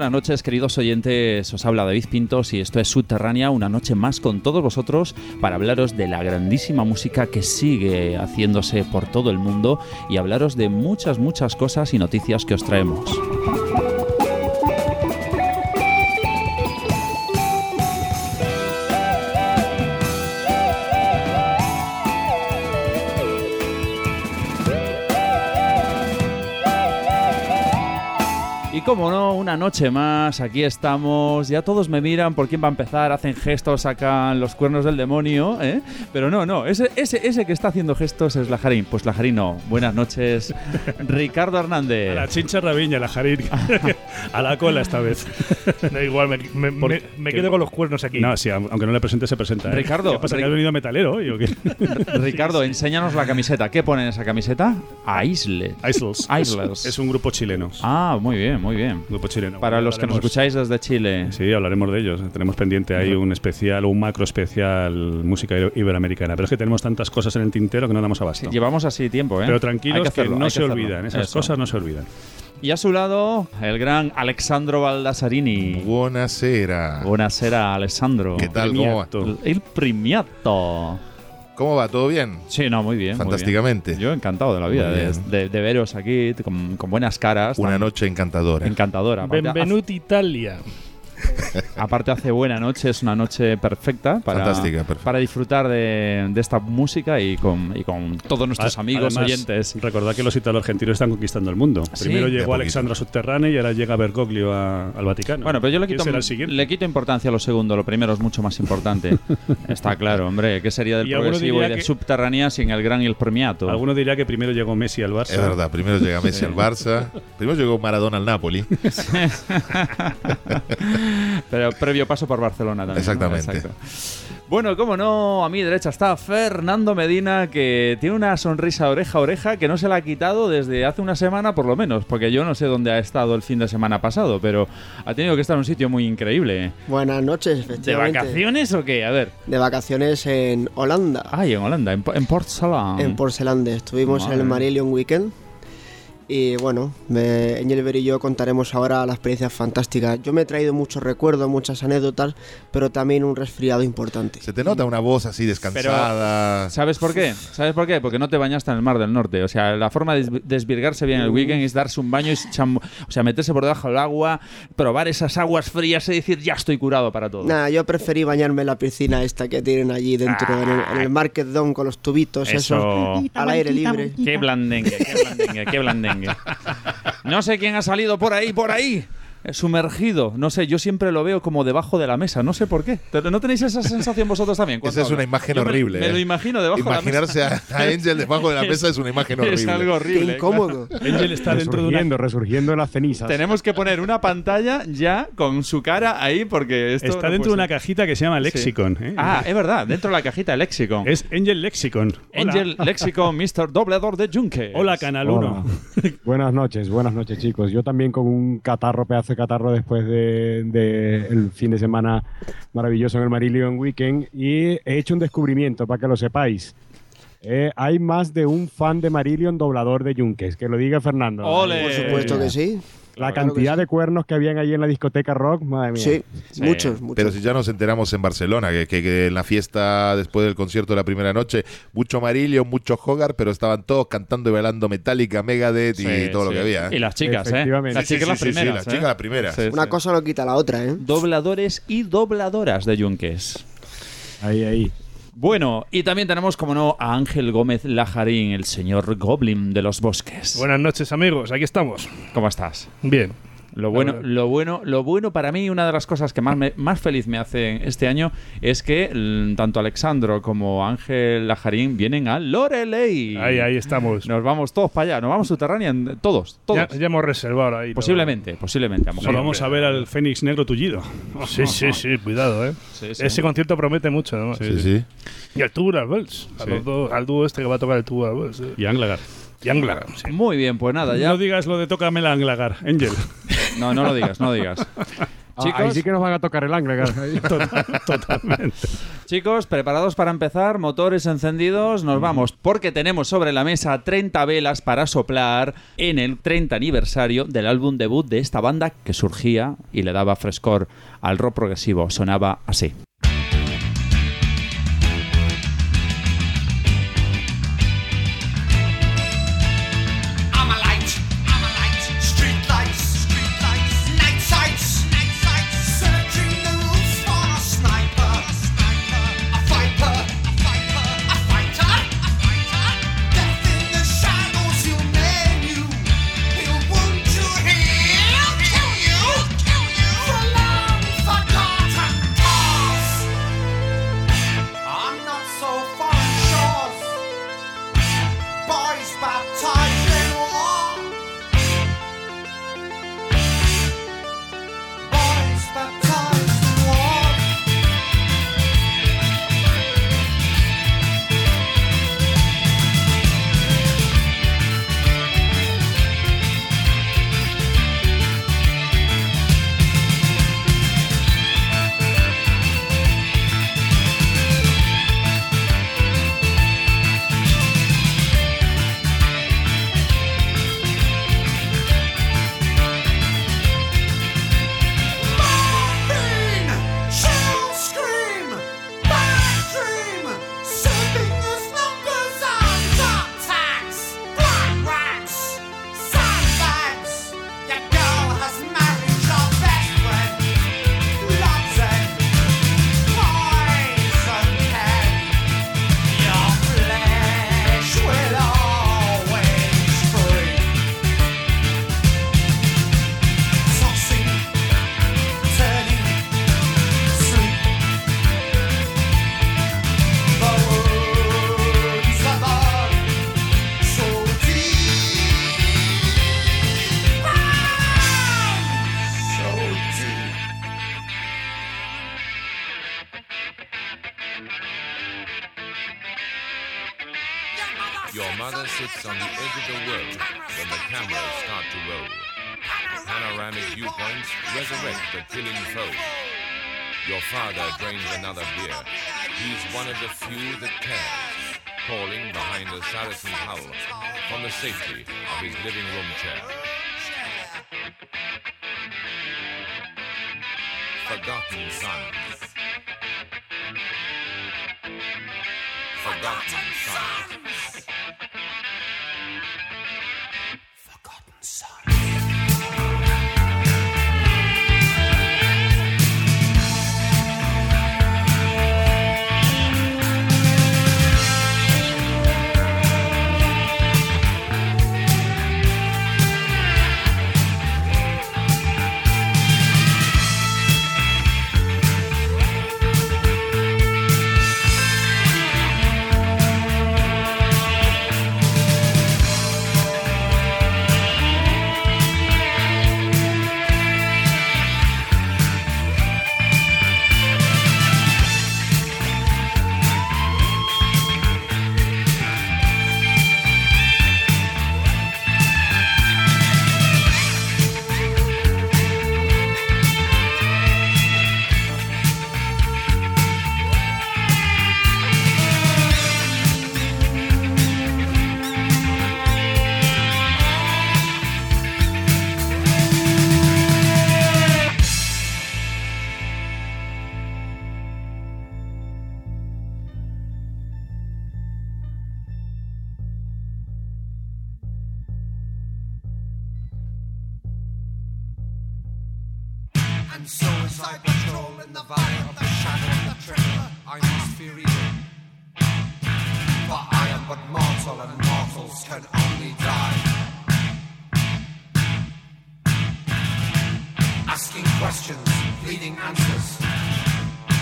Buenas noches, queridos oyentes. Os habla David Pintos y esto es Subterránea, una noche más con todos vosotros para hablaros de la grandísima música que sigue haciéndose por todo el mundo y hablaros de muchas, muchas cosas y noticias que os traemos. Como no, una noche más, aquí estamos, ya todos me miran por quién va a empezar, hacen gestos, sacan los cuernos del demonio, ¿eh? Pero no, no, ese, ese, ese que está haciendo gestos es Lajarín. Pues Lajarín no. Buenas noches, Ricardo Hernández. A la chincha rabiña, la jarín. a la cola esta vez. Da igual, me, me- ¿Por me- me quedo con los cuernos aquí. No, sí, aunque no le presente, se presenta. ¿eh? Ricardo, ¿Qué pasa, Ri- que has venido metalero hoy o qué? Ricardo, enséñanos la camiseta. ¿Qué pone en esa camiseta? Aisle. Isles. Isles. Es un grupo chileno. Ah, muy bien, muy bien. Grupo chileno. Para Bueno, los que nos escucháis desde Chile. Sí, hablaremos de ellos. Tenemos pendiente ahí un especial o un macro especial música iberoamericana. Pero es que tenemos tantas cosas en el tintero que no damos abasto. Llevamos así tiempo, ¿eh? Pero Hay tranquilos que, hacerlo, no hay se hacerlo. olvidan. Esas Eso. cosas no se olvidan. Y a su lado, el gran Alexandro Baldassarini. Buonasera. Buonasera, Alessandro. ¿Qué tal? ¿Cómo va? El, el premiato. ¿Cómo va? ¿Todo bien? Sí, no, muy bien. muy Fantásticamente. bien. Yo encantado de la vida, Muy de, de- de veros aquí con, con buenas caras. Una tan- noche encantadora. Encantadora. Benvenuti Italia. aparte hace buena noche, es una noche perfecta para, Fantástica, para disfrutar de, de esta música y con, y con todos nuestros A- amigos además, oyentes. Recordad que los italo-argentinos están conquistando el mundo. Sí. Primero De llegó poquito. Alexandro a Subterráneo y ahora llega Bergoglio a- al Vaticano. Bueno, pero yo le ¿Quién quito, le quito importancia a lo segundo, lo primero es mucho más importante. Está claro, hombre, ¿qué sería del Y progresivo y que- subterránea sin el gran y el premiato? Alguno diría que primero llegó Messi al Barça. Es verdad, primero llega Messi al Barça, primero llegó Maradona al Napoli. Pero previo paso por Barcelona también. ¿no? Exactamente. Exacto. Bueno, cómo no, a mi derecha está Fernando Medina, que tiene una sonrisa oreja a oreja que no se la ha quitado desde hace una semana por lo menos, porque yo no sé dónde ha estado el fin de semana pasado, pero ha tenido que estar en un sitio muy increíble. Buenas noches, ¿De efectivamente. vacaciones o qué? A ver. De vacaciones en Holanda, Ay, en Holanda, en, en Port Salam. en Porcelande. Estuvimos en el Madre. Marillion Weekend. Y bueno, me, Engelbert y yo contaremos ahora la experiencia fantástica. Yo me he traído muchos recuerdos, muchas anécdotas, pero también un resfriado importante. Se te nota una voz así descansada. ¿Sabes por qué? ¿Sabes por qué? Porque no te bañaste en el Mar del Norte. O sea, la forma de des- desvirgarse bien el weekend es darse un baño y cham- o sea, meterse por debajo del agua, probar esas aguas frías y decir, ya estoy curado para todo. Nada, yo preferí bañarme en la piscina esta que tienen allí dentro, en, el, en el Market Dome con los tubitos, Eso. esos, al aire libre. Qué blandengue, qué blandengue, qué blandengue. No sé quién ha salido por ahí, por ahí. Eh, Sumergido, no sé, yo siempre lo veo como debajo de la mesa, no sé por qué. ¿Pero ¿No tenéis esa sensación vosotros también? Esa es una imagen Yo horrible. Me, ¿eh? lo imagino debajo Imaginarse de la mesa. a, a Angel debajo de la mesa es una imagen horrible. Es algo horrible. Qué incómodo. Angel está dentro de una Resurgiendo, resurgiendo de las cenizas. Tenemos que poner una pantalla ya con su cara ahí porque esto Está no dentro de una cajita que se llama Lexicon. ¿eh? Ah, es verdad, dentro de la cajita Lexicon. Es Angel Lexicon. Hola. Angel Lexicon, Mr. Dobledor de Junque. Hola, Canal Hola. 1. buenas noches, buenas noches chicos. Yo también con un catarro, pedazo de catarro después de, de el fin de semana maravilloso en el Marillion Weekend y he hecho un descubrimiento para que lo sepáis. Eh, hay más de un fan de Marillion doblador de Yunques, que lo diga Fernando. Ole. Por supuesto que sí. La Claro cantidad sí. de cuernos que habían ahí en la discoteca rock, madre mía. Sí, Sí. muchos, muchos. Pero si ya nos enteramos en Barcelona, que, que- que en la fiesta después del concierto de la primera noche, mucho amarillo, mucho Hogar, pero estaban todos cantando y bailando Metallica, Megadeth y Sí, todo lo que había. ¿eh? Y las chicas, ¿eh? Efectivamente. Las chicas sí, las sí, sí, primeras. las ¿eh? chicas las primeras. Sí, Una sí. cosa no quita la otra, ¿eh? Dobladores y dobladoras de yunques. Ahí, ahí. Bueno, y también tenemos, como no, a Ángel Gómez Lajarín, el señor Goblin de los bosques. Buenas noches, amigos. Aquí estamos. ¿Cómo estás? Bien. Lo bueno, lo bueno, lo bueno para mí, una de las cosas que más, me- más feliz me hace este año es que l- tanto Alexandro como Ángel Lajarín vienen a Loreley. Ahí, ahí estamos. Nos vamos todos para allá, nos vamos subterránea, todos, todos. Ya, ya hemos reservado ahí. todo. posiblemente, posiblemente. A lo mejor. Vamos a ver al Fénix Negro tullido. Sí, sí, sí, cuidado, ¿eh? Sí, sí. Ese concierto promete mucho, además. Sí, sí. Y al Tubular Bells. A al dúo este que va a tocar el Tubular Bells. eh. Y Anglagar. Y Anglar. sí. Muy bien, pues nada, ya. No digas lo de tócame la Anglagar, Angel. No, no lo digas, no lo digas. Ah, Chicos, ahí sí que nos van a tocar el Anglegar. Totalmente. Chicos, preparados para empezar, motores encendidos, nos vamos, porque tenemos sobre la mesa 30 velas para soplar en el 30 aniversario del álbum debut de esta banda que surgía y le daba frescor al rock progresivo. Sonaba así.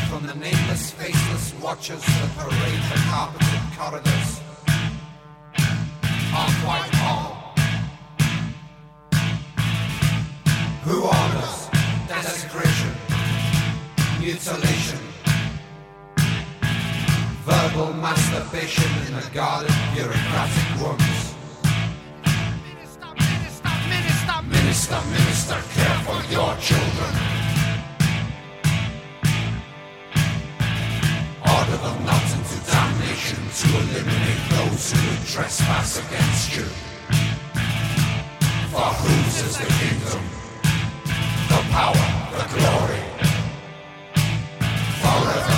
From the nameless, faceless watchers that parade the carpeted corridors of Whitehall. Who orders desecration, mutilation, verbal masturbation in the guarded bureaucratic rooms? Minister, minister, care for your children. Them not into damnation to eliminate those who would trespass against you. For whose is the kingdom, the power, the glory, forever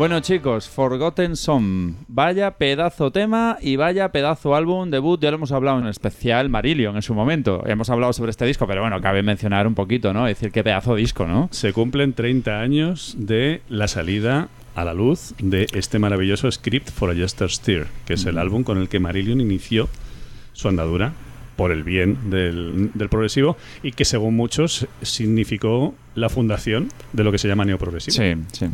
Bueno chicos, Forgotten Song. Vaya pedazo tema y vaya pedazo álbum debut. Ya lo hemos hablado en el especial Marillion en su momento. Hemos hablado sobre este disco, pero bueno, cabe mencionar un poquito, ¿no? Decir qué pedazo disco, ¿no? Se cumplen 30 años de la salida a la luz de este maravilloso Script for a Jester's Tear, que es el álbum con el que Marillion inició su andadura por el bien del, del progresivo y que según muchos significó la fundación de lo que se llama neoprogresivo. Sí, sí.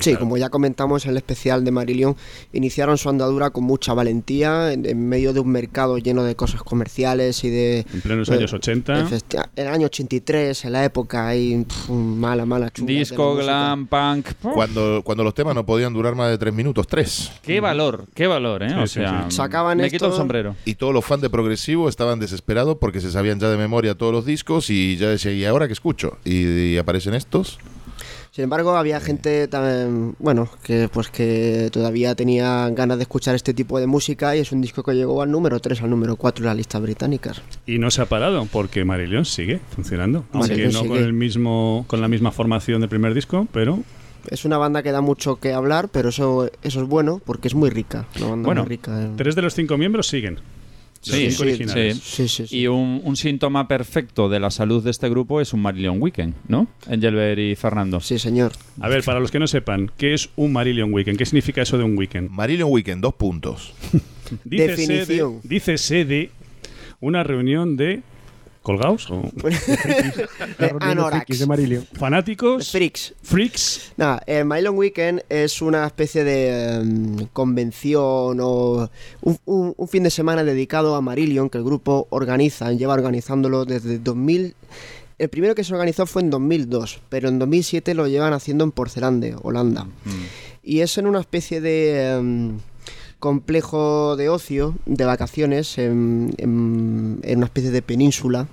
Sí, como ya comentamos en el especial de Marillion, iniciaron su andadura con mucha valentía en, en medio de un mercado lleno de cosas comerciales y de... En plenos de- años 80. efecti- En el año 83, en la época, hay pf, mala, mala chunga. Disco, glam, punk. Cuando, cuando los temas no podían durar más de tres minutos, tres. Qué valor, qué valor, ¿eh? Sí, o sí, sea, sí. Sacaban me esto- quito el sombrero. Y todos los fans de Progresivo estaban desesperados porque se sabían ya de memoria todos los discos y ya decían, ¿y ahora qué escucho? Y, y aparecen estos. Sin embargo, había gente también, bueno, que pues que todavía tenía ganas de escuchar este tipo de música y es un disco que llegó al número 3, al número 4 de las listas británicas. Y no se ha parado porque Marillion sigue funcionando. Aunque no sigue. con, el mismo, con la misma formación del primer disco, pero Es una banda que da mucho que hablar, pero eso, eso es bueno porque es muy rica. Una banda bueno, muy rica. eh. tres de los cinco miembros siguen. Sí, sí, originales. sí. Sí, sí, sí. Y un, un síntoma perfecto de la salud de este grupo es un Marillion Weekend, ¿no? Engelbert y Fernando. Sí, señor. A ver, para los que no sepan, ¿qué es un Marillion Weekend? ¿Qué significa eso de un weekend? Marillion Weekend, dos puntos. Dícese Definición. De, dícese de una reunión de colgados o Anorax. de fanáticos, Freaks. freaks. Nada, el Mylon Weekend es una especie de em, convención o un, un- un fin de semana dedicado a Marillion que el grupo organiza, lleva organizándolo desde 2000. El primero que se organizó fue en 2002, pero en 2007 lo llevan haciendo en Porcelande, Holanda. Y es en una especie de em, complejo de ocio, de vacaciones, en, en- en una especie de península.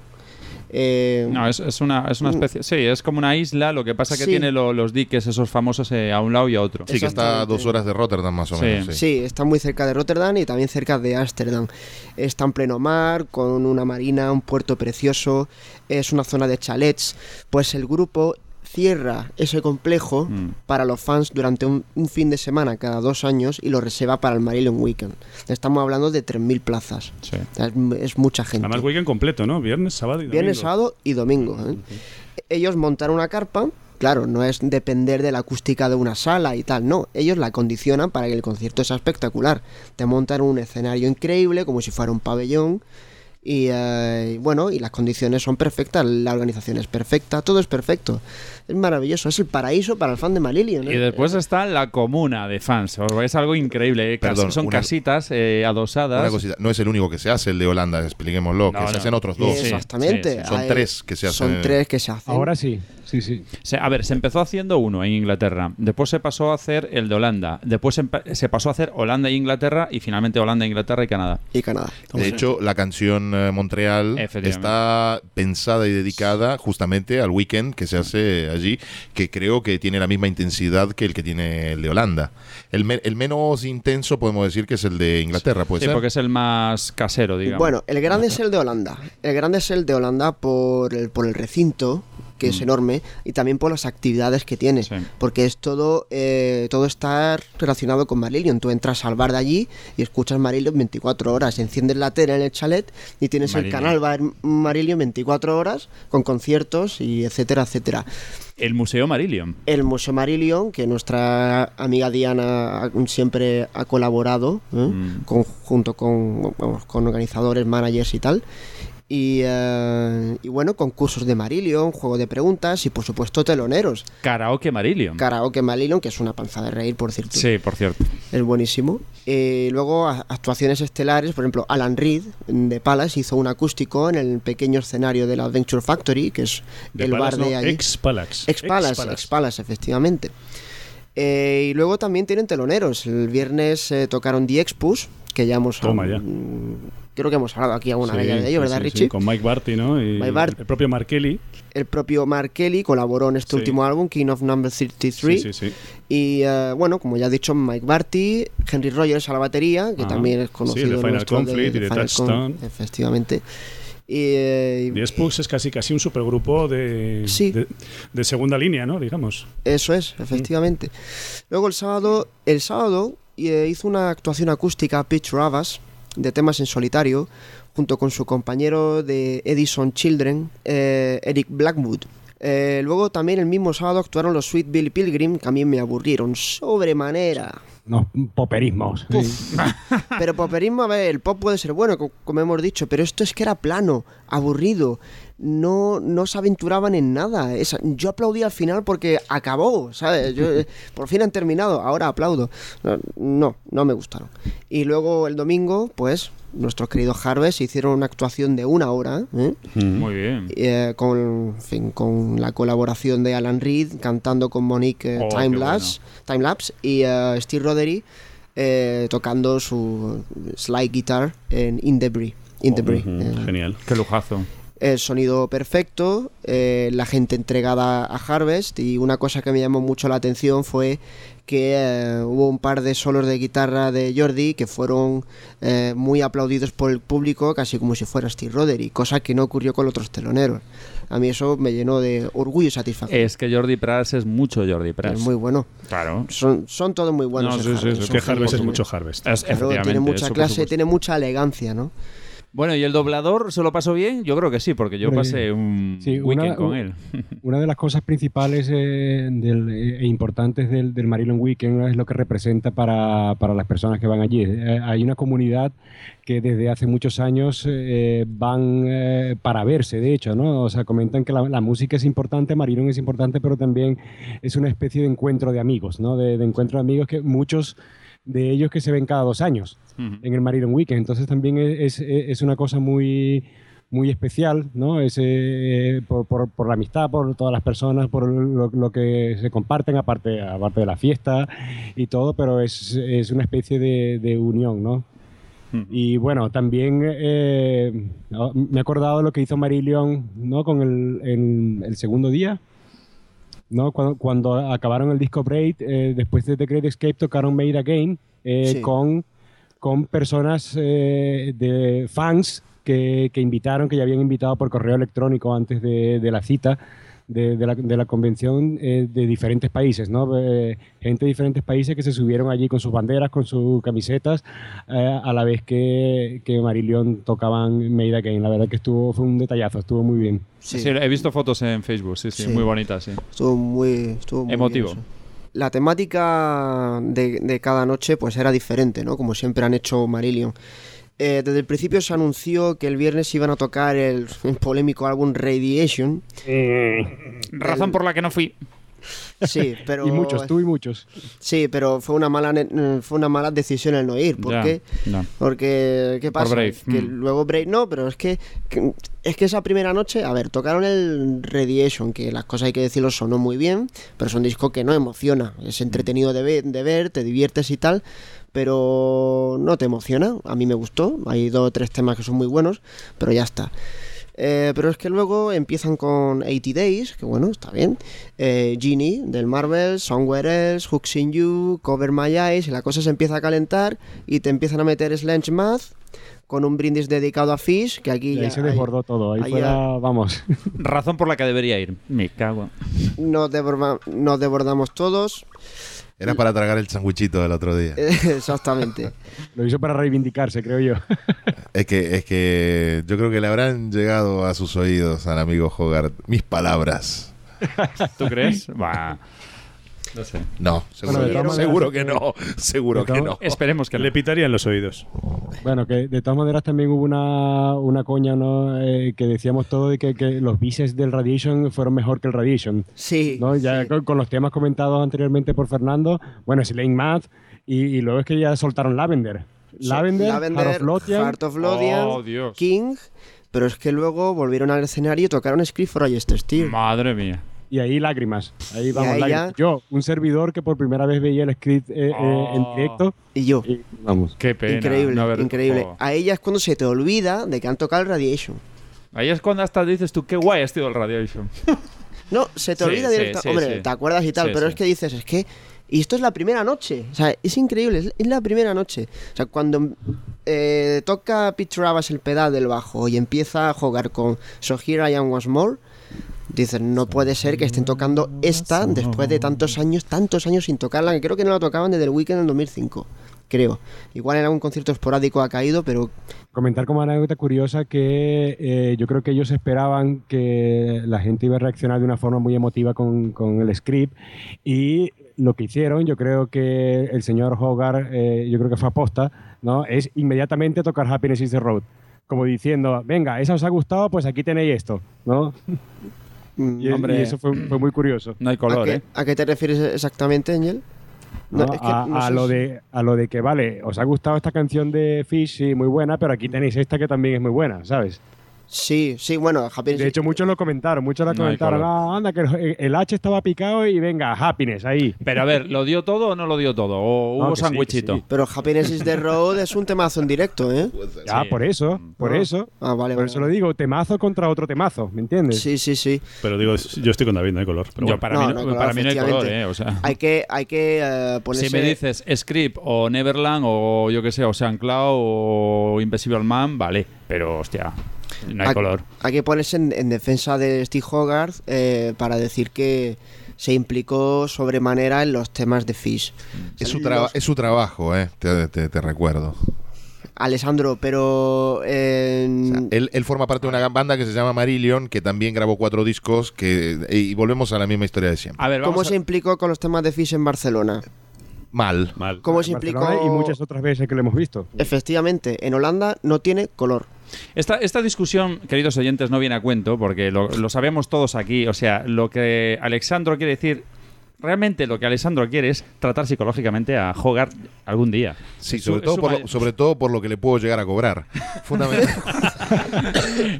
Eh, No, es, es una, es una especie. Sí, es como una isla, lo que pasa que Sí. tiene lo- los diques esos famosos eh, a un lado y a otro. Sí, que está a dos horas de Rotterdam más o Sí. menos. sí. Sí, está muy cerca de Rotterdam y también cerca de Ámsterdam. Está en pleno mar, con una marina, un puerto precioso, es una zona de chalets. Pues el grupo cierra ese complejo Mm. para los fans durante un, un fin de semana cada dos años y lo reserva para el Marillion Weekend. Estamos hablando de 3.000 plazas. Sí. Es mucha gente. Además, weekend completo, ¿no? Viernes, sábado y domingo. Viernes, sábado y domingo. ¿eh? Ellos montaron una carpa. Claro, no es depender de la acústica de una sala y tal, no. Ellos la condicionan para que el concierto sea espectacular. Te montan un escenario increíble, como si fuera un pabellón. Y eh, bueno, y las condiciones son perfectas, la organización es perfecta, todo es perfecto. Es maravilloso, es el paraíso para el fan de Marillion. Y ¿eh? después está la comuna de fans. Es algo increíble. eh, Perdón, Son una- casitas eh, adosadas. Una cosita, no es el único que se hace el de Holanda, expliquémoslo, No, que no. se hacen otros dos. Sí, Exactamente. sí, sí. Son Hay- tres que se hacen. Son tres que se hacen. Ahora sí, sí, sí. Se- a ver, se empezó haciendo uno en Inglaterra, después se pasó a hacer el de Holanda, después se, pasó a hacer Holanda e Inglaterra y finalmente Holanda, Inglaterra y Canadá. Y Canadá. De hecho, la canción eh, Montreal está pensada y dedicada justamente al weekend que se hace allí, que creo que tiene la misma intensidad que el que tiene el de Holanda. El, me- el menos intenso podemos decir que es el de Inglaterra, ¿puede Sí, ser? porque es el más casero, digamos. Bueno, el grande es el de Holanda. El grande es el de Holanda por el, por el recinto, que es enorme, y también por las actividades que tiene. Mm. Sí. Porque es todo, eh, todo está relacionado con Marillion. Tú entras al bar de allí y escuchas Marillion 24 horas. Enciendes la tele en el chalet y tienes Marillion. el canal bar Marillion 24 horas con conciertos y etcétera, etcétera. El Museo Marillion. El Museo Marillion, que nuestra amiga Diana siempre ha colaborado, ¿eh? Mm. con- junto con, vamos, con organizadores, managers y tal. Y, eh, y bueno, concursos de Marillion, juego de preguntas y por supuesto teloneros. Karaoke Marillion. Karaoke Marillion, que es una panza de reír, por cierto. Sí, por cierto. Es buenísimo. Eh, luego actuaciones estelares, por ejemplo, Alan Reed de Palace hizo un acústico en el pequeño escenario de la Adventure Factory, que es De el Palace, bar de no, allí. Ex Palace. Ex Palace, Ex Palace, efectivamente. Eh, y luego también tienen teloneros. El viernes eh, tocaron The Expus, que ya hemos Toma ya. Creo que hemos hablado aquí alguna Sí, vez de ello, sí, ¿verdad, sí, sí, Richie? con Mike Barty, ¿no? Y Mike Bart- el propio Mark Kelly. El propio Mark Kelly colaboró en este Sí. último álbum, King of Number 33. Sí, sí, sí. Y eh, bueno, como ya he dicho, Mike Barty, Henry Rogers a la batería, que Ah, también es sí, conocido. de Final Conflict y de Touchstone. Efectivamente. Y, eh, The Spooks es casi casi un supergrupo de, Sí. de, de segunda línea, ¿no? Digamos. Eso es, efectivamente. Luego el sábado, el sábado eh, hizo una actuación acústica Pitch Ravas de temas en solitario junto con su compañero de Edison Children, eh, Eric Blackwood. Eh, luego también el mismo sábado actuaron los Sweet Billy Pilgrim, que a mí me aburrieron sobremanera. Unos poperismos. sí. Pero poperismo, a ver, el pop puede ser bueno, co- como hemos dicho, pero esto es que era plano, aburrido. No, no se aventuraban en nada. Esa- yo aplaudí al final porque acabó, ¿sabes? Yo, por fin han terminado, ahora aplaudo. No, no, me gustaron. Y luego el domingo, pues, nuestros queridos Harvest hicieron una actuación de una hora, ¿eh? Muy bien. Eh, con, en fin, con la colaboración de Alan Reed cantando con Monique eh, Oh, Timelapse, Timelapse y eh, Steve Rothery eh, tocando su slide guitar en In Debris. In Debris. Ujú, Eh, Genial. Qué lujazo. El sonido perfecto, eh, la gente entregada a Harvest y una cosa que me llamó mucho la atención fue que eh, hubo un par de solos de guitarra de Jordi que fueron eh, muy aplaudidos por el público, casi como si fuera Steve Rothery, cosa que no ocurrió con otros teloneros. A mí eso me llenó de orgullo y satisfacción. Es que Jordi Prats es mucho Jordi Prats. Es muy bueno. Claro. Son, son todos muy buenos. No, sí, sí, Harvest, sí, son Que Harvest es mucho Harvest. Es- Claro, tiene mucha clase, tiene mucha elegancia, ¿no? Bueno, ¿y el doblador se lo pasó bien? Yo creo que sí, porque yo pasé un sí, weekend una- con él. Una de las cosas principales eh, del- e importantes del, del Weekend es lo que representa para, para las personas que van allí. Eh, hay una comunidad que desde hace muchos años eh, van eh, para verse, de hecho, ¿no? O sea, comentan que la, la música es importante, Marilyn es importante, pero también es una especie de encuentro de amigos, ¿no? De, de encuentro de amigos que muchos de ellos que se ven cada dos años en el Marilyn Weekend. Entonces también es, es- es una cosa muy muy especial, ¿no? Es, eh, por, por- por la amistad, por todas las personas, por lo, lo que se comparten, aparte, aparte de la fiesta y todo, pero es, es una especie de, de unión, ¿no? Y bueno, también eh, no, me he acordado de lo que hizo Marillion, ¿no? Con el, el segundo día, ¿no? Cuando, cuando acabaron el disco Braid, eh, después de The Great Escape tocaron Made Again eh, Sí. con, con personas eh, de fans que, que invitaron, que ya habían invitado por correo electrónico antes de, de la cita. De, de la, de la convención eh, de diferentes países, ¿no? Eh, gente de diferentes países que se subieron allí con sus banderas, con sus camisetas, eh, a la vez que, que Marillion tocaban Made Again. La verdad que estuvo, fue un detallazo, estuvo muy bien. Sí. Sí, he visto fotos en Facebook, sí, sí, Sí. muy bonitas, sí. Estuvo muy, estuvo muy Emotivo. bien eso. La temática de, de cada noche pues era diferente, ¿no? Como siempre han hecho Marillion. Eh, desde el principio se anunció que el viernes iban a tocar el, el polémico álbum Radiation. Razón por la que no fui. Sí, pero y muchos, tú y muchos. sí, pero fue una mala fue una mala decisión el no ir, ¿por Ya, qué? Porque qué Por pasa, Brave, que mm. luego Brave no, pero es que, que- es que esa primera noche, a ver, tocaron el Radiation, que las cosas hay que decirlo sonó muy bien, pero es un disco que no emociona, es entretenido de, ve- de ver, te diviertes y tal, pero no te emociona. A mí me gustó, hay dos o tres temas que son muy buenos, pero ya está. Eh, pero es que luego empiezan con 80 Days, que bueno, está bien. Eh, Genie del Marvel, Somewhere Else, Hooks in You, Cover My Eyes, y la cosa se empieza a calentar y te empiezan a meter Sledge Math con un brindis dedicado a Fish, que aquí Y ya ahí se desbordó todo. Ahí ahí fue ya- la- vamos. Razón por la que debería ir. Me cago. nos, nos desbordamos todos. Era para tragar el sandwichito del otro día. Exactamente. Lo hizo para reivindicarse, creo yo. Es que, es que yo creo que le habrán llegado a sus oídos al amigo Hogarth mis palabras. ¿Tú crees? Va. No sé. No, seguro, Bueno, que, todas seguro que no. Seguro que no. Esperemos que no. Le pitarían los oídos. Bueno, que de todas maneras también hubo una, una coña, ¿no? Eh, que decíamos todo de que, que los bises del Radiation fueron mejor que el Radiation. Sí. ¿no? Ya sí. con, con los temas comentados anteriormente por Fernando, bueno, Slane Math, y, y luego es que ya soltaron Lavender. Lavender, Lavender, Heart of Lothian, Heart of Lothian, Oh. King, pero es que luego volvieron al escenario y tocaron Script for a Yesterday. Madre mía. Y ahí lágrimas. Ahí vamos, ahí lágrimas. ya- Yo, un servidor que por primera vez veía el script eh, eh, en Oh. directo, Y yo. y vamos. Qué pena. increíble, no haber- increíble. Oh. A ella es cuando se te olvida de que han tocado el Radiation. Ahí es cuando hasta dices tú, qué guay ha sido el Radiation. No, se te Sí, olvida sí, directa- sí, Hombre, sí. te acuerdas y tal, Sí, pero sí. es que dices, es que. Y esto es la primera noche. O sea, es increíble, es, es la primera noche. O sea, cuando eh, toca Pete Travis el pedal del bajo y empieza a jugar con So Here I Am Once More, dices, no puede ser que estén tocando esta después de tantos años, tantos años sin tocarla, que creo que no la tocaban desde el weekend en 2005. Creo. Igual en algún concierto esporádico ha caído, pero Comentar como anécdota curiosa que eh, yo creo que ellos esperaban que la gente iba a reaccionar de una forma muy emotiva con, con el script y lo que hicieron, yo creo que el señor Hogarth, eh, yo creo que fue aposta, ¿no? es inmediatamente tocar Happiness is the Road. como diciendo, venga, esa os ha gustado, pues aquí tenéis esto, ¿no? Mm, Y, Hombre. y eso fue, fue muy curioso. No hay ¿A color, qué, ¿eh? a qué te refieres exactamente, Angel? No, ¿no? es que a, no a lo de, a lo de que, vale, os ha gustado esta canción de Fish, sí, muy buena, pero aquí tenéis esta que también es muy buena, ¿sabes? Sí, sí, bueno, Happiness. De hecho, muchos lo comentaron, muchos lo No comentaron, ah, anda, que el, H estaba picado y venga, happiness ahí. Pero a ver, ¿lo dio todo o no lo dio todo? ¿O No, hubo que sandwichito? sí. Pero Happiness is the Road es un temazo en directo, ¿eh? Ya, Sí. por eso, por Ah. eso. Ah, vale, Por vale, eso lo digo, temazo contra otro temazo, ¿me entiendes? Sí, sí, sí. Pero digo, yo estoy con David, no hay color. Pero Yo bueno. para No, mí, no hay no, color, para mí no hay color. ¿eh? O sea, Hay que, hay que eh, ponerse... si me dices Script o Neverland o yo que sé, o Sean Cloud o Invisible Man, vale. Pero, hostia, no hay hay, color. hay que ponerse en, en defensa de Steve Hogarth eh, para decir que se implicó sobremanera en los temas de Fish. Es su, Los- traba- es su trabajo, eh, te, te- te recuerdo. Alessandro, pero... eh, O sea, él, él forma parte de una banda que se llama Marillion, que también grabó cuatro discos, que y volvemos a la misma historia de siempre. A ver, ¿Cómo se implicó con los temas de Fish en Barcelona? Mal. Mal. ¿Cómo se Barcelona implicó...? Y muchas otras veces que lo hemos visto. Efectivamente, en Holanda no tiene color. Esta, esta discusión, queridos oyentes, no viene a cuento porque lo, lo sabemos todos aquí. O sea, lo que Alexandro quiere decir, realmente lo que Alexandro quiere es tratar psicológicamente a Hogarth algún día. Sí, su- sobre todo, por lo, sobre todo por lo que le puedo llegar a cobrar.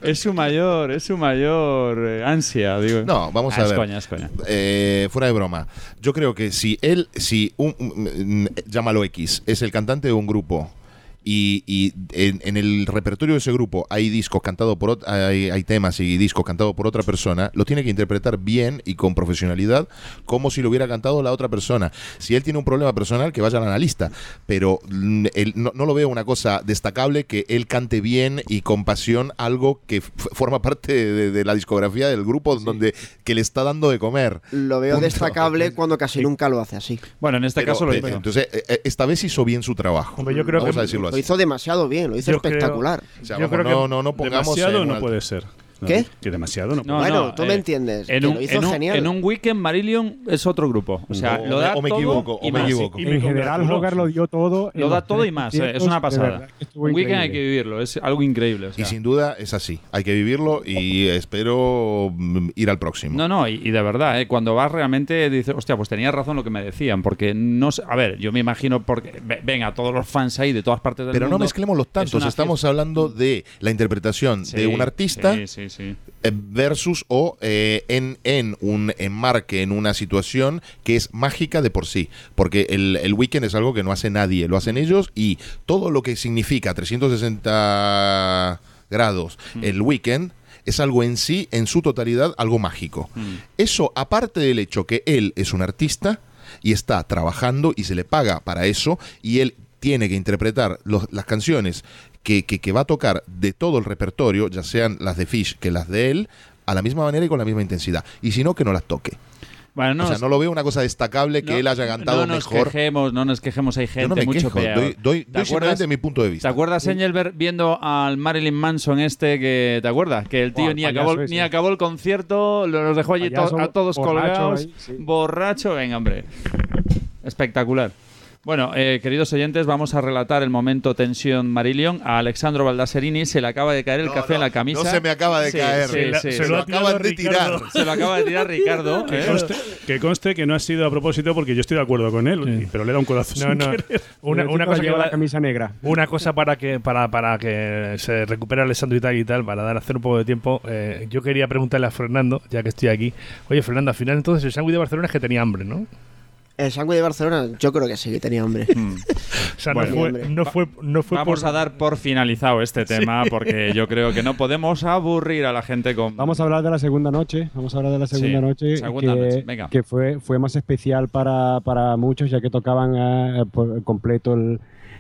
Es su mayor, es su mayor eh, ansia, digo. No, vamos Ah, a es ver. coña, es coña. Eh, fuera de broma. Yo creo que si él, si un, un- llámalo X, es el cantante de un grupo y, y en, en el repertorio de ese grupo hay discos cantados por hay, hay temas y discos cantados por otra persona, lo tiene que interpretar bien y con profesionalidad, como si lo hubiera cantado la otra persona. Si él tiene un problema personal, que vaya al analista, pero mm, él- no, no lo veo una cosa destacable que él cante bien y con pasión algo que forma parte de, de la discografía del grupo donde que le está dando de comer. Lo veo Punto. destacable cuando casi nunca lo hace así. Bueno, en este Pero, caso lo eh, hizo. Entonces, eh, eh, esta vez hizo bien su trabajo. Hombre, yo creo Vamos que- a decirlo Lo hizo demasiado bien, lo hizo Yo creo- espectacular. O sea, yo vamos, creo no, que no, no pongamos demasiado en no puede ser. No, ¿Qué? Que demasiado no No, bueno, no, tú eh, me entiendes. En un, lo hizo en, un, genial. en un weekend Marillion es otro grupo. O sea, O lo me- da o me todo equivoco, y o me más. equivoco. Y En general. Hogarth lo dio todo. Lo da todo y más. eh, Es una pasada. Un weekend hay que vivirlo. Es algo increíble. o sea. Y sin duda es así. Hay que vivirlo y espero mm, ir al próximo. No, no, y, y de verdad, ¿eh? cuando vas realmente dices, hostia, pues tenía razón lo que me decían, porque no sé, a ver, yo me imagino, porque, ve- venga, todos los fans ahí de todas partes del Pero no mundo. mezclemos los tantos. Estamos hablando de la interpretación de un artista Sí, sí, sí. eh, versus o eh, en, en un enmarque, en una situación que es mágica de por sí. Porque el, el weekend es algo que no hace nadie, lo hacen ellos y todo lo que significa 360 grados Mm. el weekend es algo en sí, en su totalidad, algo mágico. Mm. Eso, aparte del hecho que él es un artista y está trabajando y se le paga para eso y él tiene que interpretar los- las canciones que, que- que va a tocar de todo el repertorio, ya sean las de Fish que las de él, a la misma manera y con la misma intensidad. Y si no, que no las toque. Bueno, no, o sea, no lo veo una cosa destacable que no- él haya cantado no nos mejor. Quejemos, no nos quejemos, hay gente Yo no me mucho quejo, peor. doy, doy, ¿Te doy acuerdas- simplemente mi punto de ¿Te vista. acuerdas, Engelbert, viendo al Marilyn Manson este que. ¿Te acuerdas? Que el tío ni, acabó, ese. ni acabó el concierto, lo- los dejó allí to- a todos borracho colgados. ahí, sí. Borracho, venga, hombre. Espectacular. Bueno, eh, queridos oyentes, vamos a relatar el momento tensión Marillion. A Alexandro Baldaserini se le acaba de caer el No, café no, en la camisa. no se me acaba de Sí, caer. sí, Se la- sí. se Se lo lo acaban de tirar. Se lo acaba de tirar Ricardo. Que ¿eh? conste, que conste que no ha sido a propósito porque yo estoy de acuerdo con él, pero le da un codazo. No, sin no. querer. Una, una cosa lleva va- la camisa negra. Una cosa para que para, para que se recupere Alessandro y tal y tal, para dar hacer un poco de tiempo, eh, yo quería preguntarle a Fernando, ya que estoy aquí, oye Fernando, al final entonces el sándwich de Barcelona es que tenía hambre, ¿no? El sangre de Barcelona, yo creo que sí que tenía hambre. Mm. O sea, Bueno. no, fue, Hombre. no fue no fue Vamos por- a dar por finalizado este tema porque yo creo que no podemos aburrir a la gente con. Vamos a hablar de la segunda noche. Vamos a hablar de la segunda Sí, noche. segunda que, noche, venga. que fue, fue más especial para, para muchos, ya que tocaban eh, por completo el-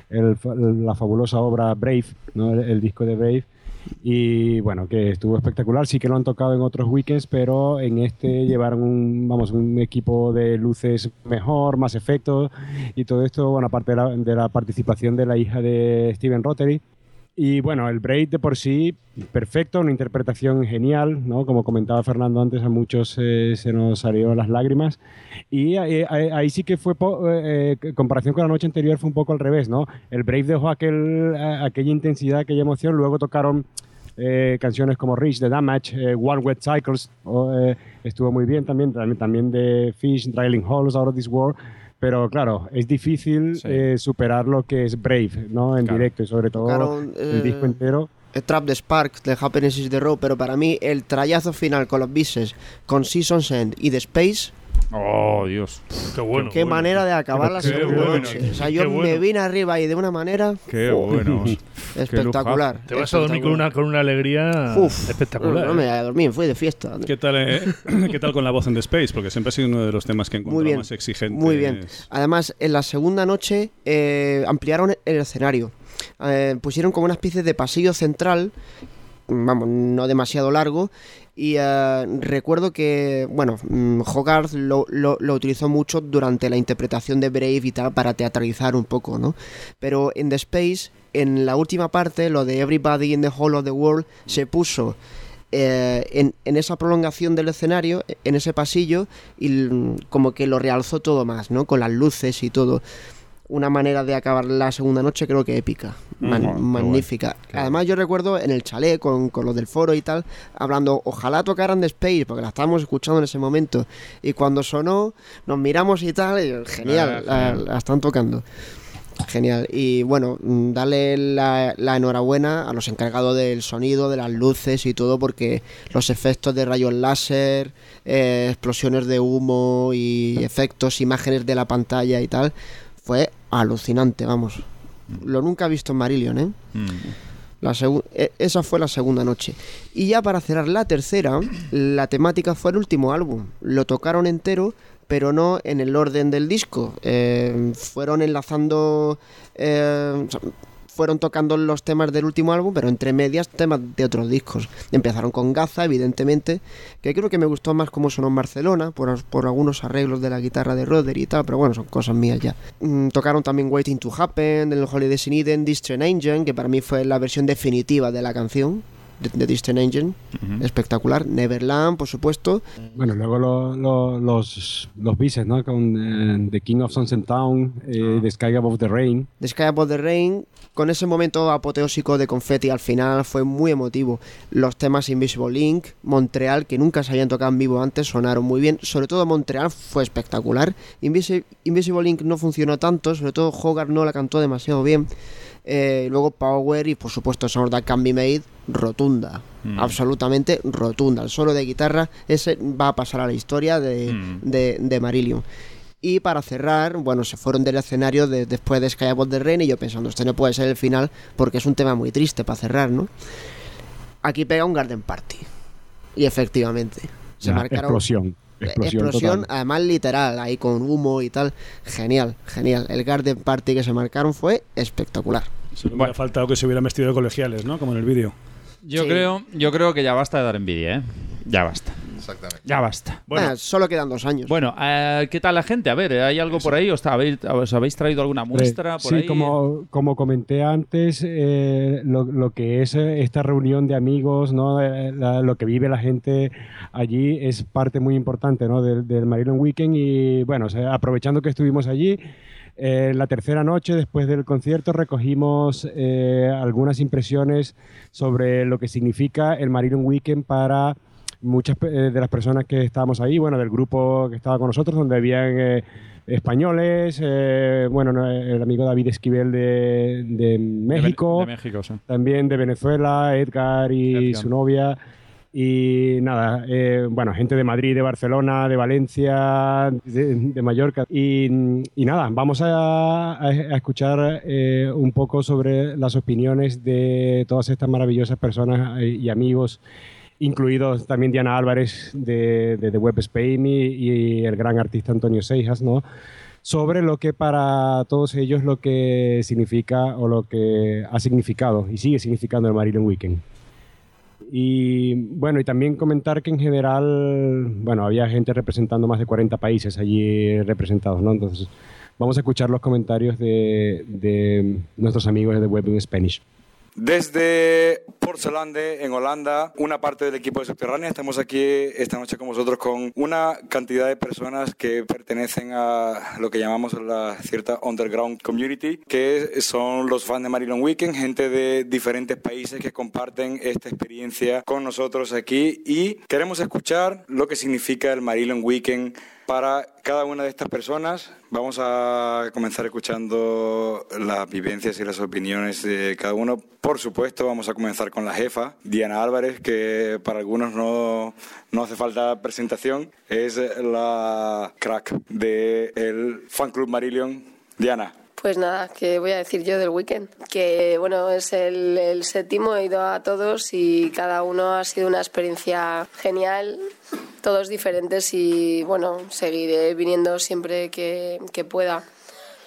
la fabulosa obra Brave, ¿no? el, el disco de Brave. Y bueno, que estuvo espectacular. Sí que lo han tocado en otros weekends, pero en este llevaron un, vamos, un equipo de luces mejor, más efectos y todo esto, bueno, aparte de la, de la participación de la hija de Steven Rotary, Y bueno, el Braid de por sí, perfecto, una interpretación genial, ¿no? Como comentaba Fernando antes, a muchos eh, se nos salieron las lágrimas. Y eh, ahí, ahí sí que fue, eh, en comparación con la noche anterior, fue un poco al revés, ¿no? El Brave dejó aquel, aquella intensidad, aquella emoción, luego tocaron eh, canciones como Reach the Damage, eh, One Wet Cycles, o, eh, estuvo muy bien también, también, también de Fish, Drilling Holes, Out of This World. Pero claro, es difícil Sí. eh, superar lo que es Brave, ¿no? En Claro. directo y sobre todo Tocaron, el eh, disco entero. El Trap the Spark de Happiness is the Road, pero para mí el trayazo final con los bises, con Seasons End y The Space, Oh, Dios. Qué bueno. qué bueno. manera de acabar la Qué segunda bueno, noche. qué- O sea, qué yo me vine arriba y de una manera Qué bueno. espectacular. Te vas a dormir con una, con una alegría Uf, espectacular. No me ¿eh? voy a dormir, fui de fiesta. ¿Qué tal, eh, ¿Qué tal con la voz en The Space? Porque siempre ha sido uno de los temas que he Muy encontrado bien, más exigentes. Muy bien. Además, en la segunda noche eh, ampliaron el escenario. Eh, pusieron como una especie de pasillo central, vamos, no demasiado largo. Y eh, recuerdo que, bueno, mm, Hogarth lo, lo- lo utilizó mucho durante la interpretación de Brave y tal para teatralizar un poco, ¿no? Pero en The Space, en la última parte, lo de Everybody in the Whole of the World se puso eh, en, en esa prolongación del escenario, en ese pasillo, y l- como que lo realzó todo más, ¿no? Con las luces y todo. Una manera de acabar la segunda noche creo que épica, man- magnífica. Además yo recuerdo en el chalet con, con los del foro y tal, hablando, ojalá tocaran The Space, porque la estábamos escuchando en ese momento. Y cuando sonó, nos miramos y tal, y genial, Ah, la- están tocando. Genial. Y bueno, mm, darle la, la enhorabuena a los encargados del sonido, de las luces y todo, porque los efectos de rayos láser, eh, explosiones de humo y efectos, imágenes de la pantalla y tal, fue alucinante, vamos. Lo nunca he visto en Marillion, ¿eh? Mm. La e- esa fue la segunda noche. Y ya para cerrar la tercera, la temática fue el último álbum. Lo tocaron entero, pero no en el orden del disco. Eh, fueron enlazando. eh, o sea, fueron tocando los temas del último álbum, pero entre medias temas de otros discos. Empezaron con Gaza, evidentemente, que creo que me gustó más cómo sonó en Barcelona, por, por algunos arreglos de la guitarra de Roder y tal, pero bueno, son cosas mías ya. Mm, tocaron también Waiting to Happen, del Holiday in Eden, Distant Engine, que para mí fue la versión definitiva de la canción de, de Distant Engine, espectacular. Neverland, por supuesto. Bueno, luego lo- lo- los, los bises, ¿no? Con eh, The King of Sunset Town, eh, The Sky Above the Rain. The Sky Above the Rain, con ese momento apoteósico de confetti al final, fue muy emotivo. Los temas Invisible Link, Montreal, que nunca se habían tocado en vivo antes, sonaron muy bien. Sobre todo Montreal fue espectacular. Invisi- Invisible Link no funcionó tanto, sobre todo Hogarth no la cantó demasiado bien. Eh, luego Power y por supuesto Sound That Can Be Made, rotunda, absolutamente rotunda. El solo de guitarra ese va a pasar a la historia de, Mm. de, de Marillion. Y para cerrar, bueno, se fueron del escenario de- después de Sky Above the Rain y yo pensando, este no puede ser el final porque es un tema muy triste para cerrar, ¿no? Aquí pega un Garden Party. Y efectivamente, se marcaron... explosión. Explosión, explosión, además literal, ahí con humo y tal. Genial, genial. El Garden Party que se marcaron fue espectacular. Solo me hubiera faltado que se hubieran vestido de colegiales, ¿no? Como en el vídeo. Yo Sí. creo, yo creo que ya basta de dar envidia, ¿eh? Ya basta. Exactamente. Ya basta. Bueno, Bueno, solo quedan dos años. bueno eh, ¿qué tal la gente? A ver, ¿hay algo por ahí? ¿Os habéis, os habéis traído alguna muestra por sí, ahí? como, como comenté antes, eh, lo, lo que es eh, esta reunión de amigos, ¿no? Eh, la- lo que vive la gente allí es parte muy importante ¿no? del, del Marilyn Weekend y bueno, o sea, aprovechando que estuvimos allí, eh, la tercera noche después del concierto recogimos eh, algunas impresiones sobre lo que significa el Marilyn Weekend para muchas eh, de las personas que estábamos ahí, bueno, del grupo que estaba con nosotros, donde habían eh, españoles, eh, bueno, no, el amigo David Esquivel de, México, De México, sí. también de Venezuela, Edgar y Edgar. su novia. Y nada, eh, bueno, gente de Madrid, de Barcelona, de Valencia, de, de Mallorca. Y, y nada, vamos a, escuchar eh, un poco sobre las opiniones de todas estas maravillosas personas eh, y amigos, incluidos también Diana Álvarez de, de, Web Spain y, y el gran artista Antonio Seijas, ¿no? sobre lo que para todos ellos lo que significa o lo que ha significado y sigue significando el Marilyn Weekend. Y bueno, y también comentar que en general, bueno, había gente representando más de 40 países allí representados, ¿no? Entonces, vamos a escuchar los comentarios de, de nuestros amigos de Web in Spanish. Desde Portselande, en Holanda, una parte del equipo de Subterránea, estamos aquí esta noche con vosotros con una cantidad de personas que pertenecen a lo que llamamos la cierta underground community, que son los fans de Marilyn Weekend, gente de diferentes países que comparten esta experiencia con nosotros aquí. Y queremos escuchar lo que significa el Marilyn Weekend para cada una de estas personas. Vamos a comenzar escuchando las vivencias y las opiniones de cada uno. Por supuesto, vamos a comenzar con la jefa, Diana Álvarez, que para algunos no, no hace falta presentación. Es la crack del fan club Marillion. Diana. Pues nada, ¿qué voy a decir yo del weekend? Que bueno, es el, el séptimo, he ido a todos y cada uno ha sido una experiencia genial, todos diferentes y bueno, seguiré viniendo siempre que, que pueda.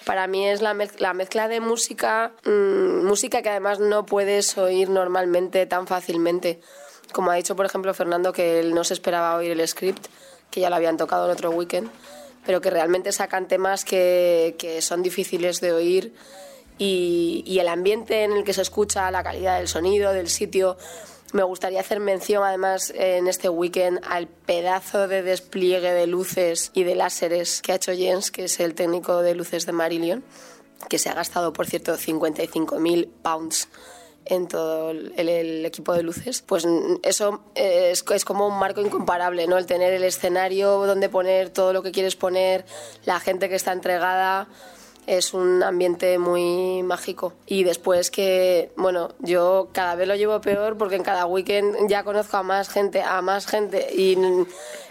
Para mí es la, mez- la mezcla de música, mm, música que además no puedes oír normalmente tan fácilmente. Como ha dicho, por ejemplo, Fernando, que él no se esperaba oír el script, que ya lo habían tocado en otro weekend, pero que realmente sacan temas que, que son difíciles de oír y, y el ambiente en el que se escucha, la calidad del sonido, del sitio. Me gustaría hacer mención además en este weekend al pedazo de despliegue de luces y de láseres que ha hecho Jens, que es el técnico de luces de Marillion, que se ha gastado, por cierto, 55.000 pounds en todo el, el equipo de luces, pues eso es, es como un marco incomparable, ¿no? El tener el escenario donde poner todo lo que quieres poner, la gente que está entregada, es un ambiente muy mágico. Y después que, bueno, yo cada vez lo llevo peor porque en cada weekend ya conozco a más gente, a más gente y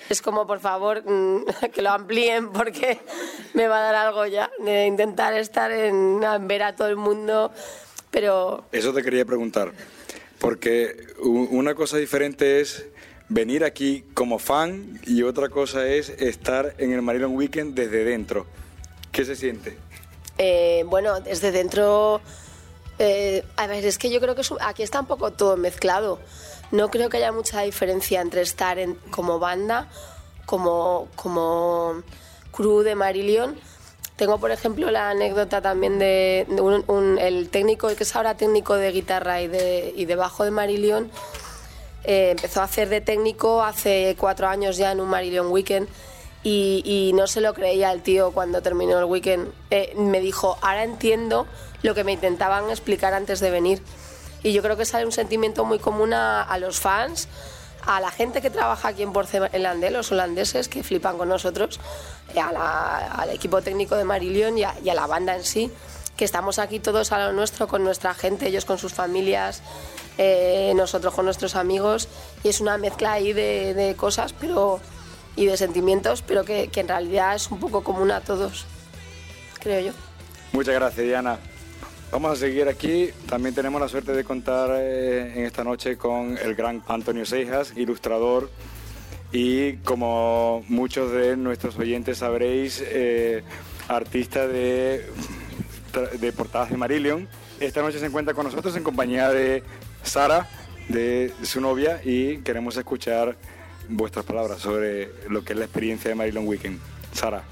es como, por favor, que lo amplíen porque me va a dar algo ya de intentar estar en ver a todo el mundo, pero Eso te quería preguntar, porque una cosa diferente es venir aquí como fan y otra cosa es estar en el Marilyn Weekend desde dentro. ¿Qué se siente? Eh, bueno, desde dentro. eh, a ver, es que yo creo que aquí está un poco todo mezclado. No creo que haya mucha diferencia entre estar en, como banda, como, como crew de Marillion. Tengo, por ejemplo, la anécdota también de, un- el técnico, el que es ahora técnico de guitarra y de, y de bajo de Marillion. Eh, empezó a hacer de técnico hace cuatro años ya en un Marillion Weekend y, y no se lo creía el tío cuando terminó el weekend. Eh, me dijo, ahora entiendo lo que me intentaban explicar antes de venir. Y yo creo que sale un sentimiento muy común a, a los fans, a la gente que trabaja aquí en Porcelande, los holandeses que flipan con nosotros, eh, a al equipo técnico de a, y a la banda en sí, que estamos aquí todos a lo nuestro con nuestra gente, ellos con sus familias, eh, nosotros con nuestros amigos, y es una mezcla ahí de, de cosas pero y de sentimientos, pero que, que en realidad es un poco común a todos, creo yo. Muchas gracias, Diana. Vamos a seguir aquí. También tenemos la suerte de contar eh, en esta noche con el gran Antonio Seijas, ilustrador y como muchos de nuestros oyentes sabréis, eh, artista de, de portadas de Marillion. Esta noche se encuentra con nosotros en compañía de Sara, de su novia, y queremos escuchar vuestras palabras sobre lo que es la experiencia de Marillion Weekend. Sara.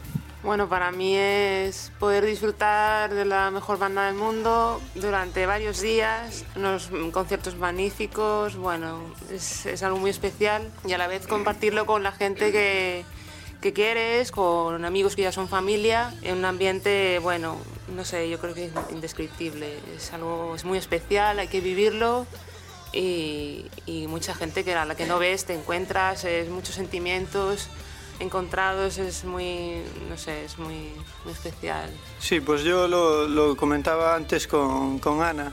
Bueno, para mí es poder disfrutar de la mejor banda del mundo durante varios días, unos conciertos magníficos, bueno, es, algo muy especial y a la vez compartirlo con la gente que, que quieres, con amigos que ya son familia, en un ambiente, bueno, no sé, yo creo que es indescriptible, es algo, es muy especial, hay que vivirlo y, y mucha gente que a la que no ves te encuentras, es muchos sentimientos encontrados, es muy, no sé, es muy, especial. Sí, pues yo lo, comentaba antes con, con Ana,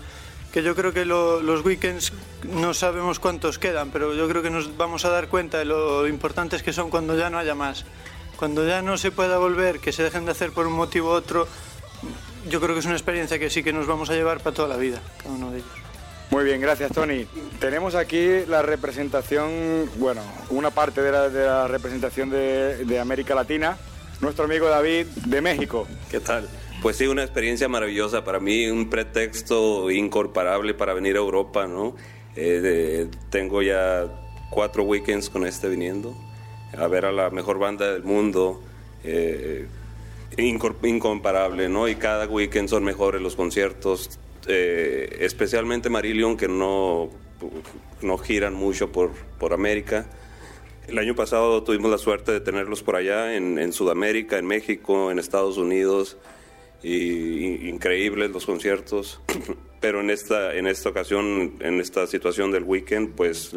que yo creo que lo- los weekends no sabemos cuántos quedan, pero yo creo que nos vamos a dar cuenta de lo importantes que son cuando ya no haya más. Cuando ya no se pueda volver, que se dejen de hacer por un motivo u otro, yo creo que es una experiencia que sí que nos vamos a llevar para toda la vida, cada uno de ellos. Muy bien, gracias Tony. Tenemos aquí la representación, bueno, una parte de la, representación de, América Latina, nuestro amigo David de México. ¿Qué tal? Pues sí, una experiencia maravillosa para mí, un pretexto incomparable para venir a Europa, ¿no? Eh, tengo ya cuatro weekends con este viniendo, a ver a la mejor banda del mundo, eh, incomparable, ¿no? Y cada weekend son mejores los conciertos, eh, especialmente Marillion, que no, no giran mucho por, por América. El año pasado tuvimos la suerte de tenerlos por allá, en, Sudamérica, en México, en Estados Unidos, y, increíbles los conciertos. Pero en esta, en esta ocasión, en esta situación del weekend, pues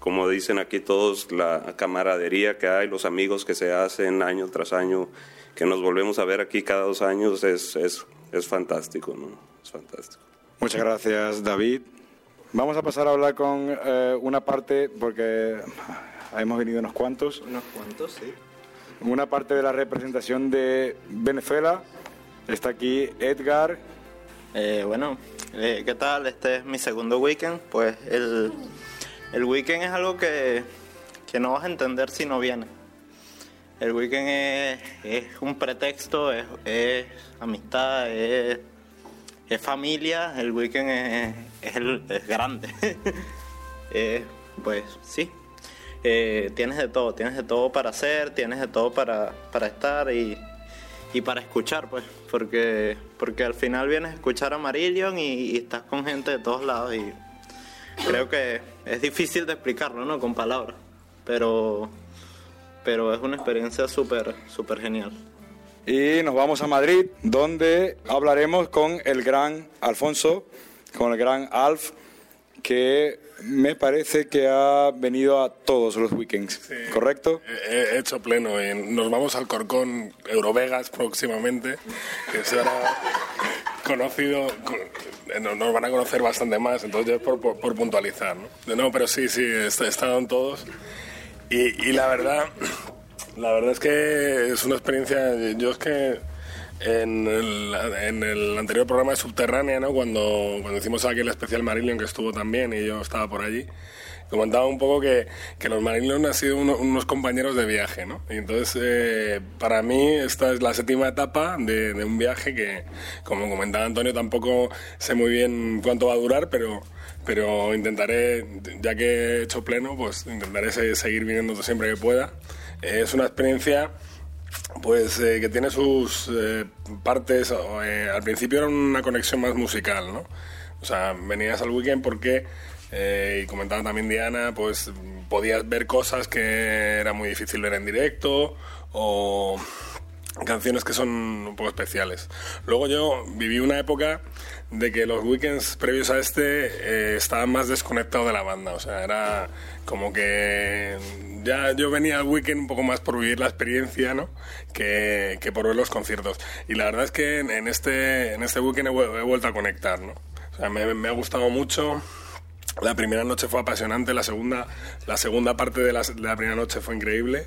como dicen aquí todos, la camaradería que hay, los amigos que se hacen año tras año, que nos volvemos a ver aquí cada dos años, es, es fantástico, ¿no? Es fantástico. Muchas gracias, David. Vamos a pasar a hablar con eh, una parte, porque hemos venido unos cuantos, Unos cuantos, sí. una parte de la representación de Venezuela. Está aquí Edgar. Eh, bueno, eh, ¿qué tal? Este es mi segundo weekend. Pues el, el weekend es algo que, que no vas a entender si no vienes. El weekend es, un pretexto, es, amistad, es, familia. El weekend es grande. Eh, pues sí, Eh, tienes de todo, tienes de todo para hacer, tienes de todo para, para estar y, y para escuchar, pues, porque, porque al final vienes a escuchar a Marillion y, y estás con gente de todos lados y creo que es difícil de explicarlo, ¿no? Con palabras, pero, pero es una experiencia súper, súper genial. Y nos vamos a Madrid, donde hablaremos con el gran Alfonso, con el gran Alf, que me parece que ha venido a todos los weekends, ¿correcto? He he hecho pleno. y nos vamos al Corcón Eurovegas próximamente, que será conocido. con- eh, Nos van a conocer bastante más, entonces por, por, por puntualizar. ¿no? Nuevo, pero sí, sí, he estado en todos. Y, y la verdad, la verdad es que es una experiencia. Yo es que en el, en el anterior programa de Subterránea, ¿no? cuando, cuando hicimos aquí el especial Marillion, que estuvo también y yo estaba por allí, comentaba un poco que, que los Marillion han sido uno- unos compañeros de viaje. ¿no? Y entonces, eh, para mí, esta es la séptima etapa de, de un viaje que, como comentaba Antonio, tampoco sé muy bien cuánto va a durar, pero pero intentaré, ya que he hecho pleno, pues intentaré se- seguir viniendo siempre que pueda. Eh, es una experiencia pues eh, que tiene sus eh, partes, eh, al principio era una conexión más musical, ¿no? O sea, venías al weekend porque, eh, y comentaba también Diana, pues podías ver cosas que era muy difícil ver en directo, o canciones que son un poco especiales. Luego yo viví una época de que los weekends previos a este eh, estaban más desconectados de la banda, o sea, era como que ya yo venía al weekend un poco más por vivir la experiencia, ¿no? Que, que por ver los conciertos. Y la verdad es que en, en este en este weekend he, he vuelto a conectar, ¿no? O sea, me, me ha gustado mucho. La primera noche fue apasionante, la segunda, la segunda parte de la, de la primera noche fue increíble.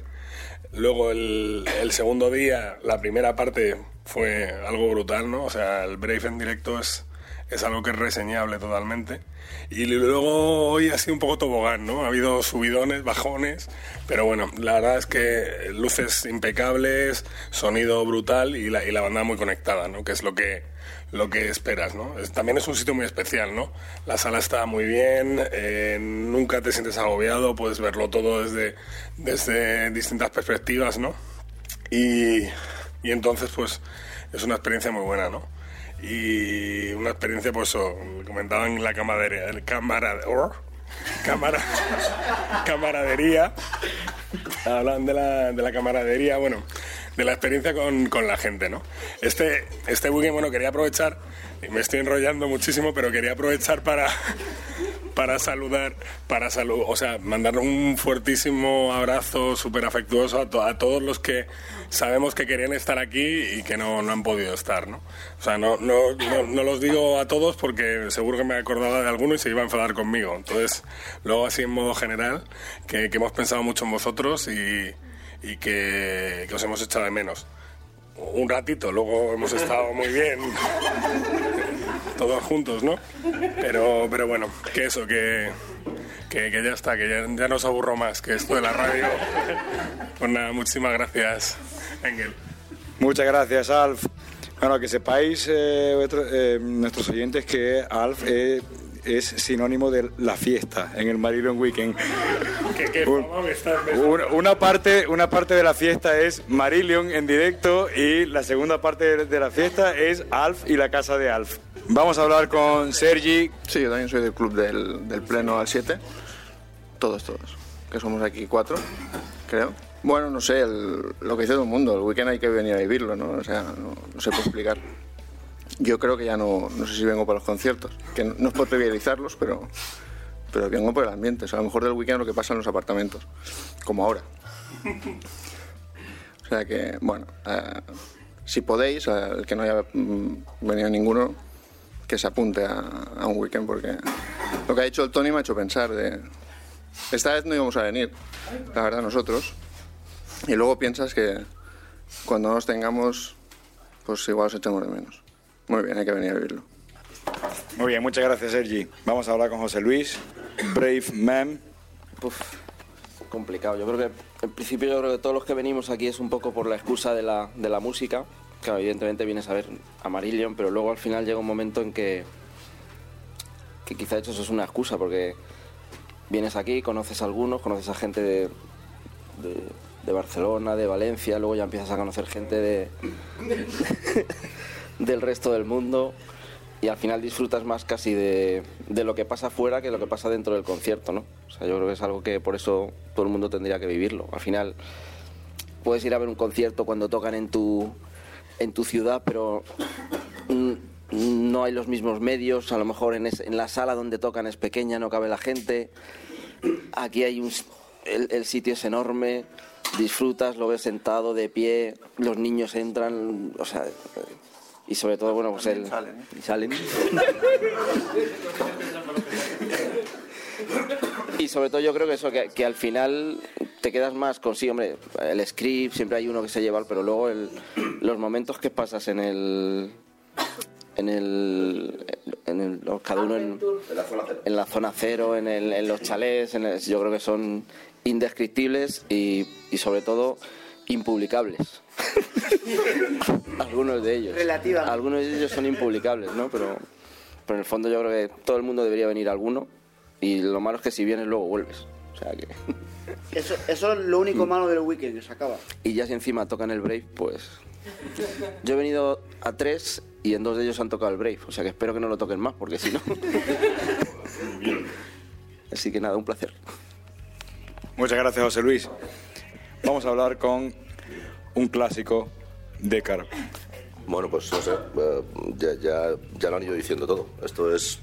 Luego el, el segundo día, la primera parte fue algo brutal, ¿no? O sea, el Brave en directo es, es algo que es reseñable totalmente. Y luego hoy ha sido un poco tobogán, ¿no? Ha habido subidones, bajones, pero bueno, la verdad es que luces impecables, sonido brutal y la, y la banda muy conectada, ¿no? Que es lo que, lo que esperas, ¿no? Es- también es un sitio muy especial, ¿no? La sala está muy bien, eh, nunca te sientes agobiado, puedes verlo todo desde, desde distintas perspectivas, ¿no? Y, y entonces, pues, es una experiencia muy buena, ¿no? Y una experiencia, pues, o, comentaban la camaradería, el cámara, or, cámara, camaradería, hablan de la, de la camaradería, bueno, de la experiencia con, con la gente, ¿no? Este, este weekend, bueno, quería aprovechar, y me estoy enrollando muchísimo, pero quería aprovechar para, para saludar, para salud, o sea, mandar un fuertísimo abrazo súper afectuoso a, to- a todos los que sabemos que querían estar aquí y que no, no han podido estar, ¿no? O sea, no, no, no, no los digo a todos porque seguro que me acordaba de alguno y se iba a enfadar conmigo. Entonces, luego así en modo general, que, que hemos pensado mucho en vosotros y, y que, que os hemos echado de menos. Un ratito, luego hemos estado muy bien todos juntos, ¿no? Pero, pero bueno, que eso, que, que, ya está, que ya, ya no os aburro más, que esto de la radio. Pues nada, muchísimas gracias, Engel. Muchas gracias, Alf. Bueno, que sepáis, eh, eh, nuestros oyentes, que Alf eh, es sinónimo de la fiesta en el Marillion Weekend. ¿Qué, qué Un- fama me estás- me Una, una parte, una parte de la fiesta es Marillion en directo y la segunda parte de, de la fiesta es Alf y la casa de Alf. Vamos a hablar con Sergi. Sí, yo también soy del club del, del Pleno al 7. Todos, todos. Que somos aquí cuatro, creo. Bueno, no sé, el- lo que dice todo el mundo, el weekend hay que venir a vivirlo, ¿no? O sea, no, no se puede explicar. Yo creo que ya no, no sé si vengo para los conciertos, que no, es por trivializarlos, pero, pero vengo por el ambiente. O sea, a lo mejor del weekend lo que pasa en los apartamentos, como ahora. O sea que, bueno, eh, si podéis, eh, el que no haya mm, venido ninguno, que se apunte a, a un weekend, porque lo que ha dicho el Tony me ha hecho pensar de... Esta vez no íbamos a venir, la verdad, nosotros. Y luego piensas que cuando nos tengamos, pues igual os echamos de menos. Muy bien, hay que venir a vivirlo. Muy bien, muchas gracias Sergi. Vamos a hablar con José Luis, Brave Man. complicado. Yo creo que, en principio, yo creo que todos los que venimos aquí es un poco por la excusa de la, de la música. Claro, evidentemente vienes a ver a Marillion, pero luego al final llega un momento en que, que quizá eso es una excusa, porque vienes aquí, conoces a algunos, conoces a gente de, de, de Barcelona, de Valencia, luego ya empiezas a conocer gente de, del resto del mundo y al final disfrutas más casi de, de lo que pasa fuera que lo que pasa dentro del concierto, ¿no? O sea, yo creo que es algo que por eso todo el mundo tendría que vivirlo. Al final puedes ir a ver un concierto cuando tocan en tu, en tu ciudad, pero mm, no hay los mismos medios, a lo mejor en, es- en la sala donde tocan es pequeña, no cabe la gente. Aquí hay un, el, el sitio es enorme, disfrutas, lo ves sentado, de pie, los niños entran, o sea, y sobre todo, bueno, pues el... y salen. Y sobre todo yo creo que eso, que, que al final te quedas más con sí, hombre, el script, siempre hay uno que se lleva, pero luego el- los momentos que pasas en el... En el, en el cada uno en, en la zona cero, en, el- en los chalés, en el- yo creo que son indescriptibles y, y sobre todo impublicables. Algunos de ellos. Relativa. Algunos de ellos son impublicables, ¿no? Pero, pero en el fondo yo creo que todo el mundo debería venir a alguno y lo malo es que si vienes luego vuelves. O sea que... Eso, eso es lo único malo del weekend, que se acaba. Y ya si encima tocan el Brave, pues... Yo he venido a tres y en dos de ellos han tocado el Brave. O sea que espero que no lo toquen más, porque si no... Así que nada, un placer. Muchas gracias José Luis. Vamos a hablar con un clásico de Car. Bueno, pues no sé, eh, ya, ya, ya lo han ido diciendo todo. Esto es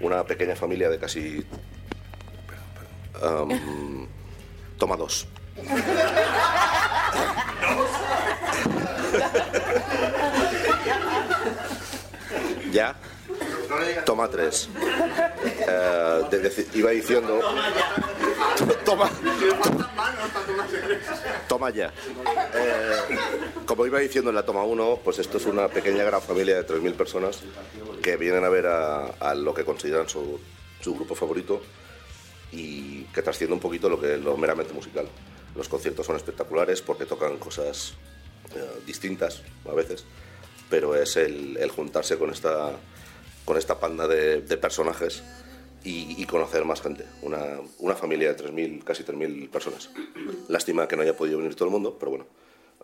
una pequeña familia de casi... um, toma dos. ¿Ya? Toma tres. Eh, iba diciendo... Toma. Toma ya. Eh, como iba diciendo en la toma 1, pues esto es una pequeña gran familia de 3.000 personas que vienen a ver a, lo que consideran su, su grupo favorito y que trasciende un poquito lo que es lo meramente musical. Los conciertos son espectaculares porque tocan cosas eh, distintas a veces, pero es el juntarse con esta, con esta panda de, de personajes y, conocer más gente. Una, una familia de 3.000, casi 3.000 personas. Lástima que no haya podido venir todo el mundo, pero bueno,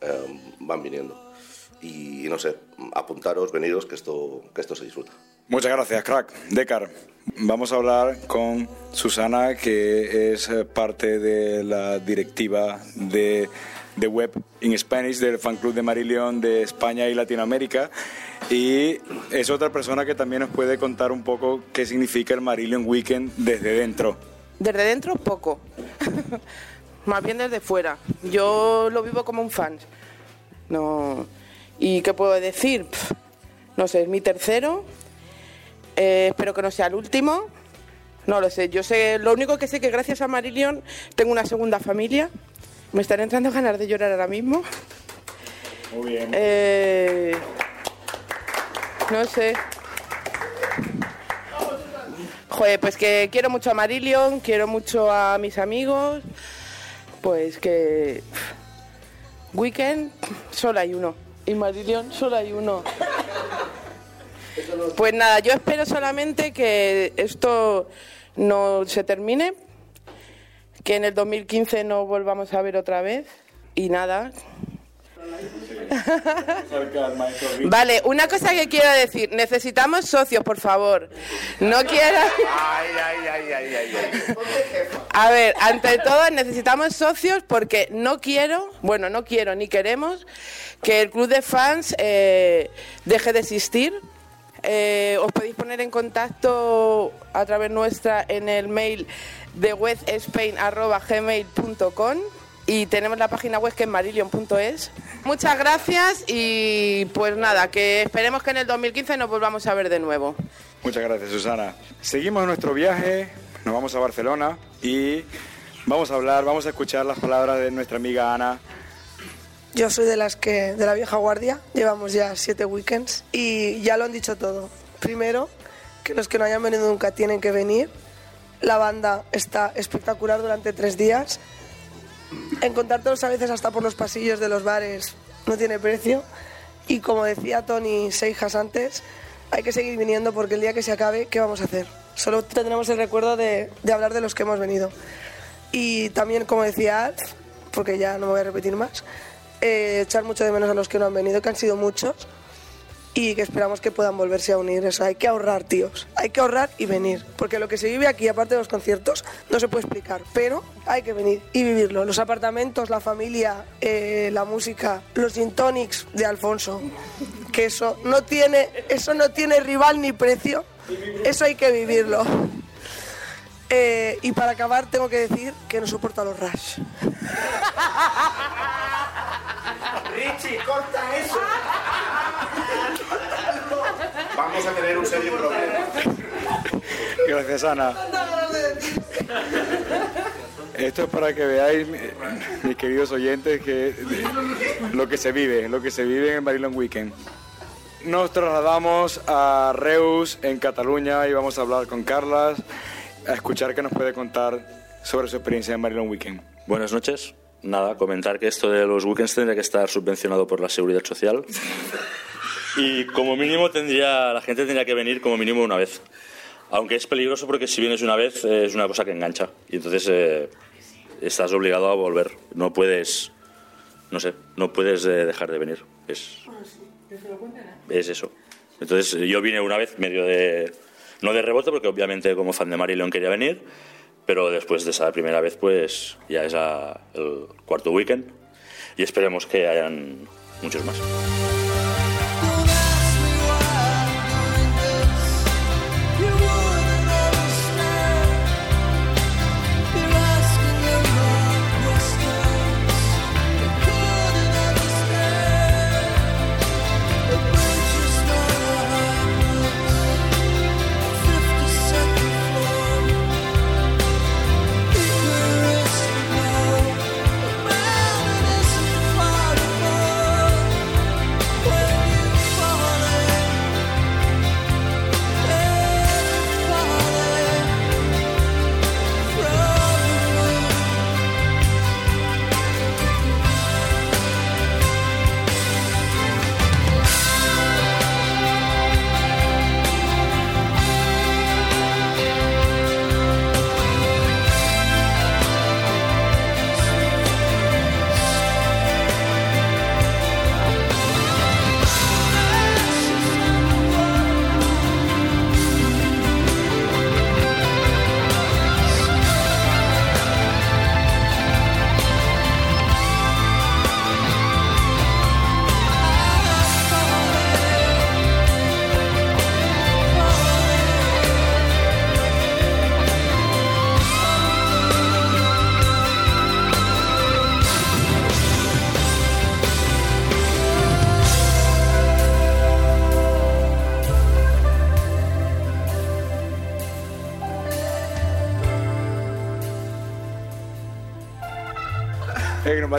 eh, van viniendo. Y, no sé, apuntaros, veniros, que esto, que esto se disfruta. Muchas gracias, crack. Decar. Vamos a hablar con Susana, que es eh, parte de la directiva de, de Web in Spanish del fan club de Marillion de España y Latinoamérica. Y es otra persona que también nos puede contar un poco qué significa el Marillion Weekend desde dentro. Desde dentro, poco. Más bien desde fuera. Yo lo vivo como un fan. No. ¿Y qué puedo decir? No sé, es mi tercero. Eh, espero que no sea el último. No lo sé. Yo sé, lo único que sé que gracias a Marillion tengo una segunda familia. Me están entrando ganas de llorar ahora mismo. Muy bien. Eh, no sé. Joder, pues que quiero mucho a Marillion, quiero mucho a mis amigos. Pues que. Weekend solo hay uno. Y Marillion solo hay uno. Pues nada, yo espero solamente que esto no se termine, que en el 2015 no volvamos a ver otra vez y nada. Vale, una cosa que quiero decir, necesitamos socios, por favor. No ay. A ver, ante todo necesitamos socios porque no quiero, bueno, no quiero ni queremos que el club de fans eh, deje de existir. Eh, os podéis poner en contacto a través nuestra en el mail de webspain.gmail.com y tenemos la página web que es marillion.es. Muchas gracias y pues nada, que esperemos que en el 2015 nos volvamos a ver de nuevo. Muchas gracias, Susana. Seguimos nuestro viaje, nos vamos a Barcelona y vamos a hablar, vamos a escuchar las palabras de nuestra amiga Ana. Yo soy de las que, de la vieja guardia, llevamos ya siete weekends y ya lo han dicho todo. Primero, que los que no hayan venido nunca tienen que venir. La banda está espectacular durante tres días. Encontrártelos a veces hasta por los pasillos de los bares no tiene precio. Y como decía Tony Seijas antes, hay que seguir viniendo porque el día que se acabe, ¿qué vamos a hacer? Solo tendremos el recuerdo de, de hablar de los que hemos venido. Y también, como decía Alf, porque ya no me voy a repetir más, eh, echar mucho de menos a los que no han venido, que han sido muchos, y que esperamos que puedan volverse a unir. Eso, hay que ahorrar, tíos. Hay que ahorrar y venir. Porque lo que se vive aquí, aparte de los conciertos, no se puede explicar. Pero hay que venir y vivirlo. Los apartamentos, la familia, eh, la música, los gin tonics de Alfonso. Que eso no tiene, eso no tiene rival ni precio. Eso hay que vivirlo. Eh, y para acabar tengo que decir que no soporto a los Rush. Richie, corta eso. Vamos a tener un serio problema. Gracias, Ana. Esto es para que veáis, mi- mis queridos oyentes, que lo que se vive, lo que se vive en el Marilyn Weekend. Nos trasladamos a Reus, en Cataluña, y vamos a hablar con Carlas, a escuchar qué nos puede contar sobre su experiencia en Marilyn Weekend. Buenas noches. Nada, comentar que esto de los weekends tendría que estar subvencionado por la seguridad social. Y como mínimo tendría, la gente tendría que venir como mínimo una vez. Aunque es peligroso porque si vienes una vez eh, es una cosa que engancha. Y entonces eh, estás obligado a volver. No puedes, no sé, no puedes eh, dejar de venir. Es, es eso. Entonces yo vine una vez medio de... No de rebote porque obviamente como fan de Marilyn quería venir, pero después de esa primera vez pues ya es el cuarto weekend y esperemos que hayan muchos más.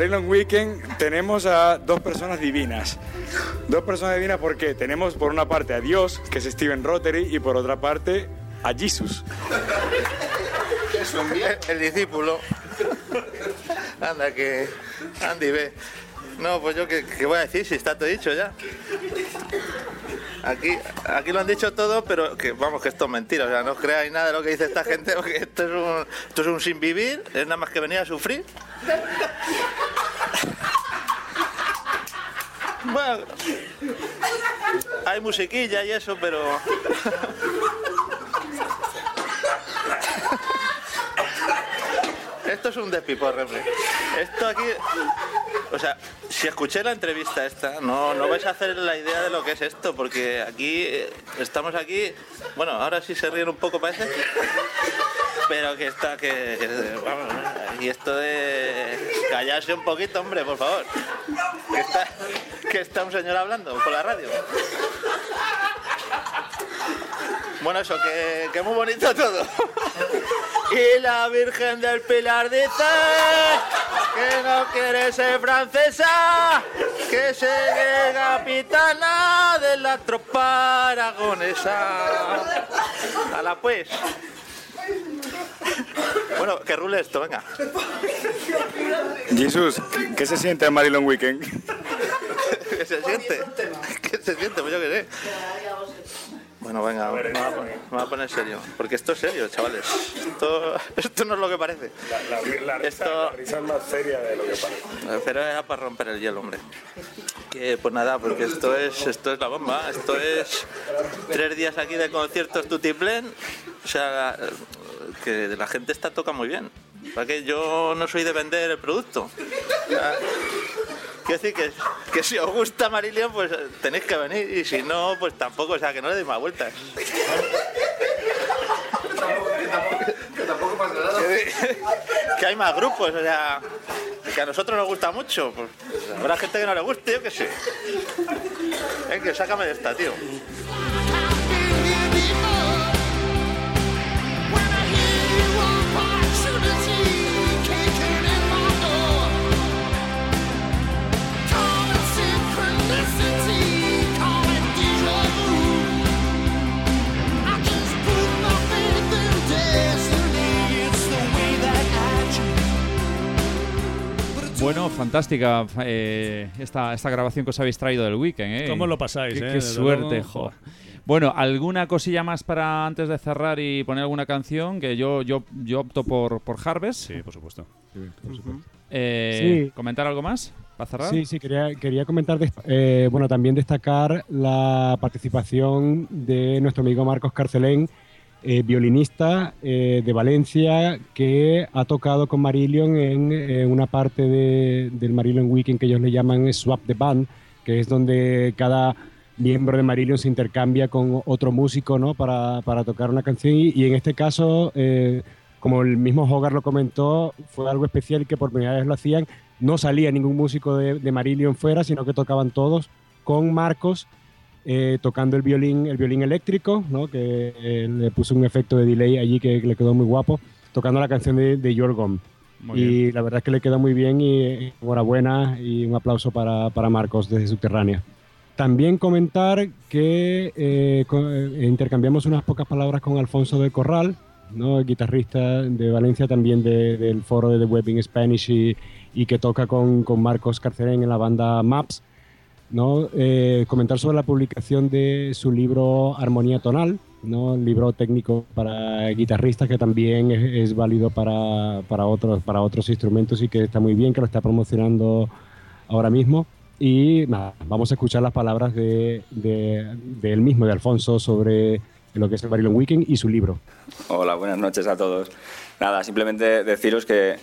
Marilyn Weekend tenemos a dos personas divinas. Dos personas divinas porque tenemos por una parte a Dios, que es Steven Rotary, y por otra parte a bien. El discípulo. Anda, que. Andy, ve. No, pues yo, ¿qué, qué voy a decir si está todo dicho ya? Aquí, aquí lo han dicho todo, pero que vamos, que esto es mentira. O sea, no os creáis nada de lo que dice esta gente, porque esto es un, esto es un sin vivir, es nada más que venir a sufrir. Bueno, hay musiquilla y eso, pero. Esto es un despiporre, hombre. Esto aquí. O sea, si escuché la entrevista esta, no, no vais a hacer la idea de lo que es esto, porque aquí eh, estamos aquí. Bueno, ahora sí se ríen un poco, parece. Pero que está, que. vamos, y esto de. Callarse un poquito, hombre, por favor. Que está, que está un señor hablando por la radio. Bueno, eso, que, que muy bonito todo. Y la Virgen del Pilar dice que no quiere ser francesa, que se capitana de la tropa aragonesa. Hala pues. Bueno, que rule esto, venga. Jesús, ¿qué- ¿qué se siente el Marilyn Weekend? ¿Qué se siente? ¿Qué se siente? Pues yo qué sé. Bueno, venga, me voy a poner, me voy a poner serio. Porque esto es serio, chavales. Esto, esto no es lo que parece. La, la risa, la risa es más seria de lo que parece. Pero era para romper el hielo, hombre. Que pues nada, porque esto es esto es la bomba. Esto es tres días aquí de conciertos tutiplén. O sea, que la gente está toca muy bien. Para que yo no soy de vender el producto. O sea, Quiero decir que, que si os gusta Marillion, pues eh, tenéis que venir. Y si no, pues tampoco. O sea, que no le deis más vueltas. Que- que hay más grupos, o sea, que a nosotros nos gusta mucho. Pues, habrá gente que no le guste, yo qué sé. Eh, que sácame de esta, tío. Bueno, fantástica eh, esta, esta grabación que os habéis traído del weekend. ¿eh? ¿Cómo lo pasáis, Qué, eh? qué suerte, luego, jo. Bueno, ¿alguna cosilla más para antes de cerrar y poner alguna canción? Que yo, yo, yo opto por, por Harvest. Sí, por supuesto. Eh, Sí. ¿Comentar algo más para cerrar? Sí, sí, quería, quería comentar, des- eh, bueno, también destacar la participación de nuestro amigo Marcos Carcelén, eh, violinista eh, de Valencia, que ha tocado con Marillion en eh, una parte de- del Marillion Weekend que ellos le llaman Swap the Band, que es donde cada miembro de Marillion se intercambia con otro músico ¿no? para, para tocar una canción y, en este caso... como el mismo Hogar lo comentó, fue algo especial que por primera vez lo hacían. No salía ningún músico de, de Marillion fuera, sino que tocaban todos con Marcos eh, tocando el violín, el violín eléctrico, ¿no? que eh, le puso un efecto de delay allí que, que le quedó muy guapo, tocando la canción de, de Yorgom. Y bien. la verdad es que le quedó muy bien y eh, enhorabuena y un aplauso para, para Marcos desde Subterránea. También comentar que eh, eh, intercambiamos unas pocas palabras con Alfonso del Corral, ¿no? el guitarrista de Valencia, también de- del foro de The Web in Spanish y, y que toca con, con Marcos Carcerén en la banda Maps. ¿No? Eh, comentar sobre la publicación de su libro Armonía Tonal, ¿no? el libro técnico para guitarristas que también es, es válido para, para, otros, para otros instrumentos y que está muy bien, que lo está promocionando ahora mismo. Y nada, vamos a escuchar las palabras de, de, de él mismo, de Alfonso, sobre lo que es el Marilyn Weekend y su libro. Hola, buenas noches a todos. Nada, simplemente deciros que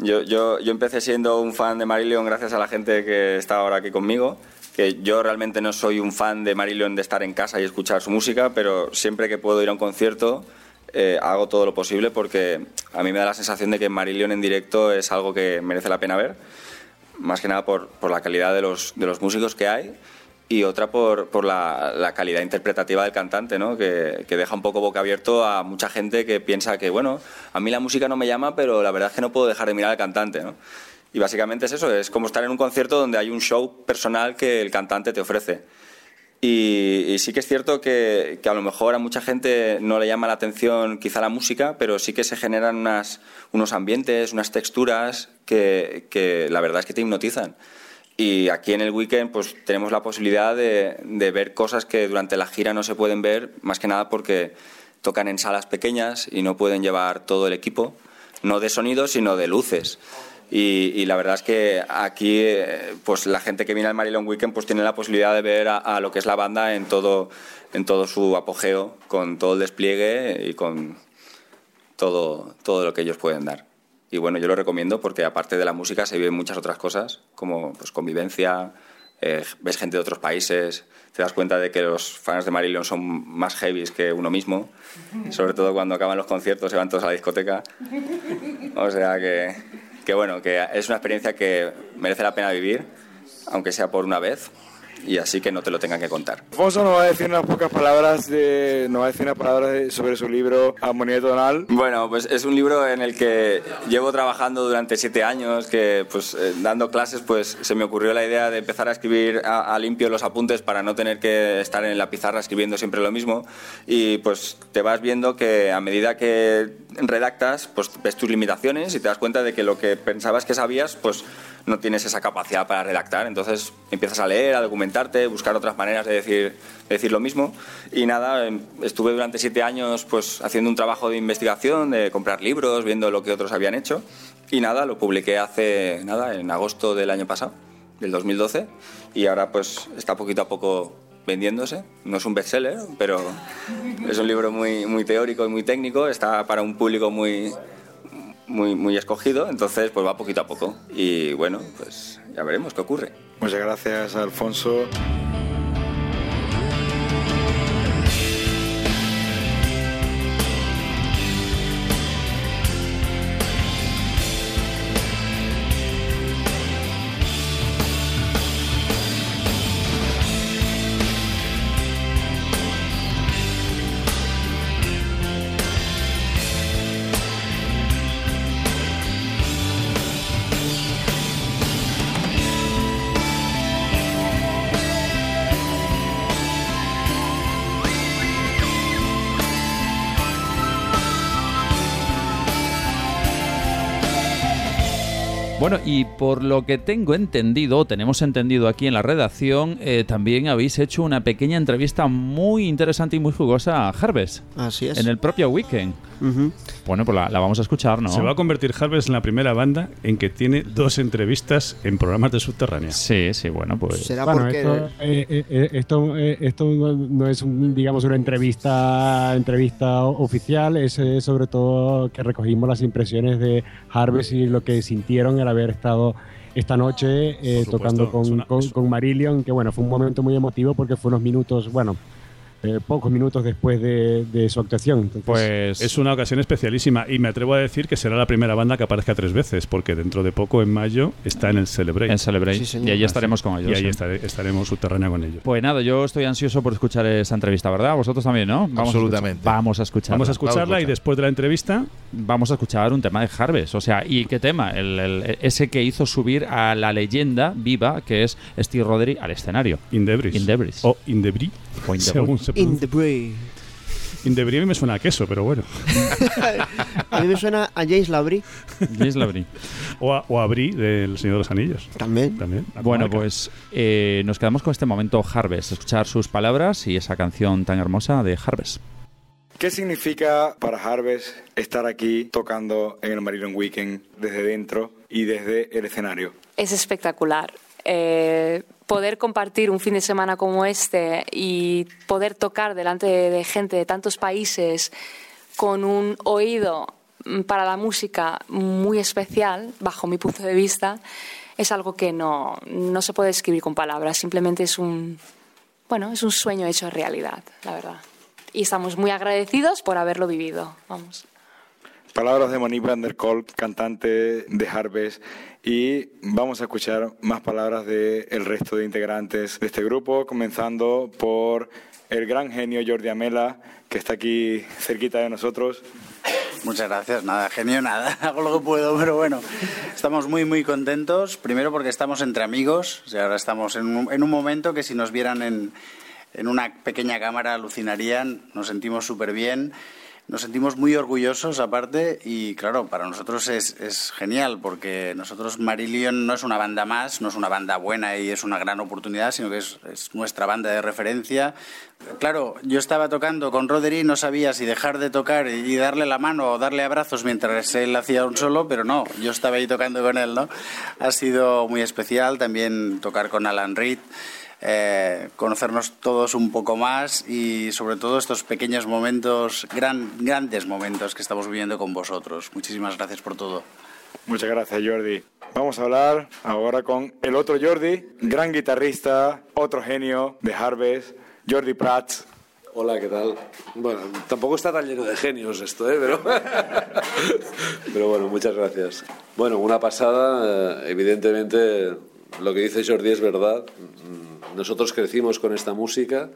yo, yo, yo empecé siendo un fan de Marillion gracias a la gente que está ahora aquí conmigo, que yo realmente no soy un fan de Marillion de estar en casa y escuchar su música, pero siempre que puedo ir a un concierto eh, hago todo lo posible porque a mí me da la sensación de que Marillion en directo es algo que merece la pena ver, más que nada por, por la calidad de los, de los músicos que hay y otra por, por la, la calidad interpretativa del cantante, ¿no? que, que deja un poco boca abierto a mucha gente que piensa que, bueno, a mí la música no me llama, pero la verdad es que no puedo dejar de mirar al cantante. Y básicamente es eso, es como estar en un concierto donde hay un show personal que el cantante te ofrece. Y, sí que es cierto que, a lo mejor a mucha gente no le llama la atención quizá la música, pero sí que se generan unas, unos ambientes, unas texturas que, la verdad es que te hipnotizan. Y aquí en el weekend pues tenemos la posibilidad de ver cosas que durante la gira no se pueden ver, más que nada porque tocan en salas pequeñas y no pueden llevar todo el equipo, no de sonido, sino de luces. Y, y la verdad es que aquí eh, pues la gente que viene al Marilyn Weekend pues tiene la posibilidad de ver a, a lo que es la banda en todo, en todo su apogeo, con todo el despliegue y con todo, todo lo que ellos pueden dar. Y bueno, yo lo recomiendo porque aparte de la música se viven muchas otras cosas, como pues, convivencia, eh, ves gente de otros países, te das cuenta de que los fans de Marillion son más heavies que uno mismo, sobre todo cuando acaban los conciertos se van todos a la discoteca. O sea que, que bueno, que es una experiencia que merece la pena vivir, aunque sea por una vez, y así que no te lo tengan que contar. Alfonso nos va a decir unas pocas palabras de, nos va a decir unas palabras de- sobre su libro Armonía Tonal. Bueno, pues es un libro en el que llevo trabajando durante siete años, que pues eh, dando clases pues se me ocurrió la idea de empezar a escribir a, a limpio los apuntes para no tener que estar en la pizarra escribiendo siempre lo mismo y pues te vas viendo que a medida que redactas pues ves tus limitaciones y te das cuenta de que lo que pensabas que sabías pues no tienes esa capacidad para redactar, entonces empiezas a leer, a documentarte, buscar otras maneras de decir, de decir lo mismo. Y nada, em, estuve durante siete años pues haciendo un trabajo de investigación, de comprar libros, viendo lo que otros habían hecho. Y nada, lo publiqué hace, nada, en agosto del año pasado, del 2012. Y ahora pues está poquito a poco vendiéndose. No es un bestseller, pero es un libro muy, muy teórico y muy técnico. Está para un público muy, muy, muy escogido, entonces pues va poquito a poco. Y bueno, pues ya veremos qué ocurre. Muchas gracias, Alfonso. Y por lo que tengo entendido, tenemos entendido aquí en la redacción, eh, también habéis hecho una pequeña entrevista muy interesante y muy jugosa a Harvest. Así es. En el propio weekend. Bueno, pues la, la vamos a escuchar, ¿no? Se va a convertir Harvest en la primera banda en que tiene dos entrevistas en programas de subterránea. Sí, sí, bueno, pues. Bueno, esto, eh, eh, esto, eh, esto no- es, digamos, una entrevista, entrevista oficial, es eh, sobre todo que recogimos las impresiones de Harvest y lo que sintieron al haber estado esta noche eh, tocando con, con, con Marillion, que bueno, fue un momento muy emotivo porque fue unos minutos, bueno, eh, pocos minutos después de, de su actuación. Entonces, Pues Es una ocasión especialísima y me atrevo a decir que será la primera banda que aparezca tres veces, porque dentro de poco, en mayo, está en el Celebrate. En Celebrate. Sí, señor. Y allí estaremos con ellos, Y ahí sí. estare- estaremos subterránea con ellos. Pues nada, yo estoy ansioso por escuchar esa entrevista, ¿verdad? Vosotros también, ¿no? Vamos a Absolutamente. escuchar- vamos a escucharla. Vamos a escucharla y después de la entrevista vamos a escuchar un tema de Harvest. O sea, ¿y qué tema? El, el- ese que hizo subir a la leyenda viva que es Steve Roderick al escenario. Indebris. Indebris. O Indebris. O Indebris. Según se In the. Indebris a mí me suena a queso, pero bueno. A mí me suena a James Labrie. James Labrie. o, a, o a Brie del Señor de los Anillos. También. También. Bueno, pues eh, nos quedamos con este momento Harvest, escuchar sus palabras y esa canción tan hermosa de Harvest. ¿Qué significa para Harvest estar aquí tocando en el Marillion Weekend desde dentro y desde el escenario? Es espectacular. Eh, poder compartir un fin de semana como este y poder tocar delante de, gente de tantos países con un oído para la música muy especial, bajo mi punto de vista, es algo que no, no se puede describir con palabras. Simplemente es un, bueno, es un sueño hecho realidad, la verdad. Y estamos muy agradecidos por haberlo vivido. Vamos. Palabras de Monique van der Kolk, cantante de Harvest, y vamos a escuchar más palabras del el resto de integrantes de este grupo, comenzando por el gran genio Jordi Amela, que está aquí cerquita de nosotros. Muchas gracias, nada, genio, nada, hago lo que puedo, pero bueno, estamos muy, muy contentos, primero porque estamos entre amigos, sea, ahora estamos en un, en un momento que si nos vieran en, en una pequeña cámara alucinarían, nos sentimos súper bien. Nos sentimos muy orgullosos aparte y claro, para nosotros es, es, genial porque nosotros Marillion no es una banda más, no es una banda buena y es una gran oportunidad, sino que es, es nuestra banda de referencia. Claro, yo estaba tocando con Roderick, no sabía si dejar de tocar y darle la mano o darle abrazos mientras él hacía un solo, pero no, yo estaba ahí tocando con él, ¿no? Ha sido muy especial también tocar con Alan Reed. Eh, conocernos todos un poco más y sobre todo estos pequeños momentos, gran, grandes momentos que estamos viviendo con vosotros. Muchísimas gracias por todo. Muchas gracias Jordi. Vamos a hablar ahora con el otro Jordi, gran guitarrista, otro genio de Harvest, Jordi Prats. Hola, ¿qué tal? Bueno, tampoco está tan lleno de genios esto, ¿eh? Pero, Pero bueno, muchas gracias. Bueno, una pasada, eh, evidentemente lo que dice Jordi es verdad. Nosotros crecimos con esta música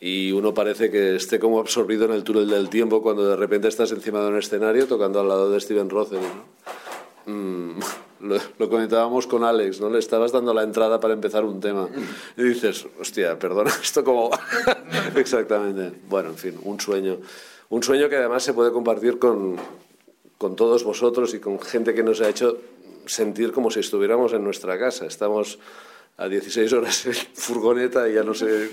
y uno parece que esté como absorbido en el túnel del tiempo cuando de repente estás encima de un escenario tocando al lado de Steven Rothery. ¿no? Mm, lo, lo, comentábamos con Alex, ¿no? Le estabas dando la entrada para empezar un tema y dices, hostia, perdona, ¿esto cómo va? Exactamente. Bueno, en fin, un sueño. Un sueño que además se puede compartir con, con todos vosotros y con gente que nos ha hecho sentir como si estuviéramos en nuestra casa. Estamos a 16 horas en furgoneta y ya no sé,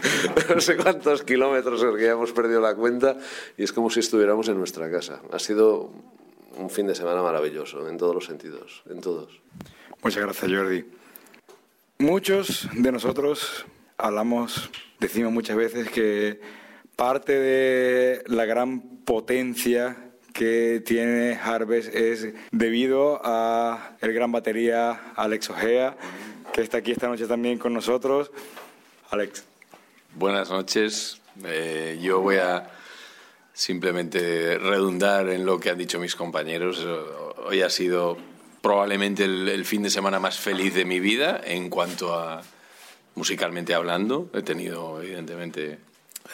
no sé cuántos kilómetros en que ya hemos perdido la cuenta y es como si estuviéramos en nuestra casa. Ha sido un fin de semana maravilloso en todos los sentidos, en todos. Muchas gracias Jordi. Muchos de nosotros hablamos, decimos muchas veces que parte de la gran potencia que tiene Harvest es debido a el gran batería Alex Ojea, que está aquí esta noche también con nosotros. Alex. Buenas noches. Eh, yo voy a simplemente redundar en lo que han dicho mis compañeros. Hoy ha sido probablemente el, el fin de semana más feliz de mi vida en cuanto a musicalmente hablando. He tenido, evidentemente,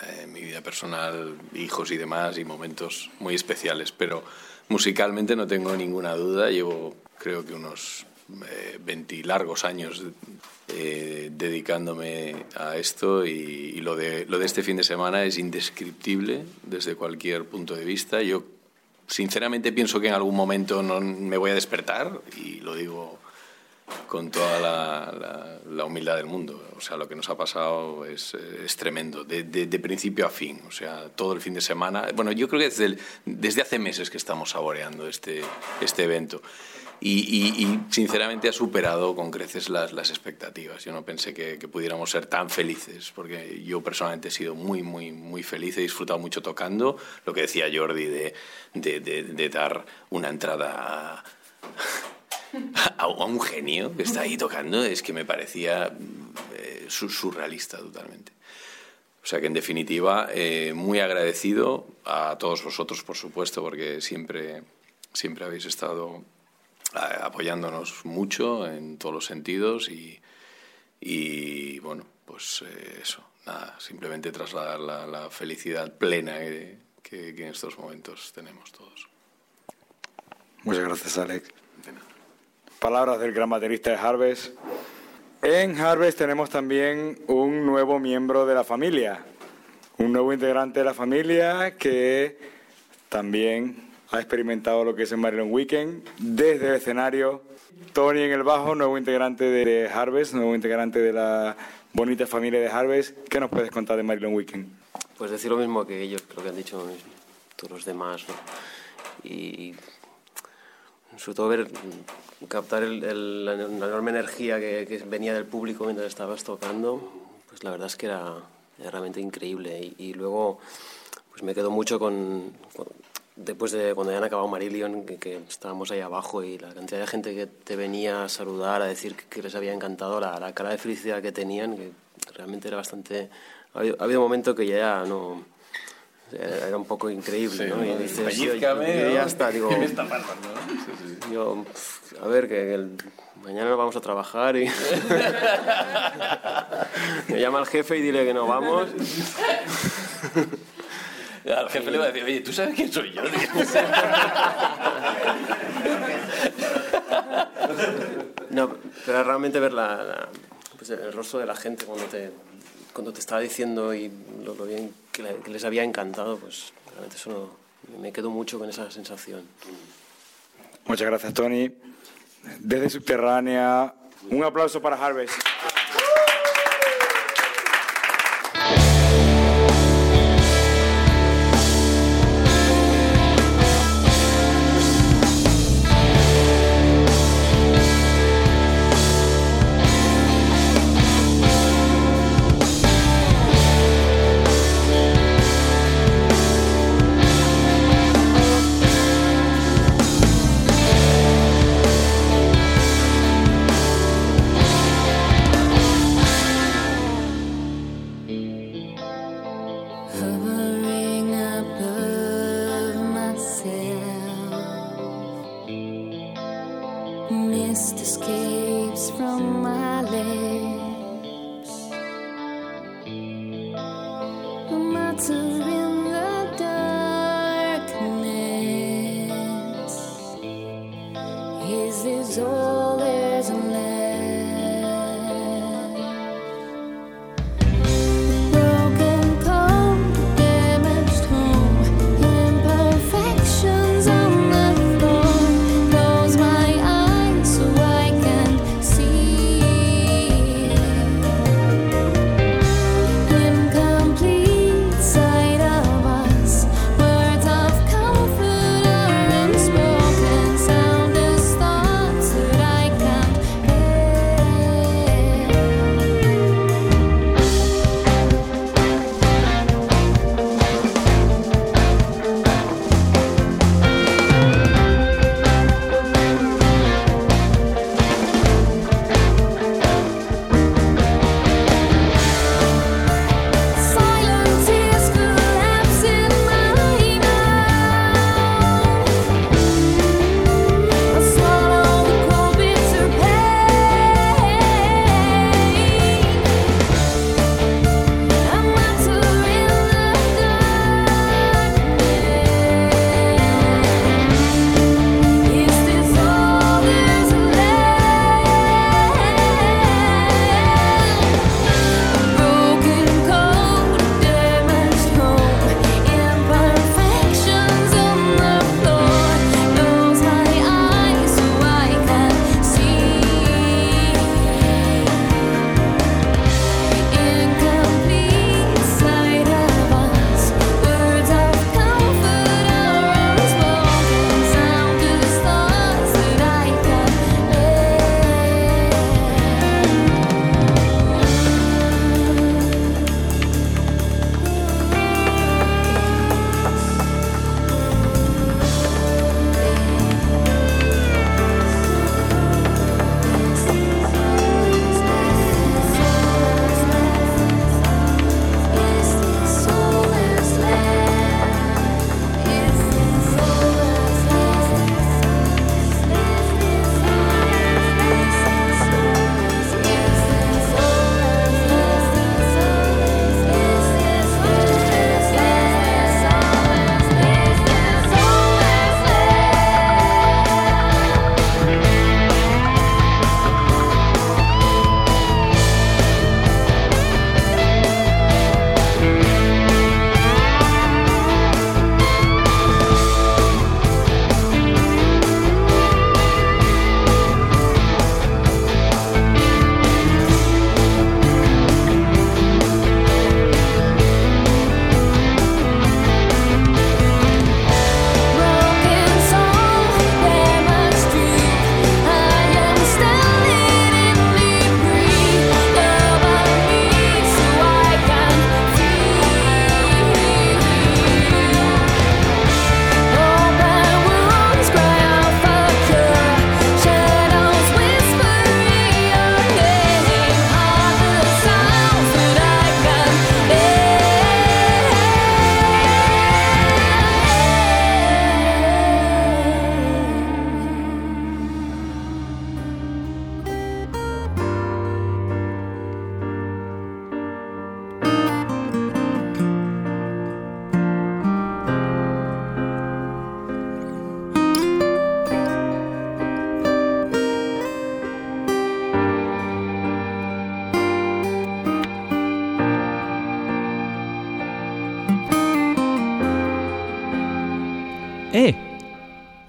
eh, mi vida personal, hijos y demás, y momentos muy especiales, pero musicalmente no tengo ninguna duda. Llevo, creo que unos eh, 20 largos años eh, dedicándome a esto y, y, lo, de, lo de este fin de semana es indescriptible desde cualquier punto de vista. Yo sinceramente pienso que en algún momento no me voy a despertar y lo digo con toda la, humildad del mundo. O sea, lo que nos ha pasado es, es tremendo, de, principio a fin. O sea, todo el fin de semana. Bueno, yo creo que desde, desde hace meses que estamos saboreando este, este evento. Y, sinceramente ha superado con creces las, las expectativas. Yo no pensé que, que, pudiéramos ser tan felices, porque yo personalmente he sido muy, muy, muy feliz, he disfrutado mucho tocando. Lo que decía Jordi de, de, de dar una entrada a un genio que está ahí tocando es que me parecía eh, surrealista totalmente. O sea que en definitiva, eh, muy agradecido a todos vosotros, por supuesto, porque siempre, siempre habéis estado apoyándonos mucho en todos los sentidos y, y bueno, pues eh, eso, nada, simplemente trasladar la, la felicidad plena que, que, que en estos momentos tenemos todos. Muchas gracias, Alex. Palabras del gran baterista de Harvest. En Harvest tenemos también un nuevo miembro de la familia, un nuevo integrante de la familia que también ha experimentado lo que es el Marilyn Weekend desde el escenario. Tony en el bajo, nuevo integrante de Harvest, nuevo integrante de la bonita familia de Harvest. ¿Qué nos puedes contar de Marilyn Weekend? Pues decir lo mismo que ellos, creo que han dicho todos los demás. ¿no? Y sobre todo ver captar el, el, la enorme energía que, venía del público mientras estabas tocando, pues la verdad es que era, realmente increíble. Y, luego pues me quedo mucho con, después de cuando ya han acabado Marillion, que, que, estábamos ahí abajo y la cantidad de gente que te venía a saludar, a decir que, que les había encantado, la, la, cara de felicidad que tenían, que realmente era bastante... Ha habido, ha habido momentos que ya no era un poco increíble, sí, ¿no? Y dices, yo, ya está, digo, ¿Qué está pasando? Sí, sí. yo, a ver, que el, mañana vamos a trabajar y me llama el jefe y dile que no vamos. Al jefe le va a decir, oye, ¿tú sabes quién soy yo? no, pero realmente ver la, la, pues el rostro de la gente cuando te, cuando te estaba diciendo y lo, lo bien que, le, que, les había encantado, pues realmente eso no, me quedo mucho con esa sensación. Muchas gracias, Tony. Desde Subterránea, un aplauso para Harvest.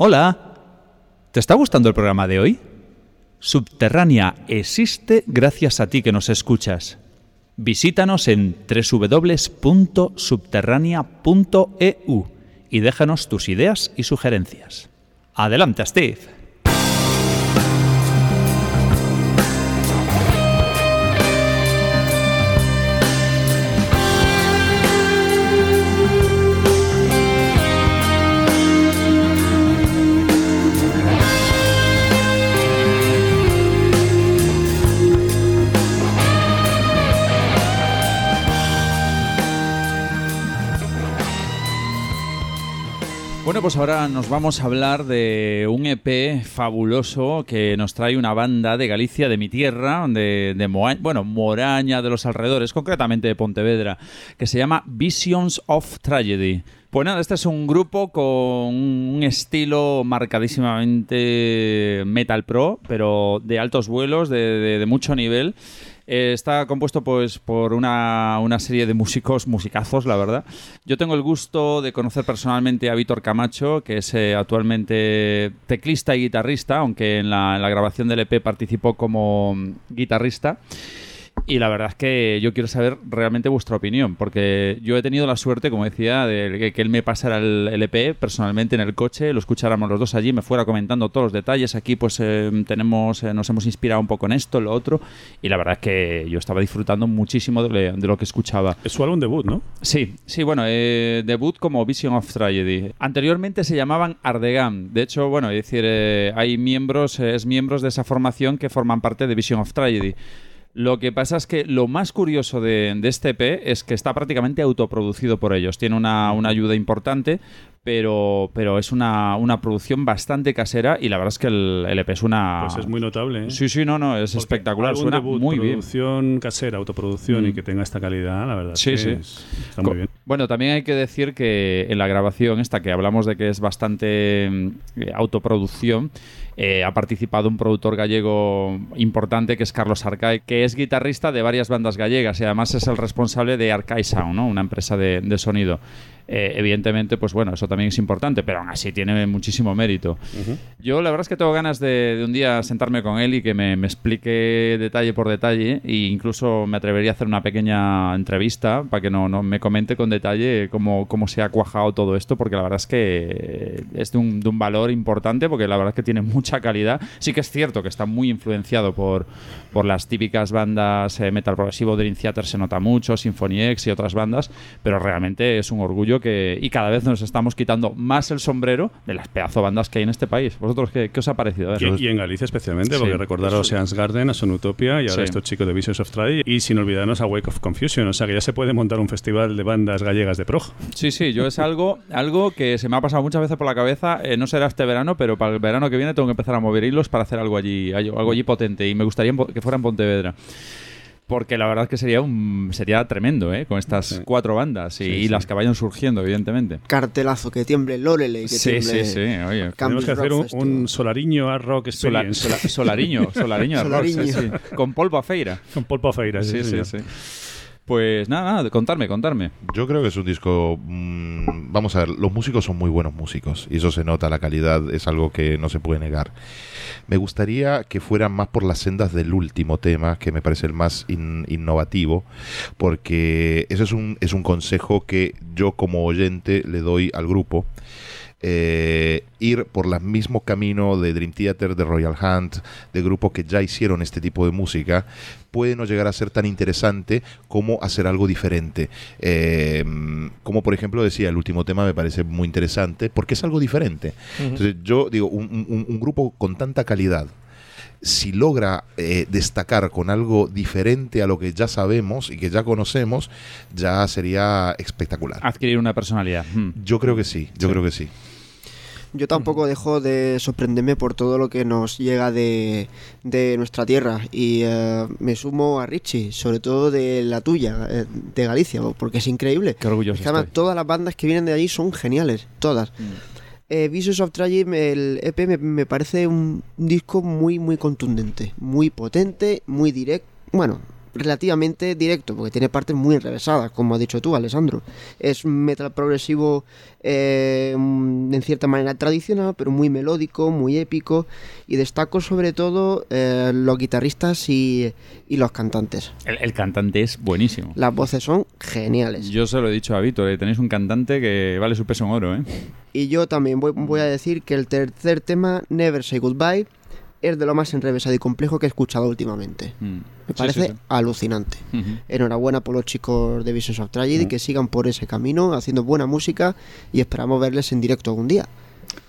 ¡Hola! ¿Te está gustando el programa de hoy? Subterránea existe gracias a ti que nos escuchas. Visítanos en www.subterránea.eu y déjanos tus ideas y sugerencias. Adelante, Steve. Pues ahora nos vamos a hablar de un EP fabuloso que nos trae una banda de Galicia, de mi tierra, de, bueno, Moraña, de los alrededores, concretamente de Pontevedra, que se llama Visions of Tragedy. Pues nada, este es un grupo con un estilo marcadísimamente metal pro, pero de altos vuelos, de mucho nivel. Eh, está compuesto pues por una, una serie de músicos, musicazos, la verdad. Yo tengo el gusto de conocer personalmente a Víctor Camacho, que es eh, actualmente teclista y guitarrista, aunque en la, grabación del EP participó como mm, guitarrista. Y la verdad es que yo quiero saber realmente vuestra opinión, porque yo he tenido la suerte, como decía, de que, él me pasara el, el EP personalmente en el coche, lo escucháramos los dos allí, me fuera comentando todos los detalles. Aquí pues eh, tenemos, eh, nos hemos inspirado un poco en esto, en lo otro, y la verdad es que yo estaba disfrutando muchísimo de, de lo que escuchaba. Es su álbum debut, ¿no? Sí, sí, bueno, eh, debut como Vision of Tragedy. Anteriormente se llamaban Ardegam. De hecho, bueno, es decir, eh, hay miembros, eh, es miembros de esa formación que forman parte de Vision of Tragedy. Lo que pasa es que lo más curioso de, de este EP es que está prácticamente autoproducido por ellos. Tiene una, una ayuda importante, pero, pero es una, una producción bastante casera y la verdad es que el, el EP es una... Pues es muy notable. ¿eh? Sí, sí, no, no, es espectacular. Suena debut, muy bien. producción casera, autoproducción Mm. y que tenga esta calidad, la verdad. Sí, que sí. es- está muy bien. Bueno, también hay que decir que en la grabación esta que hablamos de que es bastante mm, eh, autoproducción, eh, ha participado un productor gallego importante que es Carlos Arcai, que es guitarrista de varias bandas gallegas y además es el responsable de Arcai Sound, ¿no? una empresa de, de sonido. Eh, evidentemente, pues bueno, eso también es importante, pero aún así tiene muchísimo mérito. Yo la verdad es que tengo ganas de, de un día sentarme con él y que me, me explique detalle por detalle e incluso me atrevería a hacer una pequeña entrevista para que no, no me comente con detalle cómo, cómo se ha cuajado todo esto, porque la verdad es que es de un, de un valor importante, porque la verdad es que tiene mucha calidad. Sí que es cierto que está muy influenciado por, por las típicas bandas eh, metal progresivo, Dream Theater se nota mucho, Symphony X y otras bandas, pero realmente es un orgullo que y cada vez nos estamos quitando más el sombrero de las pedazo bandas que hay en este país. ¿Vosotros qué, qué os ha parecido? Ver. Y, y en Galicia especialmente, porque recordar a Ocean's Garden, a Sonutopia y ahora Sí. estos chicos de Visions of Tragedy y sin olvidarnos a Wake of Confusion, o sea que ya se puede montar un festival de bandas gallegas de prog. Sí, sí, yo es algo, algo que se me ha pasado muchas veces por la cabeza. eh, no será este verano, pero para el verano que viene tengo que empezar a mover hilos para hacer algo allí, algo allí potente. Y me gustaría Po- que fuera en Pontevedra. Porque la verdad es que sería un sería tremendo, ¿eh? Con estas cuatro bandas y, Sí, y sí. las que vayan surgiendo, evidentemente. Cartelazo, que tiemble Loreley, que Sí, tiemble sí, sí, oye. Tenemos que hacer Rock un, un solariño Hard Rock Sola- Experience. sola- solariño, solariño, sí, Solariño. sí. Con polvo a feira. Con polvo a feira, sí, sí, sí, sí. Pues nada, nada, contarme, contarme. Yo creo que es un disco. mm, vamos a ver, los músicos son muy buenos músicos y eso se nota, la calidad es algo que no se puede negar. Me gustaría que fueran más por las sendas del último tema, que me parece el más in- innovativo, porque ese es un, es un consejo que yo como oyente le doy al grupo. Eh, ir por el mismo camino de Dream Theater, de Royal Hunt, de grupos que ya hicieron este tipo de música, puede no llegar a ser tan interesante como hacer algo diferente. Eh, como por ejemplo decía, el último tema me parece muy interesante porque es algo diferente. Entonces yo digo, un, un- un grupo con tanta calidad, si logra eh, destacar con algo diferente a lo que ya sabemos y que ya conocemos, ya sería espectacular. Adquirir una personalidad. Hmm. Yo creo que sí, yo creo que sí. Yo tampoco dejo de sorprenderme por todo lo que nos llega de, de nuestra tierra y eh, me sumo a Richie, sobre todo de la tuya, eh, de Galicia, porque es increíble. Qué orgulloso además todas las bandas que vienen de allí son geniales, todas. Eh, Visions of me- el EP me, me parece un disco muy, muy contundente, muy potente, muy directo. Bueno, relativamente directo, porque tiene partes muy enrevesadas, como has dicho tú, Alessandro. Es un metal progresivo eh, mm, en cierta manera tradicional, pero muy melódico, muy épico, y destaco sobre todo eh, los guitarristas y, y los cantantes. El, el cantante es buenísimo. Las voces son geniales. Yo se lo he dicho a Víctor, eh, tenéis un cantante que vale su peso en oro, ¿eh? Y yo también voy, voy a decir que el tercer tema, Never Say Goodbye, es de lo más enrevesado y complejo que he escuchado últimamente. Mm. Me parece sí, sí. alucinante. Enhorabuena por los chicos de Visions of Tragedy, Mm. que sigan por ese camino, haciendo buena música y esperamos verles en directo algún día.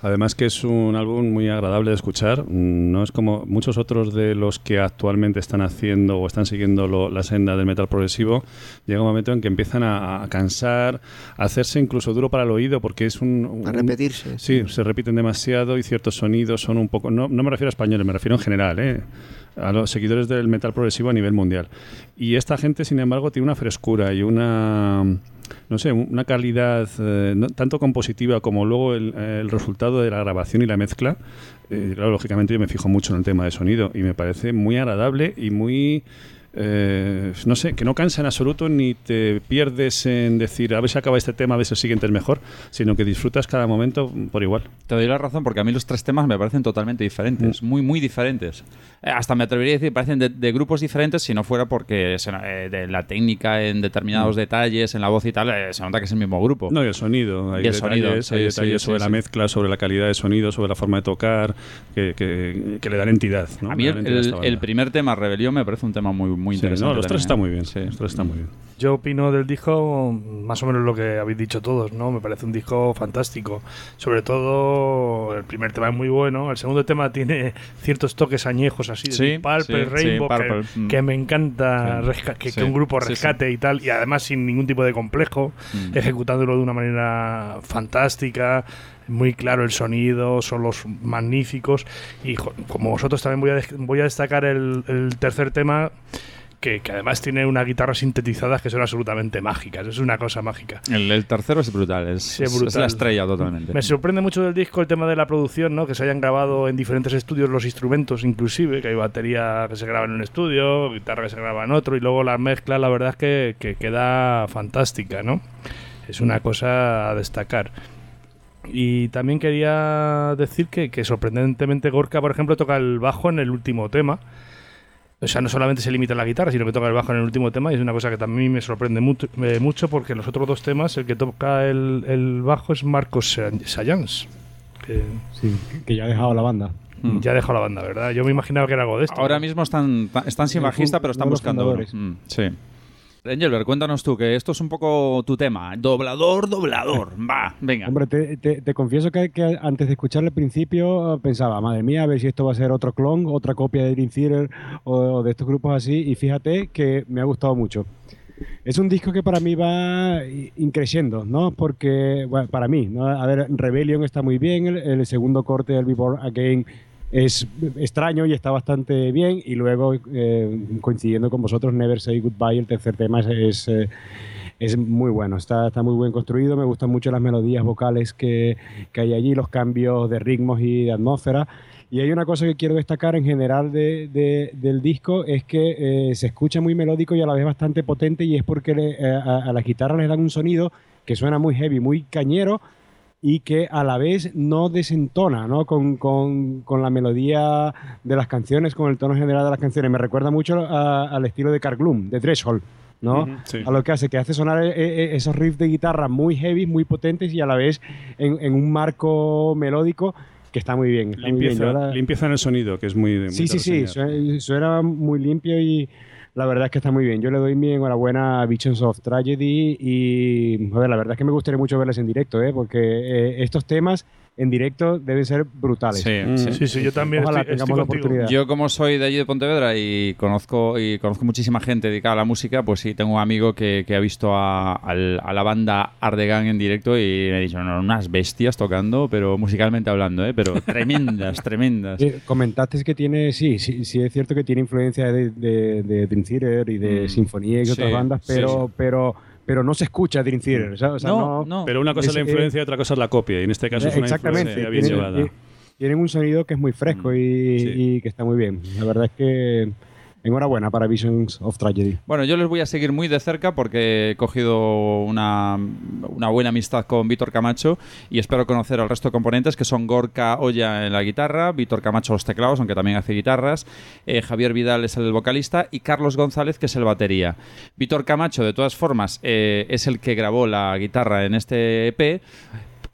Además que es un álbum muy agradable de escuchar, no es como muchos otros de los que actualmente están haciendo o están siguiendo lo- la senda del metal progresivo, llega un momento en que empiezan a, a cansar, a hacerse incluso duro para el oído porque es un... un- A repetirse. Sí, se repiten demasiado y ciertos sonidos son un poco... No, no me refiero a españoles, me refiero en general, ¿eh? a los seguidores del metal progresivo a nivel mundial. Y esta gente, sin embargo, tiene una frescura y una no sé, una calidad eh, no- tanto compositiva como luego el, resultado de la grabación y la mezcla. Eh, claro, lógicamente yo me fijo mucho en el tema de sonido y me parece muy agradable y muy... eh, no sé, que no cansa en absoluto ni te pierdes en decir a ver si acaba este tema, a ver si el siguiente es mejor, sino que disfrutas cada momento por igual. Te doy la razón porque a mí los tres temas me parecen totalmente diferentes, muy, muy diferentes. Eh, hasta me atrevería a decir, parecen de, de grupos diferentes si no fuera porque se- eh, de la técnica en determinados Mm. detalles, en la voz y tal, se nota que es el mismo grupo. No, y el sonido. Hay Y el detalles, sonido, hay sí, detalles sí, sobre sí, la mezcla, sobre la calidad de sonido, sobre la forma de tocar, que, que- que le dan entidad. ¿no? A mí el, a el primer tema, Rebelión, me parece un tema muy, muy Sí, interesante. no, los tres están también, muy ¿eh? bien. Sí. Los tres están muy bien. Yo opino del disco más o menos lo que habéis dicho todos, ¿no? Me parece un disco fantástico. Sobre todo el primer tema es muy bueno, el segundo tema tiene ciertos toques añejos así de Sí, Purple, sí, Rainbow, Purple, mm. que, me encanta que, sí, que un grupo sí, sí. rescate y tal, y además sin ningún tipo de complejo, Mm. ejecutándolo de una manera fantástica. Muy claro el sonido, son los magníficos. Y como vosotros también voy a, voy a destacar el, el tercer tema, que, que además tiene unas guitarras sintetizadas que son absolutamente mágicas. Es una cosa mágica. El, el tercero es brutal, es, Sí, es- la estrella totalmente. Me sorprende mucho del disco el tema de la producción, ¿no? Que se hayan grabado en diferentes estudios los instrumentos, inclusive, que hay batería que se graba en un estudio, guitarra que se graba en otro, y luego la mezcla, la verdad es que, que queda fantástica, ¿no? Es una cosa a destacar. Y también quería decir que, que sorprendentemente Gorka, por ejemplo, toca el bajo en el último tema. O sea, no solamente se limita a la guitarra, sino que toca el bajo en el último tema y es una cosa que también me sorprende mucho, eh, mucho porque en los otros dos temas el que toca el, el bajo es Marcos Sa- Sayans. Que Sí, que ya ha dejado la banda. Ya ha dejado la banda, ¿verdad? Yo me imaginaba que era algo de esto. Ahora mismo están, están sin bajista, pero están buscando. Mm, sí. Engelbert, cuéntanos tú, que esto es un poco tu tema. Doblador, doblador. Va, venga. Hombre, te, te- te confieso que, que antes de escucharle al principio eh, pensaba, madre mía, a ver si esto va a ser otro clon, otra copia de Dream Theater o, o de estos grupos así, y fíjate que me ha gustado mucho. Es un disco que para mí va increciendo, ¿no? Porque, bueno, para mí, ¿no? A ver, Rebellion está muy bien, el, el segundo corte del Before Again es extraño y está bastante bien, y luego, eh, coincidiendo con vosotros, Never Say Goodbye, el tercer tema es... es, eh, es muy bueno, está, está muy buen construido, me gustan mucho las melodías vocales que, que hay allí, los cambios de ritmos y de atmósfera. Y hay una cosa que quiero destacar en general de- de- del disco, es que eh, se escucha muy melódico y a la vez bastante potente y es porque a, a las guitarras les dan un sonido que suena muy heavy, muy cañero y que a la vez no desentona ¿no? Con, con- con la melodía de las canciones, con el tono general de las canciones. Me recuerda mucho a- al estilo de Cargloom, de Threshold. ¿no? Sí. A lo que hace, que hace sonar eh, eh, esos riffs de guitarra muy heavy, muy potentes y a la vez en, en un marco melódico que está muy bien. Está muy bien. Limpieza, en el sonido, que es muy, muy Sí, sí, sí, suena muy limpio y la verdad es que está muy bien. Yo le doy mi enhorabuena a Visions of Tragedy y joder, la verdad es que me gustaría mucho verles en directo, ¿eh? porque eh, estos temas en directo deben ser brutales. Sí, sí. Ojalá tengamos la oportunidad. Yo como soy de allí de Pontevedra y conozco y conozco muchísima gente dedicada a la música, pues sí, tengo un amigo que, que ha visto a, a la banda Ardegan en directo y me ha dicho, no, unas bestias tocando, pero musicalmente hablando, ¿eh? pero tremendas, tremendas. Eh, comentaste que tiene, sí, sí, sí es cierto que tiene influencia de, de, de Dream Theater y de Mm, Sinfonía y sí, otras bandas, sí, pero, sí. pero, pero no se escucha Dream Theater. o sea, o sea, no, Pero una cosa es la eh, influencia y otra cosa es la copia. Y en este caso es una Exactamente. influencia bien Tienen- llevada. ti- Tienen un sonido que es muy fresco y, y que está muy bien. La verdad es que enhorabuena para Visions of Tragedy. Bueno, yo les voy a seguir muy de cerca porque he cogido una, una buena amistad con Víctor Camacho y espero conocer al resto de componentes que son Gorka Olla en la guitarra, Víctor Camacho los teclados, aunque también hace guitarras, eh, Javier Vidal es el vocalista y Carlos González que es el batería. Víctor Camacho, de todas formas, eh, es el que grabó la guitarra en este EP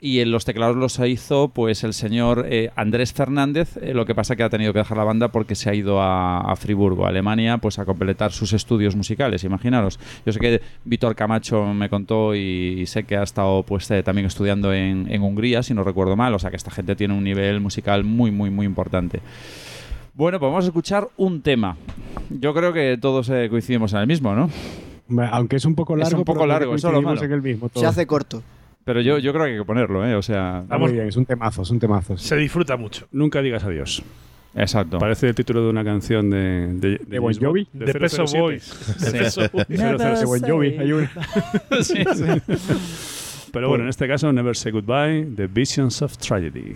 y en los teclados los hizo pues el señor eh, Andrés Fernández, eh, lo que pasa que ha tenido que dejar la banda porque se ha ido a, a Friburgo, Alemania, pues a completar sus estudios musicales, imaginaros. Yo sé que Víctor Camacho me contó y, y sé que ha estado pues eh, también estudiando en, en Hungría, si no recuerdo mal, o sea que esta gente tiene un nivel musical muy, muy, muy importante. Bueno, pues vamos a escuchar un tema. Yo creo que todos eh, coincidimos en el mismo, ¿no? Aunque es un poco largo. Es un poco largo, eso es lo malo. en el mismo Se hace corto. Pero yo, yo creo que hay que ponerlo, ¿eh? O sea... Está muy bien, es un temazo, es un temazo. Se disfruta mucho. Nunca digas adiós. Exacto. Parece el título de una canción de... ¿De, ¿De Bon Jovi? De Peso 007. Boys. De Sí. Peso Boys. Never 007. De Bon Jovi, hay una. Sí, Pero bueno, en este caso, Never Say Goodbye, The Visions of Tragedy.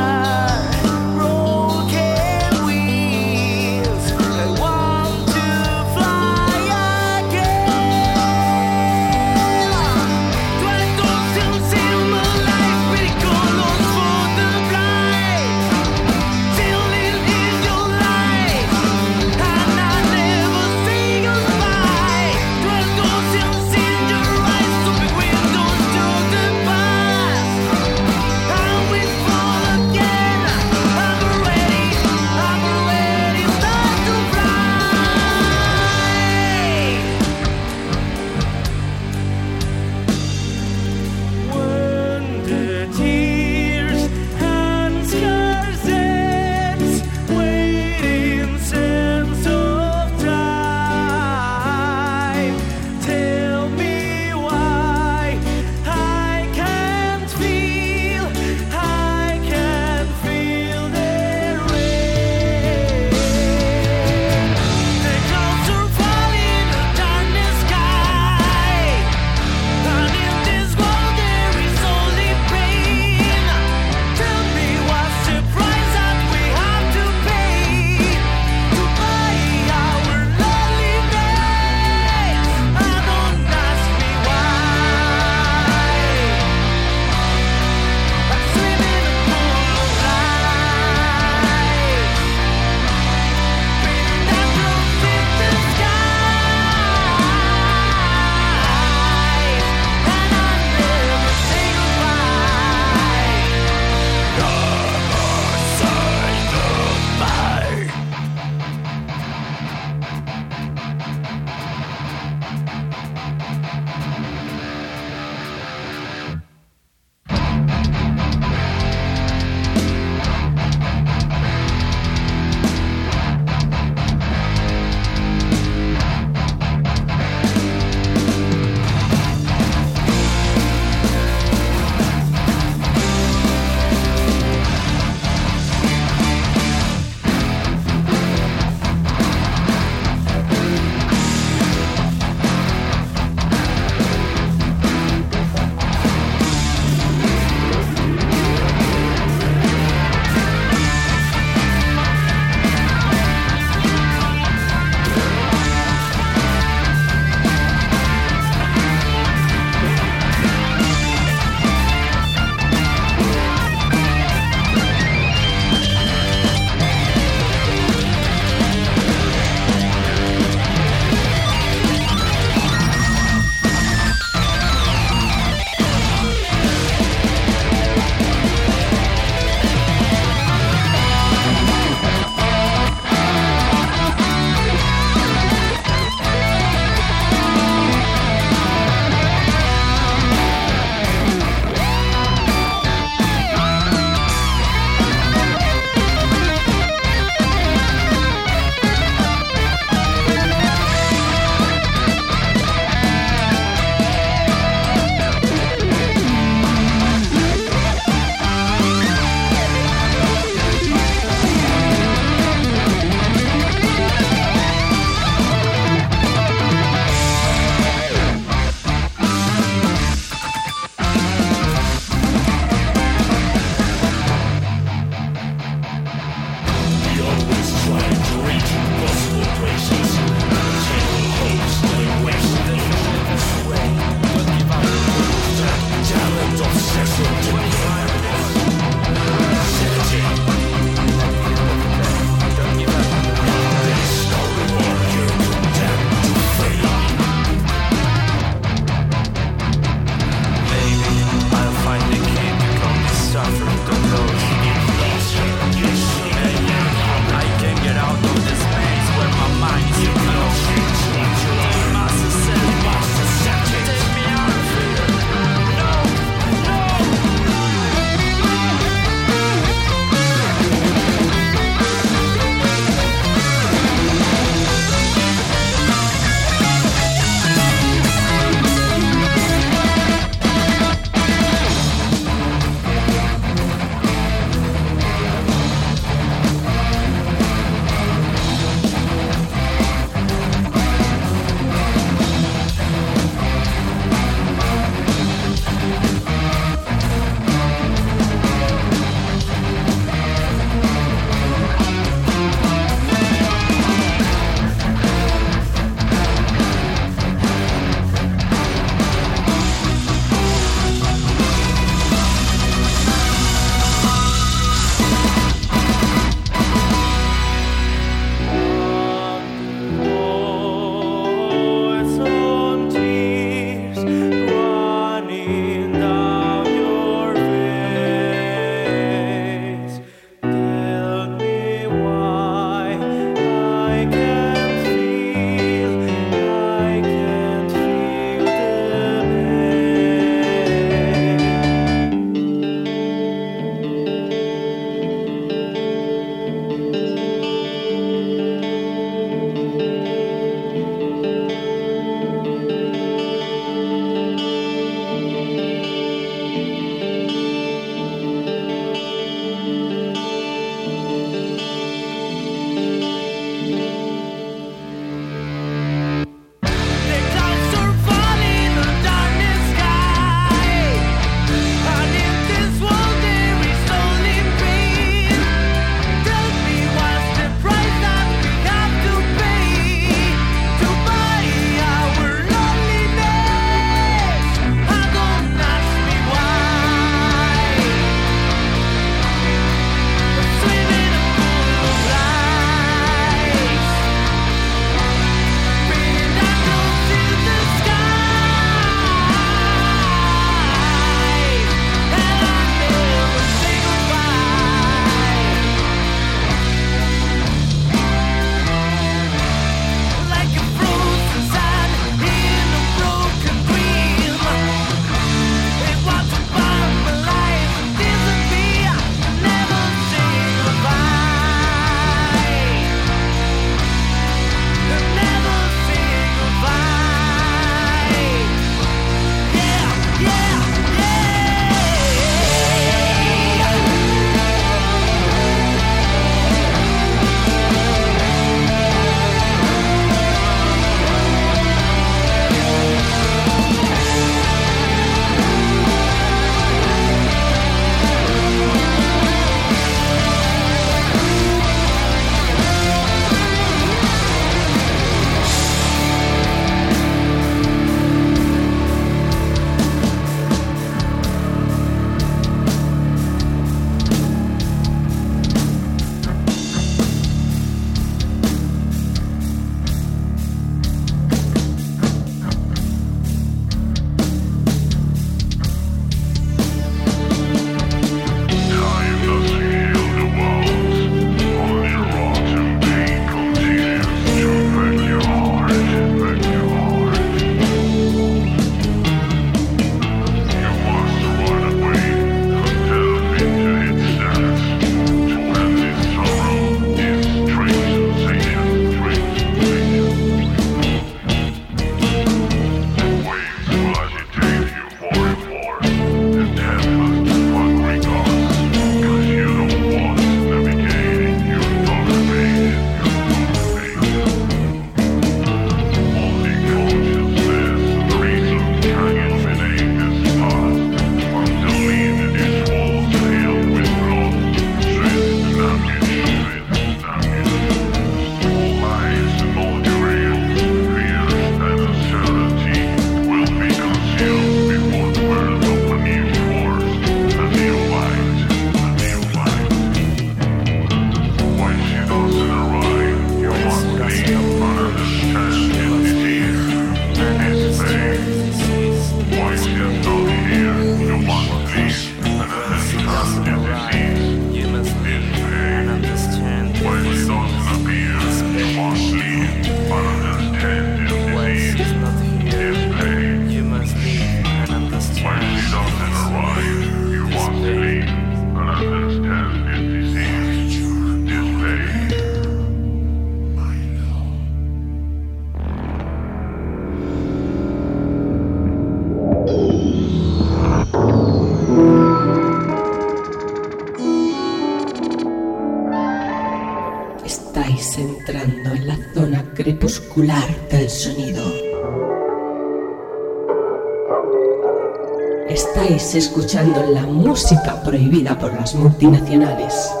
Escuchando la música prohibida por las multinacionales.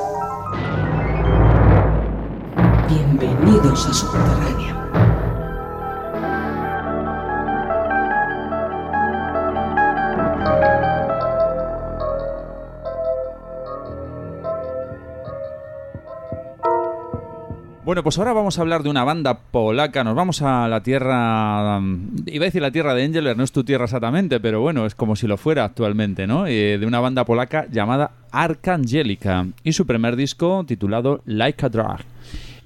Pues ahora vamos a hablar de una banda polaca. Nos vamos a la tierra. mm, Iba a decir la tierra de Engeler, no es tu tierra exactamente, pero bueno, es como si lo fuera actualmente, ¿no? Eh, de una banda polaca llamada Arcangelica y su primer disco titulado Like a Drag.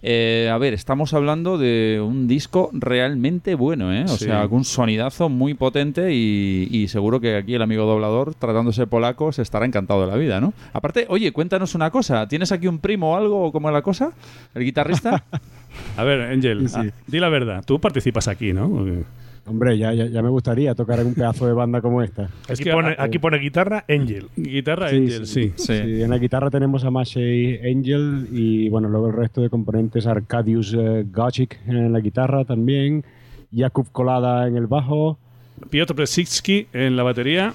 Eh, a ver, estamos hablando de un disco realmente bueno, ¿eh? O Sí. sea, un sonidazo muy potente y, y seguro que aquí el amigo doblador, tratándose polaco, se estará encantado de la vida, ¿no? Aparte, oye, cuéntanos una cosa. ¿Tienes aquí un primo o algo? ¿Cómo es la cosa? ¿El guitarrista? A ver, Angel, Sí. ah, di la verdad. Tú participas aquí, ¿no? Porque- Hombre, ya, ya, ya me gustaría tocar en un pedazo de banda como esta. Es Aquí, que, pone, aquí pone guitarra Angel. Guitarra Angel, sí. Sí, en la guitarra tenemos a Maciej Angel y bueno, luego el resto de componentes, Arkadiusz eh, en la guitarra también, Jakub Kolada en el bajo. Piotr Przyczki en la batería,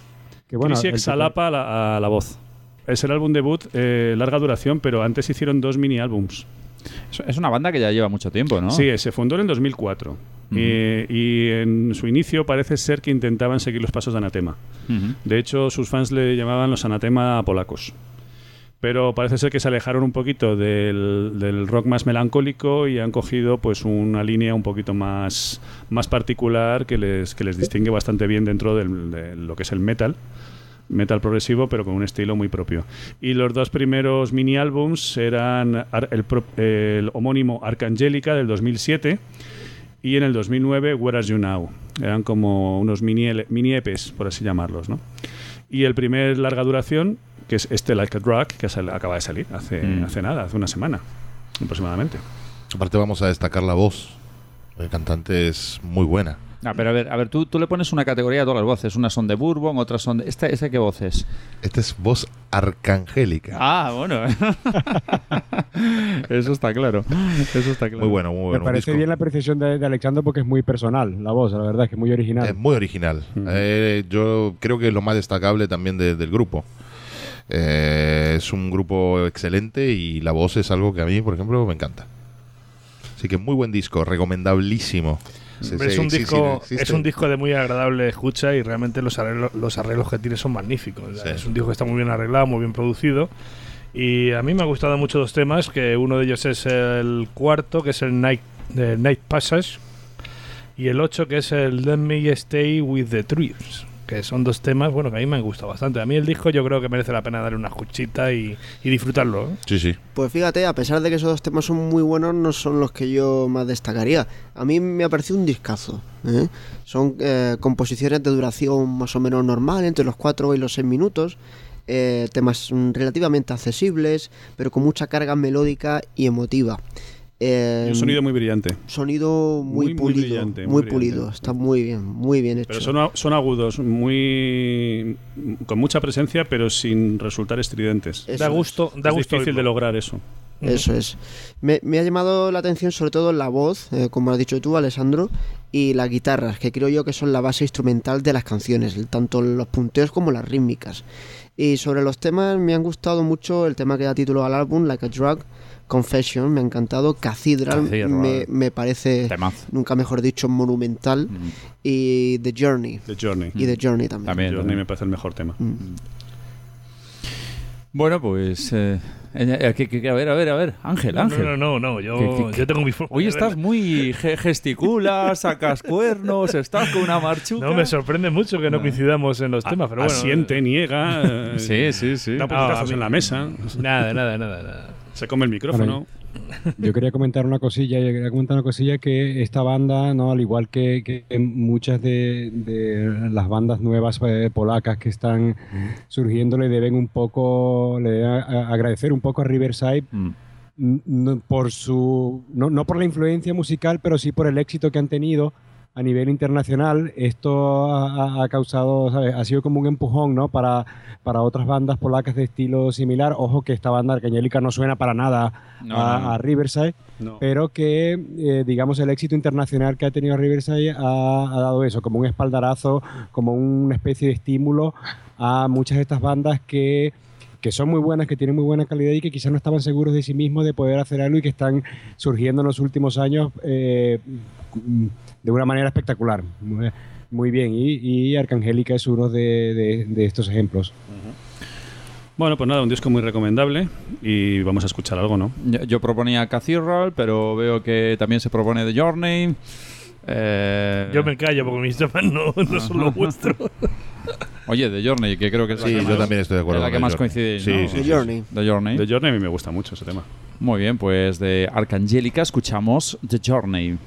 Que bueno, Salapa a la, a la voz. Es el álbum debut, eh, larga duración, pero antes hicieron dos mini álbums. Es- una banda que ya lleva mucho tiempo, ¿no? Sí, se fundó en el 2004. Eh, y en su inicio parece ser que intentaban seguir los pasos de Anatema. De hecho, sus fans le llamaban los Anatema polacos. Pero parece ser que se alejaron un poquito del, del rock más melancólico y han cogido pues una línea un poquito más, más particular que les, que les distingue bastante bien dentro del- de lo que es el metal. Metal progresivo, pero con un estilo muy propio. Y los dos primeros mini álbums eran el, homónimo Arcangelica del 2007 y en el 2009 Where Are You Now. Eran como unos mini, mini EPs, por así llamarlos, ¿no? Y el primer larga duración, que es este Like a Drug, que acaba de salir hace, Mm. hace nada, hace una semana aproximadamente. Aparte vamos a destacar la voz. El cantante es muy buena. Ah, pero a ver, a ver tú, tú le pones una categoría a todas las voces. Unas son de Bourbon, otras son de... ¿Esta, esta qué voz es? Esta es voz arcangélica. Ah, bueno. Eso está claro. Eso está claro. Muy bueno, muy Me bueno. Un parece bien la apreciación de, de Alexandro porque es muy personal la voz, la verdad, es que es muy original. Es muy original. Eh, yo creo que es lo más destacable también de- del grupo. Eh, es un grupo excelente y la voz es algo que a mí, por ejemplo, me encanta. Así que muy buen disco, recomendabilísimo. Es, un disco, sí, es un disco de muy agradable escucha y realmente los arreglos, los arreglos que tiene son magníficos. Es un disco que está muy bien arreglado, muy bien producido. Y a mí me han gustado mucho dos temas, que uno de ellos es el cuarto, que es el Night, el Night Passage, y el ocho, que es el Let Me Stay With The Trees, que son dos temas, bueno, que a mí me han gustado bastante. A mí el disco yo creo que merece la pena darle una escuchita y, y disfrutarlo. ¿eh? Sí, sí. Pues fíjate, a pesar de que esos dos temas son muy buenos, no son los que yo más destacaría. A mí me ha parecido un discazo. ¿eh? Son eh, composiciones de duración más o menos normal, entre los 4 y los 6 minutos. eh, temas relativamente accesibles, pero con mucha carga melódica y emotiva. Eh, un sonido muy brillante. sonido muy, Muy, muy pulido, brillante, muy, muy brillante. pulido. Está muy bien, muy bien hecho. Pero son, son agudos, muy con mucha presencia, pero sin resultar estridentes. Eso Da gusto- es. da Es gusto difícil oírlo. de lograr eso. Eso es. Me, me ha llamado la atención sobre todo la voz, eh, como has dicho tú, Alessandro, y las guitarras, que creo yo que son la base instrumental de las canciones, tanto los punteos como las rítmicas. Y sobre los temas me han gustado mucho el tema que da título al álbum, Like a Drug, Confession, me ha encantado, Cathedral, Cathedral. Me, me parece, nunca mejor dicho, monumental, y The Journey. The Journey. Y The Journey también. También, The Journey también. me parece el mejor tema. Bueno, pues... eh, eh, que- que- que- a ver, a ver, a ver. Ángel, No, Ángel. no, no, no, yo- Que- que- yo tengo mi forma Hoy estás muy... ge- gesticulas, sacas cuernos, estás con una marchuca. No, me sorprende mucho que no coincidamos en los temas, pero bueno. Asiente, niega. eh, Sí, sí, sí. Da No, puñetazos a mí- en la mesa. Nada, nada, nada, nada. Se come el micrófono. Yo quería comentar una cosilla, yo quería comentar una cosilla que esta banda, no, al igual que, que muchas de, de las bandas nuevas eh, polacas que están surgiendo, le deben un poco, le deben a- a- agradecer un poco a Riverside Mm. no por su, no, no por la influencia musical, pero sí por el éxito que han tenido a nivel internacional, esto ha, ha- ha causado, ¿sabes? ha sido como un empujón ¿no? para, para otras bandas polacas de estilo similar. Ojo que esta banda Arcangélica no suena para nada No, a, no, a Riverside, No. pero que, eh, digamos, el éxito internacional que ha tenido Riverside ha, ha dado eso, como un espaldarazo, como una especie de estímulo a muchas de estas bandas que que son muy buenas, que tienen muy buena calidad y que quizás no estaban seguros de sí mismos de poder hacer algo y que están surgiendo en los últimos años eh, de una manera espectacular. Muy- Muy bien, y, y Arcangélica es uno de, de- de estos ejemplos. Bueno, pues nada, un disco muy recomendable y vamos a escuchar algo, ¿no? Yo, yo proponía Cathedral, pero veo que también se propone The Journey. Eh, Yo me callo porque mis temas no, no son los vuestros. Oye, The Journey, que creo que es la Sí, que yo más- también estoy de acuerdo es la que The más Journey. coincide. Sí, ¿no? sí, The sí, Journey. The Journey. The Journey a mí me gusta mucho ese tema. Muy bien, pues de Arcangélica escuchamos The Journey.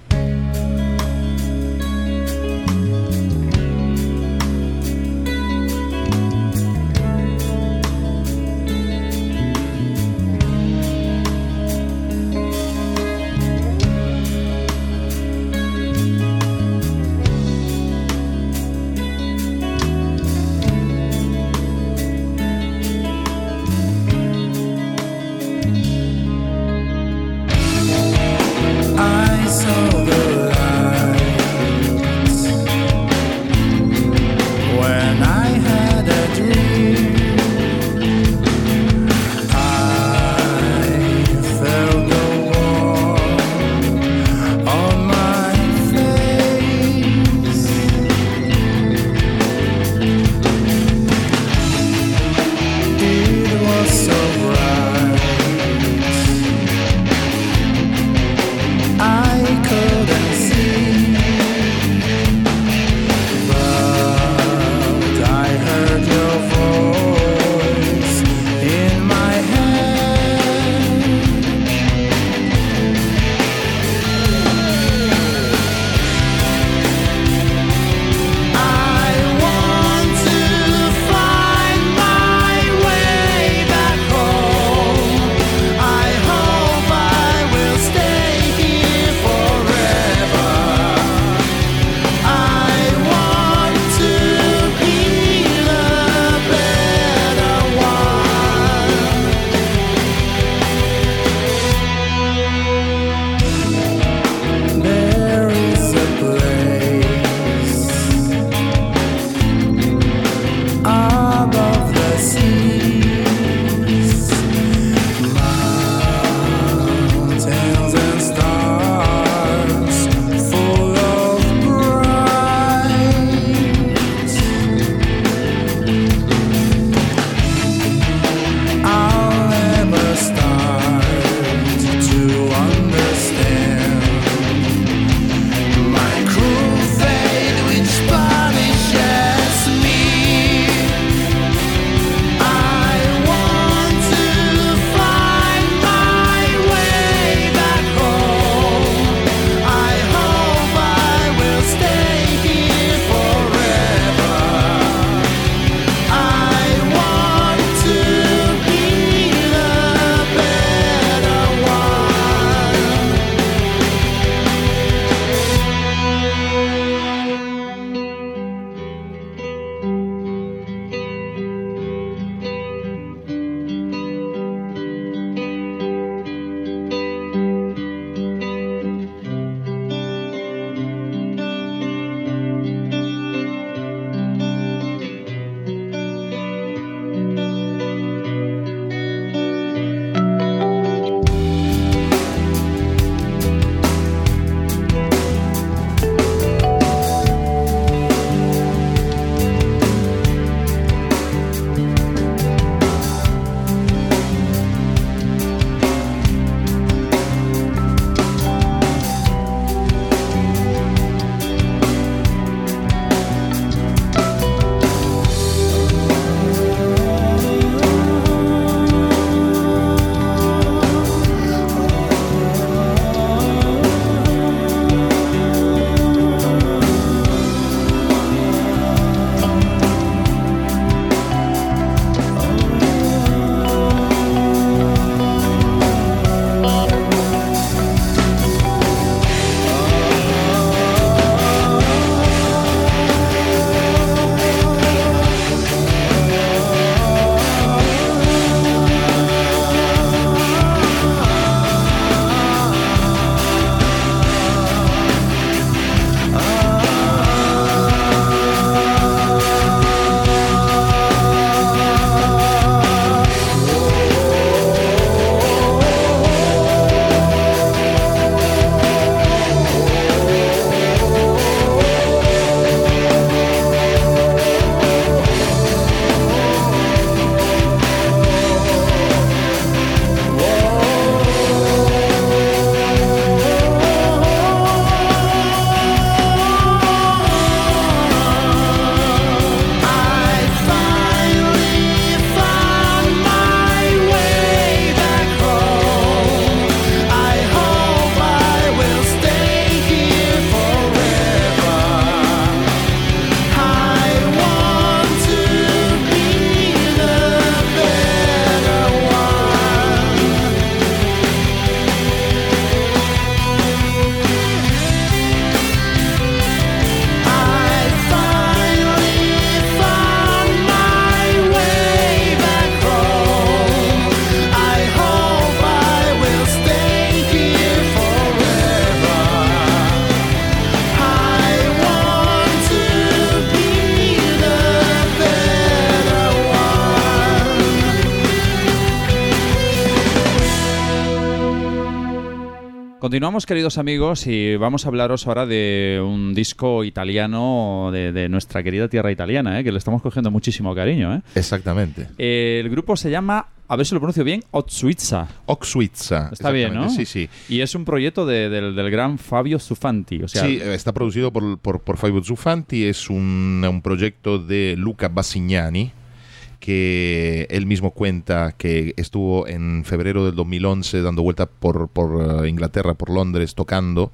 Continuamos, queridos amigos, y vamos a hablaros ahora de un disco italiano de, de nuestra querida tierra italiana, ¿eh? que le estamos cogiendo muchísimo cariño. ¿eh? Exactamente. El grupo se llama, a ver si lo pronuncio bien, Otsuitza. Oxwitza. Está bien, ¿no? Sí, sí. Y es un proyecto de- del, del gran Fabio Zufanti. O sea, sí, está producido por, por, por Fabio Zuffanti, es un, un proyecto de Luca Bassignani, que él mismo cuenta que estuvo en febrero del 2011 dando vuelta por, por eh, Inglaterra, por Londres, tocando,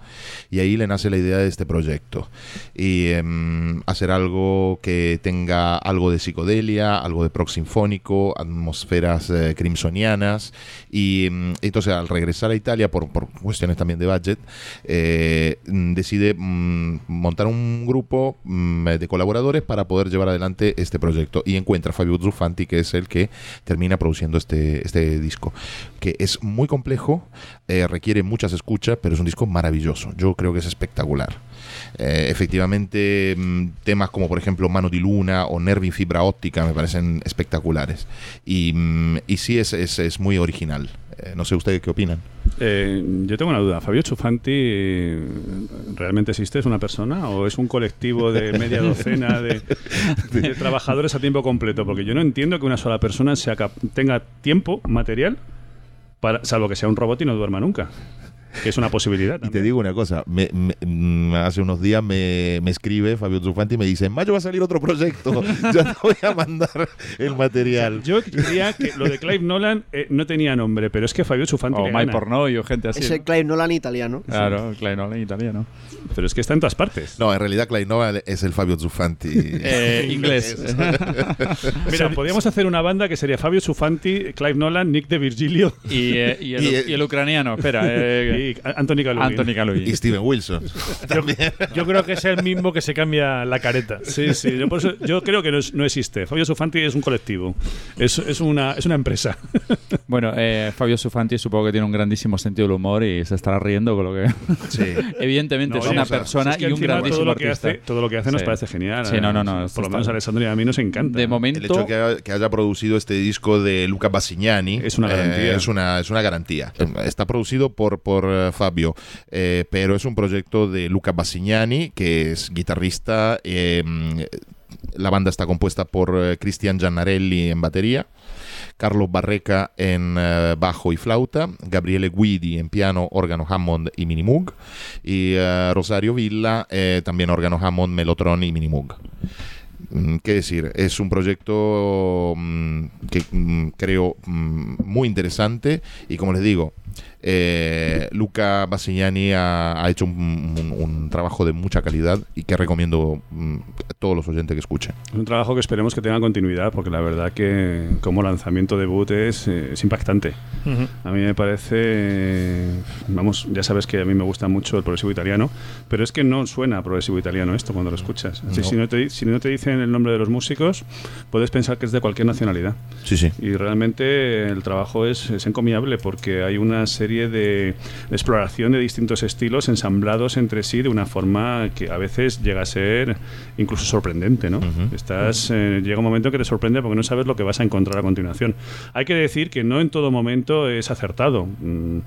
y ahí le nace la idea de este proyecto. Y em, hacer algo que tenga algo de psicodelia, algo de proc sinfónico, atmósferas eh, crimsonianas, y em, entonces al regresar a Italia, por, por cuestiones también de budget, eh, mm, decide mm, montar un grupo mm, de colaboradores para poder llevar adelante este proyecto y encuentra a Fabio Zuffanti que es el que termina produciendo este, este disco que es muy complejo eh, requiere muchas escuchas pero es un disco maravilloso. Yo creo que es espectacular. Eh, efectivamente mm, temas como por ejemplo Mano di Luna o Nervi fibra óptica me parecen espectaculares. Y, mm, y sí es, es, es muy original no sé ustedes qué opinan Eh, yo tengo una duda. ¿Fabio Chufanti eh, realmente existe? ¿Es una persona o es un colectivo de media docena de, de trabajadores a tiempo completo? Porque yo no entiendo que una sola persona sea tenga tiempo material, para, salvo que sea un robot y no duerma nunca. Que es una posibilidad. Y te digo una cosa, me- me- mm, hace unos días me, me escribe Fabio Zuffanti y me dice, en mayo va a salir otro proyecto, ya te voy a mandar el material. Yo diría que lo de Clive Nolan eh, no tenía nombre, pero es que Fabio Chufanti o le Mike gana. Pornoy o gente así. Es el Clive Nolan italiano. Claro, Clive Nolan italiano. Pero es que está en todas partes. No, en realidad Clive Nolan es el Fabio Zuffanti. Eh, inglés. Mira, podríamos hacer una banda que sería Fabio Chufanti, Clive Nolan, Nick de Virgilio Y, eh, y el, y el ucraniano, espera. Eh, y Anthony Calugin. Anthony Calugin. Y Steven Wilson. Yo, yo creo que es el mismo que se cambia la careta. Sí, sí, yo, por eso- yo creo que no, es- no existe. Fabio Chufanti es un colectivo, es, es, una, es una empresa. Bueno, eh, Fabio Sufanti supongo que tiene un grandísimo sentido del humor y se estará riendo con lo que... Evidentemente No, es una persona es que y un grandísimo todo lo que artista. hace, todo lo que hace nos Sí. parece genial. Sí, no, no, no. Por esto lo menos a Alessandro y a mí nos encanta. De El momento... hecho que, que haya producido este disco de Luca Bassignani Es una garantía. es, una, es una garantía. Eh, Está producido por, por eh, Fabio, eh, pero es un proyecto de Luca Bassignani, que es guitarrista. eh, la banda está compuesta por Cristian Giannarelli en batería. Carlos Barreca en bajo y flauta, Gabriele Guidi en piano, órgano Hammond y mini Moog, y Rosario Villa también órgano Hammond, Mellotron y mini Moog. Mm, ¿Qué decir? Es un proyecto mm, que mm, creo mm, muy interesante y como les digo, eh, Luca Bassignani ha, ha hecho un, un- un trabajo de mucha calidad y que recomiendo mm, a todos los oyentes que escuchen. Es un trabajo que esperemos que tenga continuidad, porque la verdad que como lanzamiento debut es, eh, es impactante. Ujú. A mí me parece, vamos, ya sabes que a mí me gusta mucho el progresivo italiano, pero es que no suena progresivo italiano esto cuando lo escuchas. Así, No. Si, no te, si no te dicen el nombre de los músicos, puedes pensar que es de cualquier nacionalidad. Sí, sí. Y realmente el trabajo es, es encomiable porque hay una serie de exploración de distintos estilos ensamblados entre sí de una forma que a veces llega a ser incluso sorprendente, ¿no? Estás, eh, llega un momento que te sorprende porque no sabes lo que vas a encontrar a continuación. Hay que decir que no en todo momento es acertado. Mm,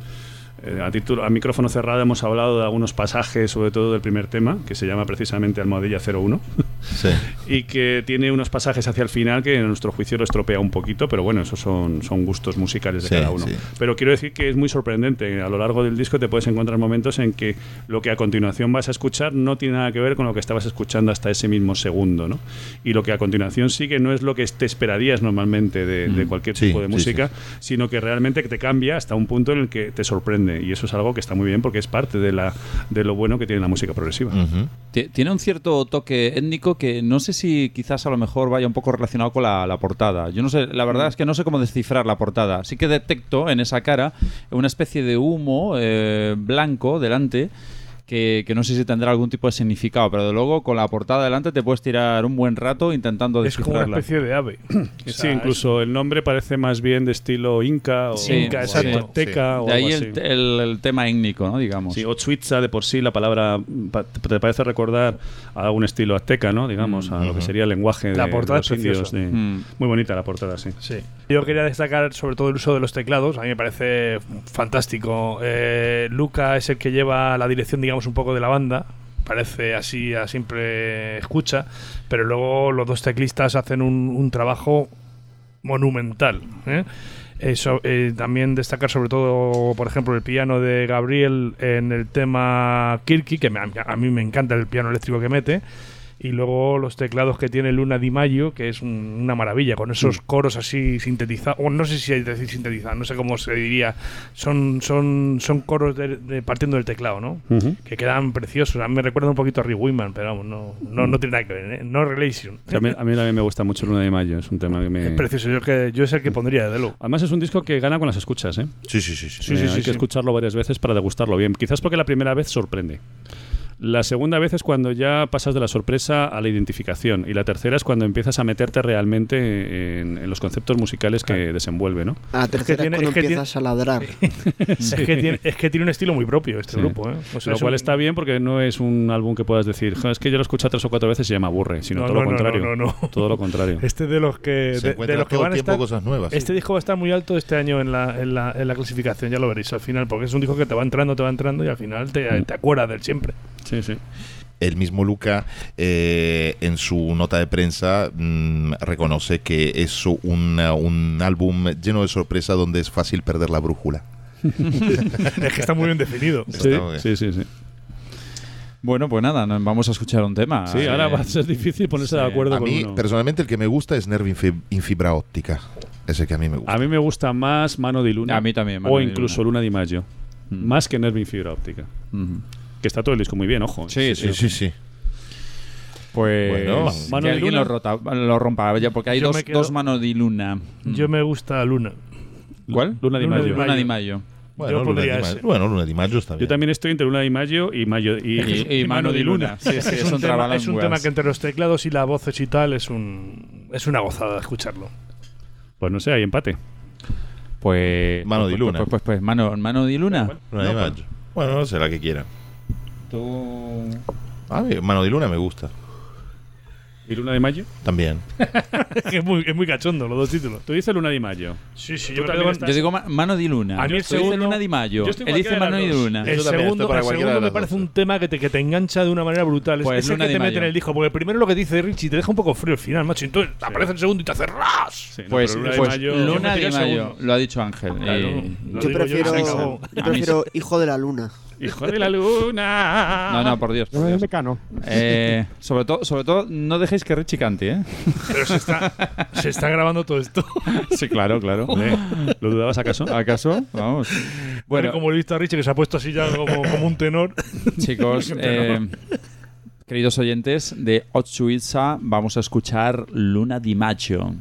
a, título, a micrófono cerrado hemos hablado de algunos pasajes, sobre todo del primer tema, que se llama precisamente Almohadilla 01 y que tiene unos pasajes hacia el final que en nuestro juicio lo estropea un poquito, pero bueno, esos son, son gustos musicales de Sí, cada uno. sí. Pero quiero decir que es muy sorprendente. A lo largo del disco te puedes encontrar momentos en que lo que a continuación vas a escuchar no tiene nada que ver con lo que estabas escuchando hasta ese mismo segundo, ¿no? Y lo que a continuación sigue no es lo que te esperarías normalmente de, de cualquier Mm. Sí, tipo de sí, música, sino que realmente te cambia hasta un punto en el que te sorprende. Y eso es algo que está muy bien porque es parte de, la, de lo bueno que tiene la música progresiva. Ti- Tiene un cierto toque étnico que no sé si quizás a lo mejor vaya un poco relacionado con la, la portada. Yo no sé, la verdad es que no sé cómo descifrar la portada. Sí que detecto en esa cara una especie de humo eh, blanco delante. Que, que no sé si tendrá algún tipo de significado, pero de luego con la portada delante te puedes tirar un buen rato intentando Es como una descifrarla. especie de ave. O sí, sea, incluso el nombre parece más bien de estilo inca o Sí, inca, sí, exacto, teca o De ahí algo el, así. el- el tema étnico, ¿no? Digamos. Sí, o Suiza de por sí, la palabra pa- te parece recordar a un estilo azteca, ¿no? Digamos, a lo que sería el lenguaje de, La portada de los es preciosa. indios. de- Mm. Muy bonita la portada, sí. Sí. Yo quería destacar sobre todo el uso de los teclados. A mí me parece fantástico. Eh, Luca es el que lleva la dirección, digamos, un poco de la banda. Parece así a simple escucha. Pero luego los dos teclistas hacen un, trabajo monumental. ¿eh? Eso, eh, también destacar sobre todo, por ejemplo, el piano de Gabriel en el tema Kirky, que me- a mí me encanta el piano eléctrico que mete. Y luego los teclados que tiene Luna Di Maggio, que es un- una maravilla, con esos coros así sintetizados, o no sé si hay que decir sintetizados, no sé cómo se diría, son, son, son coros de, de- partiendo del teclado, ¿no? Que quedan preciosos. A mí me recuerda un poquito a Rick Wyman, pero vamos, no, no, no tiene nada que ver, ¿eh? No relation. Sí, a, mí, a mí también me gusta mucho Luna de Mayo, es un tema que me... Es precioso, yo, que, yo es el que pondría, de luego. Además es un disco que gana con las escuchas, ¿eh? Sí, sí, sí. sí. Eh, hay que escucharlo varias veces para degustarlo bien. Quizás porque la primera vez sorprende. La segunda vez es cuando ya pasas de la sorpresa a la identificación. Y la tercera es cuando empiezas a meterte realmente en, en los conceptos musicales que desenvuelve, ¿no? A la tercera es, tiene- cuando es que tiene- empiezas a ladrar. Es, que tiene, es que tiene un estilo muy propio este Sí. grupo, ¿eh? O sea, lo cual un- está bien porque no es un álbum que puedas decir, "Jo, es que yo lo he escuchado tres o cuatro veces y ya me aburre, sino No, todo no, lo no, contrario. no, no, no. Todo lo contrario. Este de los que, Se de, de los que van a estar, cosas nuevas, Este sí. disco va a estar muy alto este año en la, en, la, en la clasificación, ya lo veréis al final, porque es un disco que te va entrando, te va entrando y al final te, Mm. te acuerdas del siempre. Sí, sí. El mismo Luca, eh, en su nota de prensa, mm, reconoce que es una- un álbum lleno de sorpresa donde es fácil perder la brújula. es que está muy bien definido. Bien. sí, sí, sí. Bueno, pues nada, vamos a escuchar un tema. Sí, ahora va a ser difícil ponerse de sí. acuerdo A con mí, uno. personalmente, el que me gusta es Nerve in fibra óptica. Ese que a mí me gusta. A mí me gusta más Mano di Luna. A mí también, Mano O incluso Luna, di Maggio. Mm. Más que Nervin Fibra Óptica. Que está todo el disco muy bien, ojo. Sí, sí, sí, sí. Pues Bueno, que Mano de alguien Luna. lo, rota- lo rompa, ya, porque hay Yo dos, me quedo- dos manos de luna. Yo me gusta Luna. ¿Cuál? Luna Luna Maggio. di Luna di Mayo. Bueno, Yo Luna di Ma- ese. bueno, Luna di Maggio está bien. Yo también estoy entre Luna di Maggio y Mayo y, Y- y Mano di Luna. Sí, sí, es, es un tema, es un tema que entre los teclados y las voces y tal es un es una gozada escucharlo. Pues no sé, hay empate. Pues. Mano pues, di pues, Luna. Pues, pues, pues, mano, mano di Luna. Luna di Maggio. Bueno, no sé, la que quiera. Tú. A mí, Mano di Luna me gusta. ¿Y Luna di Mayo? También. es, muy, es muy cachondo los dos títulos. Tú dices Luna di Mayo. Sí, sí, yo, estás- Yo digo ma- mano di Luna. A mí el segundo- Luna di Mayo. Él dice de mano dos. Luna. El segundo, estoy para el cualquiera segundo de me parece dos. un tema que te, que te engancha de una manera brutal. Es- Pues es el Luna que te mete en el disco. Porque primero lo que dice Richie te deja un poco frío al final, macho. Entonces aparece el segundo y te hace ras. Sí, no, Pues, Luna di pues Mayo- Luna el Mayo. Lo ha dicho Ángel. Claro. Eh, Yo prefiero Hijo de la Luna. Hijo de la luna. no, no, por Dios. Me mecano. Eh, sobre todo, sobre todo, no dejéis que Richie cante, ¿eh? Pero se está, se está grabando todo esto. Sí, claro, claro. ¿Lo dudabas acaso? ¿Acaso? Vamos. Bueno, Bueno, como he visto a Richie que se ha puesto así ya como, como un tenor. chicos, Un eh, queridos oyentes de Otsuitza, vamos a escuchar Luna di Maggio.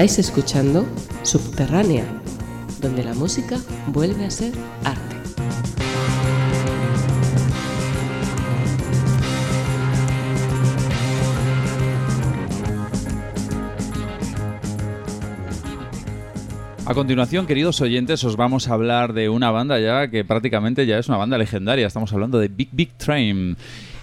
Estáis escuchando Subterránea, donde la música vuelve a ser arte. A continuación, queridos oyentes, os vamos a hablar de una banda ya que prácticamente ya es una banda legendaria. Estamos hablando de Big Big Train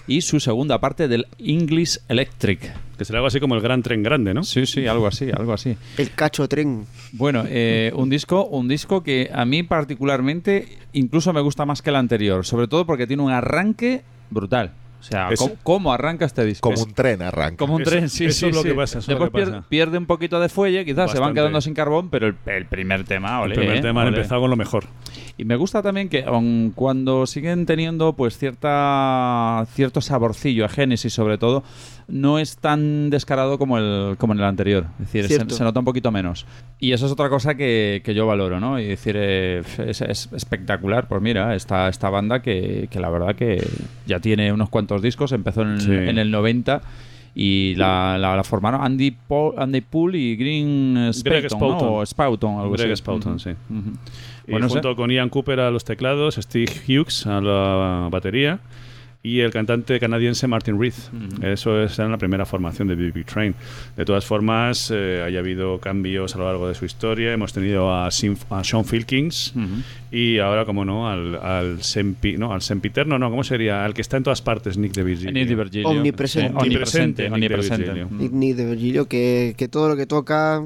y su segunda parte del English Electric. Que será algo así como el Gran Tren Grande, ¿no? Sí, sí, algo así, algo así. El cacho tren. Bueno, eh, un disco, un disco que a mí particularmente incluso me gusta más que el anterior, sobre todo porque tiene un arranque brutal. O sea, Es- ¿cómo, cómo arranca este disco? Como un tren arranca. Como un tren, sí, eso sí, es lo sí. que pasa, eso es lo Después que pierde, pasa. pierde un poquito de fuelle, quizás se van quedando sin carbón, pero el, el primer tema, El ole, primer eh, tema han ole. empezado con lo mejor. Y me gusta también que aun cuando siguen teniendo pues cierta cierto saborcillo a Genesis sobre todo, no es tan descarado como el como en el anterior. Es decir, se, nota un poquito menos. Y eso es otra cosa que, que yo valoro, ¿no? Y decir, eh, es, es espectacular. Pues mira, esta, esta banda que, que la verdad que ya tiene unos cuantos discos, empezó en, el- Sí. en el 90 y la, la- la formaron Andy, Paul, Andy Poole y Green Spauldon, ¿no? Spauldon. O Spauldon, algo Greg así. Sí. Ujú. Y Bueno, junto con Ian Cooper a los teclados, Steve Hughes a la batería y el cantante canadiense Martin Reed. Eso es en la primera formación de BB Train. De todas formas, eh, haya habido cambios a lo largo de su historia. Hemos tenido a, Sim- a Sean Filkins y ahora, como no, al, al, Sempi- no, al Sempiterno, no, ¿cómo sería? Al que está en todas partes, Nick de Virgilio. Nick de Virgilio. Omnipresente. Eh, omnipresente, Nick de omnipresente. Virgilio. Nick Nick de Virgilio, que, que todo lo que toca.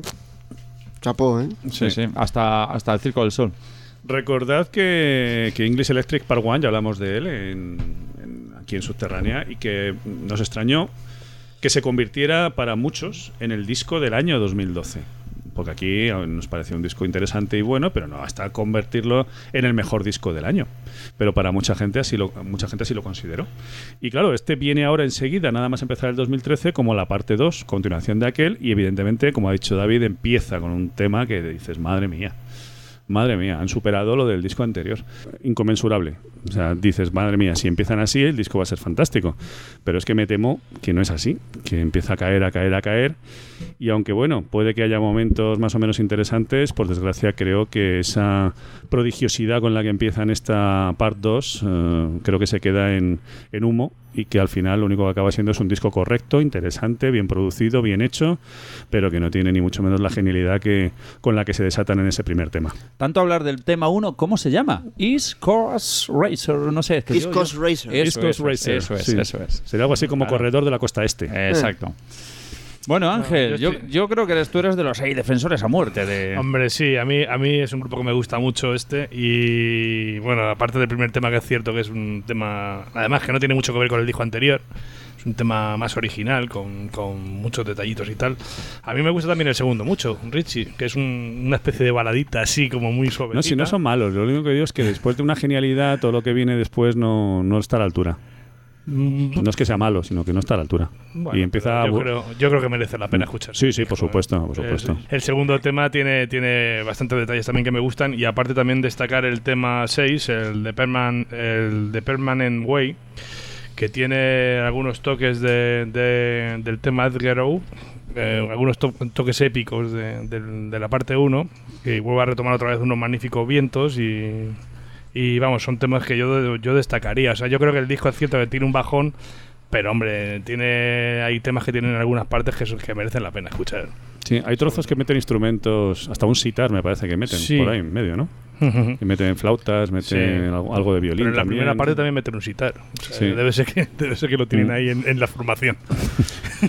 Chapó, ¿eh? Sí, sí, hasta, hasta el Circo del Sol. Recordad que, que English Electric Part One, ya hablamos de él en- en Subterránea, y que nos extrañó que se convirtiera para muchos en el disco del año 2012. Porque aquí nos pareció un disco interesante y bueno, pero no hasta convertirlo en el mejor disco del año. Pero para mucha gente así lo, mucha gente así lo consideró. Y claro, este viene ahora enseguida, nada más empezar el 2013, como la parte 2, continuación de aquel, y evidentemente, como ha dicho David, empieza con un tema que dices, madre mía. Madre mía, han superado lo del disco anterior. Inconmensurable. O sea, dices, madre mía, si empiezan así, el disco va a ser fantástico. Pero es que me temo que no es así, que empieza a caer, a caer, a caer. Y aunque, bueno, puede que haya momentos más o menos interesantes, por desgracia creo que esa prodigiosidad con la que empieza en esta part 2, eh, creo que se queda en, en humo y que al final lo único que acaba siendo es un disco correcto, interesante, bien producido, bien hecho, pero que no tiene ni mucho menos la genialidad que, con la que se desatan en ese primer tema. Tanto hablar del tema 1, ¿cómo se llama? East Coast Racer, no sé. es que East yo- Coast yo- Racer. East Coast Racer, Eso es, sí. eso es. Sería algo así como Claro. corredor de la costa este. Exacto. Bueno, Ángel, yo yo, yo creo que eres, tú eres de los seis defensores a muerte de... Hombre, sí, a mí, a mí es un grupo que me gusta mucho este y bueno, aparte del primer tema que es cierto que es un tema, además que no tiene mucho que ver con el disco anterior, es un tema más original, con, con muchos detallitos y tal. A mí me gusta también el segundo mucho, Richie, que es un- una especie de baladita así como muy suave. No, si no son malos, lo único que digo es que después de una genialidad, todo lo que viene después no, no está a la altura. No es que sea malo, sino que no está a la altura. Bueno, y empieza a... yo, creo, yo creo que merece la pena escuchar. Sí, sí, por supuesto, por supuesto. El, el segundo tema tiene, tiene bastantes detalles también que me gustan y aparte también destacar el tema 6, el de, Perman, el de Permanent Way, que tiene algunos toques de, de- del tema Edgar O, eh, algunos to- toques épicos de, la parte 1, que vuelve a retomar otra vez unos magníficos vientos y... Y vamos, son temas que yo, yo destacaría. O sea, yo creo que el disco es cierto que tiene un bajón, pero hombre, tiene hay temas que tienen algunas partes que, que merecen la pena escuchar. Sí, hay trozos que meten instrumentos, hasta un sitar me parece que meten Sí. por ahí en medio, ¿no? Que meten flautas, meten Sí. algo, algo de violín Pero en la también. primera parte también meten un sitar. O sea, Sí. debe, ser que, debe ser que lo tienen Mm. ahí en, en la formación.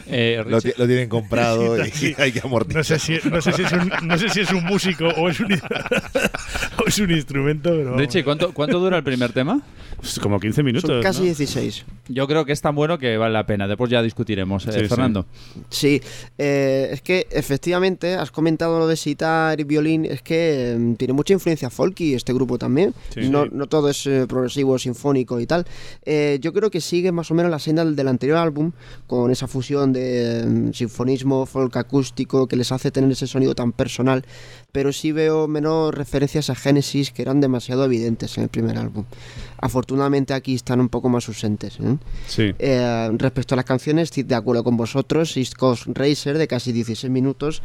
Eh, Lo, lo tienen comprado y Sí. hay que amortizar. No sé, si, no, sé si es un, no sé si es un músico o es un, o es un instrumento, pero. Richie, ¿cuánto, ¿cuánto dura el primer tema? Pues como 15 minutos. Son casi ¿no? 16. Yo creo que es tan bueno que vale la pena. Después ya discutiremos. Eh, Sí, sí. Fernando. Sí, eh, es que efectivamente has comentado lo de sitar y violín, es que eh, tiene mucha influencia folky este grupo también. Sí. no, Sí. no todo es eh, progresivo, sinfónico y tal. Eh, yo creo que sigue más o menos la senda del, del anterior álbum, con esa fusión de eh, sinfonismo, folk acústico, que les hace tener ese sonido tan personal. Pero sí veo menos referencias a Genesis que eran demasiado evidentes en el primer álbum. afortunadamente aquí están un poco más ausentes. ¿eh? Sí. Eh, respecto a las canciones, estoy de acuerdo con vosotros. East Coast Racer, de casi 16 minutos,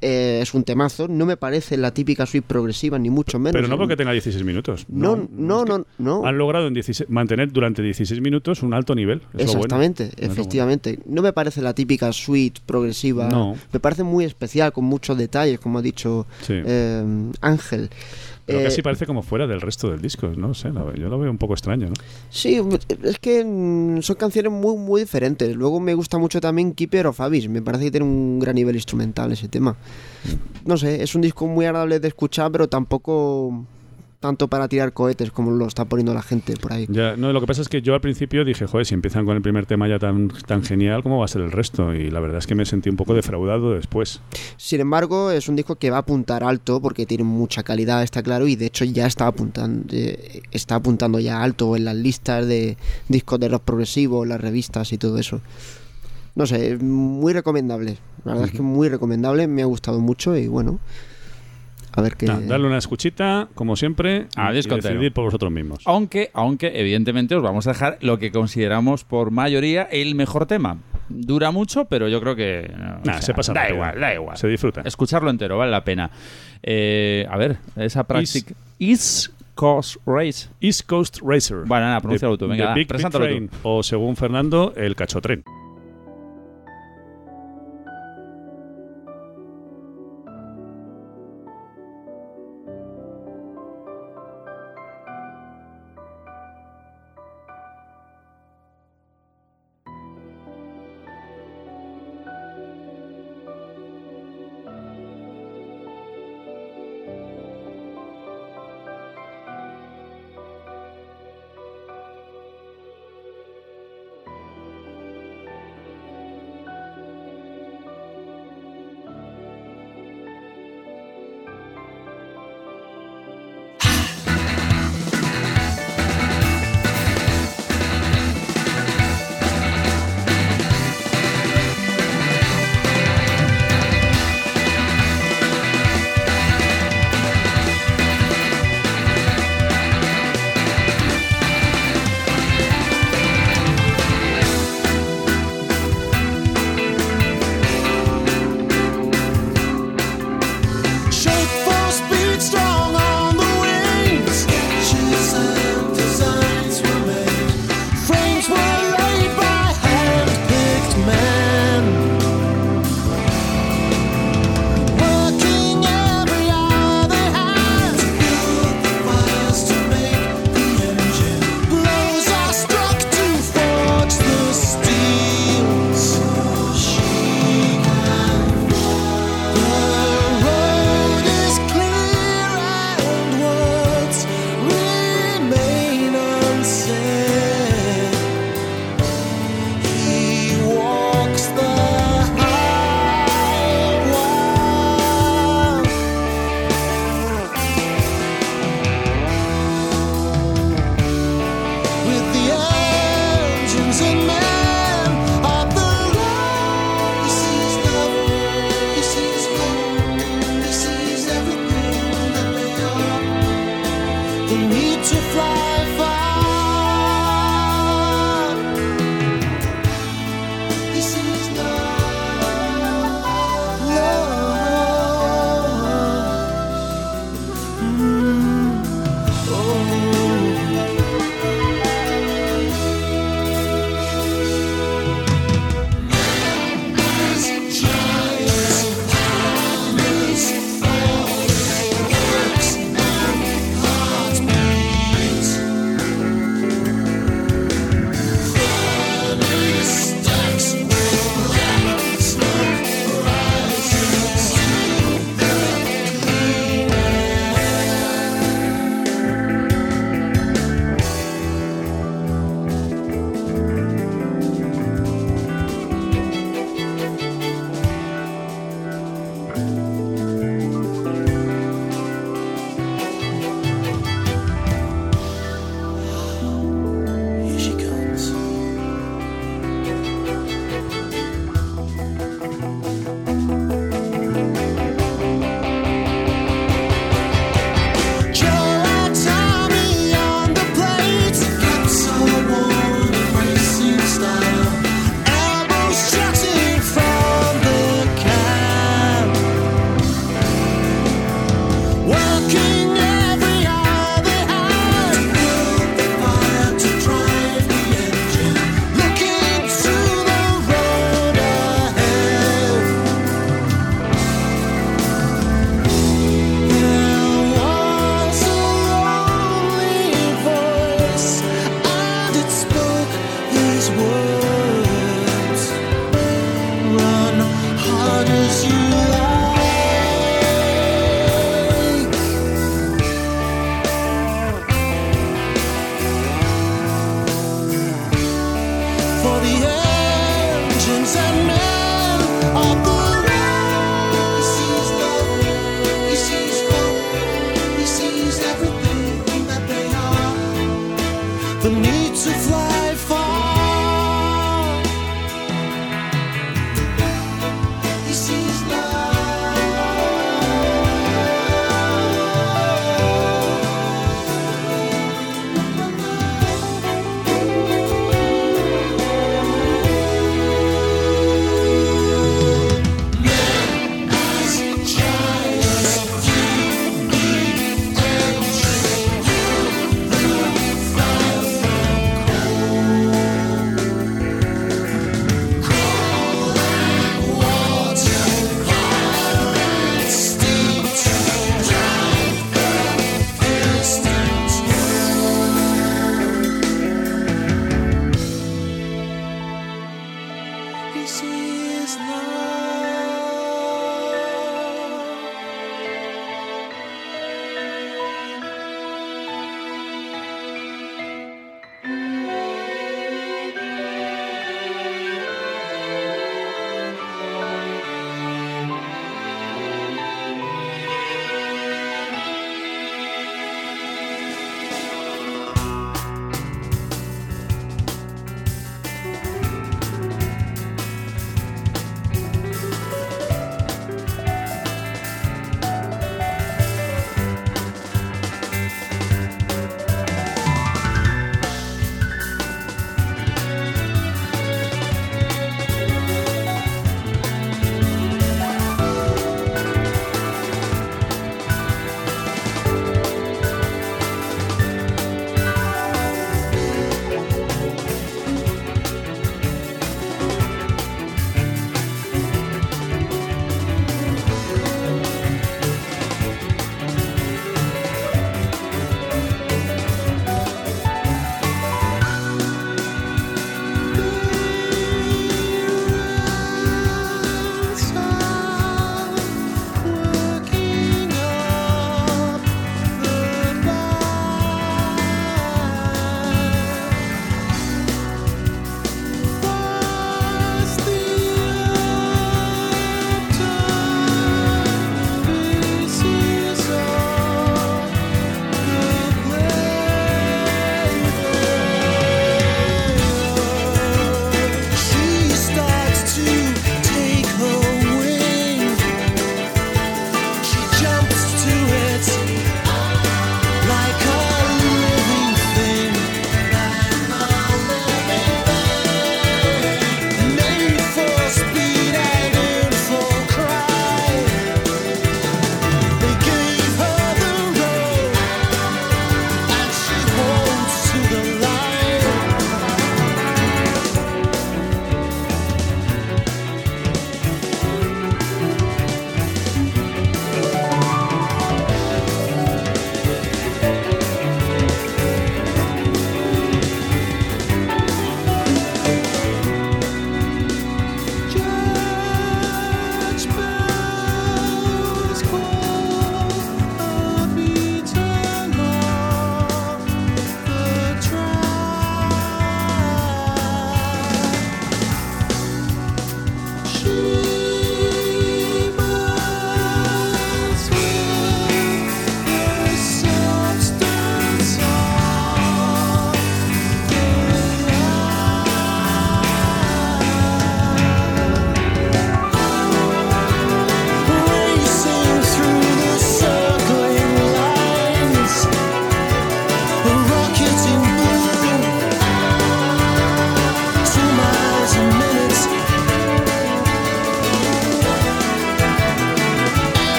eh, es un temazo. No me parece la típica suite progresiva, ni mucho menos. Pero no porque tenga 16 minutos. No, no, no, no. Han logrado en 16 mantener durante 16 minutos un alto nivel. Es bueno. Exactamente, bueno. efectivamente. No me parece la típica suite progresiva. No. Me parece muy especial, con muchos detalles, como ha dicho Sí. Eh, Ángel. Pero Eh, casi parece como fuera del resto del disco, no sé, yo lo veo un poco extraño, ¿no? Sí, es que mm, son canciones muy, muy diferentes. Luego me gusta mucho también Keeper of Abyss. Me parece que tiene un gran nivel instrumental ese tema. No sé, es un disco muy agradable de escuchar, pero tampoco tanto para tirar cohetes como lo está poniendo la gente por ahí. Ya, no, lo que pasa es que yo al principio dije, joder, si empiezan con el primer tema ya tan, tan genial, ¿cómo va a ser el resto? Y la verdad es que me sentí un poco defraudado después. Sin embargo, es un disco que va a apuntar alto porque tiene mucha calidad, está claro, y de hecho ya está apuntando, eh, está apuntando ya alto en las listas de discos de rock progresivo, las revistas y todo eso. No sé, muy recomendable. La verdad es que muy recomendable, me ha gustado mucho y bueno, a ver qué. Darle una escuchita, como siempre, A y decidir por vosotros mismos. Aunque, aunque, evidentemente, os vamos a dejar lo que consideramos por mayoría el mejor tema. Dura mucho, pero yo creo que. no, Nah, se pasa Da igual, da igual. Se disfruta. Escucharlo entero, vale la pena. Eh, a ver, esa práctica. East Coast Race. East Coast Racer. Bueno, nada, pronúncialo The- tú. Venga, The Big, Big preséntalo tú. Train, O según Fernando, el cachotren.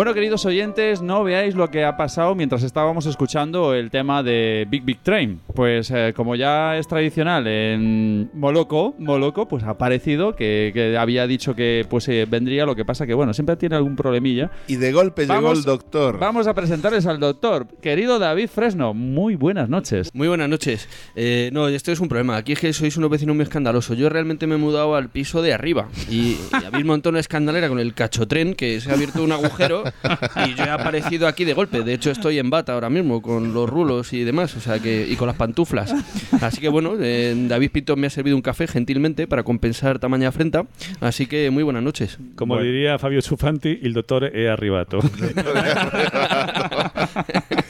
Bueno, queridos oyentes, no veáis lo que ha pasado mientras estábamos escuchando el tema de Big Big Train. Pues eh, como ya es tradicional en Moloco, Moloco, pues ha parecido que, que había dicho que pues eh, vendría, lo que pasa que bueno, siempre tiene algún problemilla. Y de golpe llegó el doctor. Vamos a presentarles al doctor. Querido David Fresno, muy buenas noches. Muy buenas noches. Eh, no, esto es un problema. Aquí es que sois unos vecinos muy escandalosos. Yo realmente me he mudado al piso de arriba y, y habéis montado una escandalera con el cachotren que se ha abierto un agujero y yo he aparecido aquí de golpe. De hecho, estoy en bata ahora mismo con los rulos y demás, o sea que y con las pantuflas. Así que bueno, eh, David Pinto me ha servido un café gentilmente para compensar tamaña afrenta. Así que muy buenas noches. Como diría Fabio Ciufanti, il dottore è arrivato.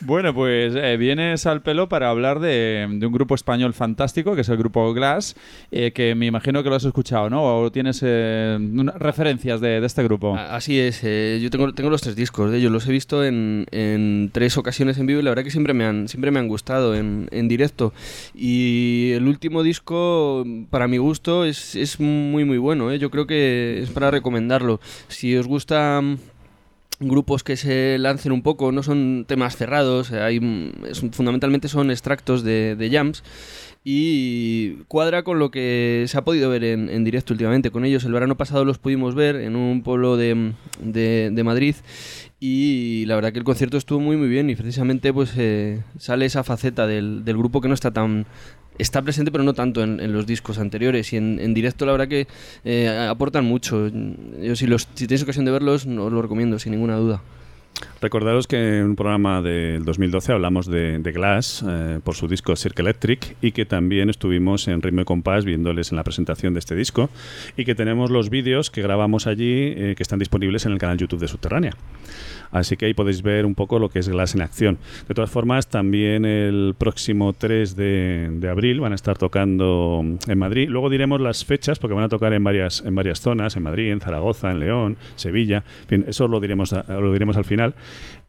Bueno, pues eh, vienes al pelo para hablar de, un grupo español fantástico, que es el grupo Glass, eh, que me imagino que lo has escuchado, ¿no? O tienes eh, referencias de, este grupo. Así es, yo tengo, los tres discos de ellos, los he visto en, tres ocasiones en vivo y la verdad que siempre me han, siempre me han gustado en, directo. Y el último disco, para mi gusto, es, muy muy bueno, yo creo que es para recomendarlo. Si os gusta grupos que se lancen un poco, no son temas cerrados, eh, hay, es- fundamentalmente son extractos de, de jams y cuadra con lo que se ha podido ver en, directo últimamente con ellos. El verano pasado los pudimos ver en un pueblo de, de- de Madrid y la verdad que el concierto estuvo muy muy bien y precisamente pues eh, sale esa faceta del, del grupo que no está tan está presente pero no tanto en, en los discos anteriores. Y en, en directo la verdad que eh, aportan mucho. Yo si los si tenéis ocasión de verlos os lo recomiendo sin ninguna duda. Recordaros que en un programa del 2012 hablamos de, de Glass eh, por su disco Circle Electric y que también estuvimos en Ritmo y Compás viéndoles en la presentación de este disco. Y que tenemos los vídeos que grabamos allí eh, que están disponibles en el canal YouTube de Subterránea. Así que ahí podéis ver un poco lo que es Glass en acción. De todas formas, también el próximo 3 de, abril van a estar tocando en Madrid. Luego diremos las fechas, porque van a tocar en varias, en varias zonas, en Madrid, en Zaragoza, en León, Sevilla. En fin, eso lo diremos, lo diremos al final.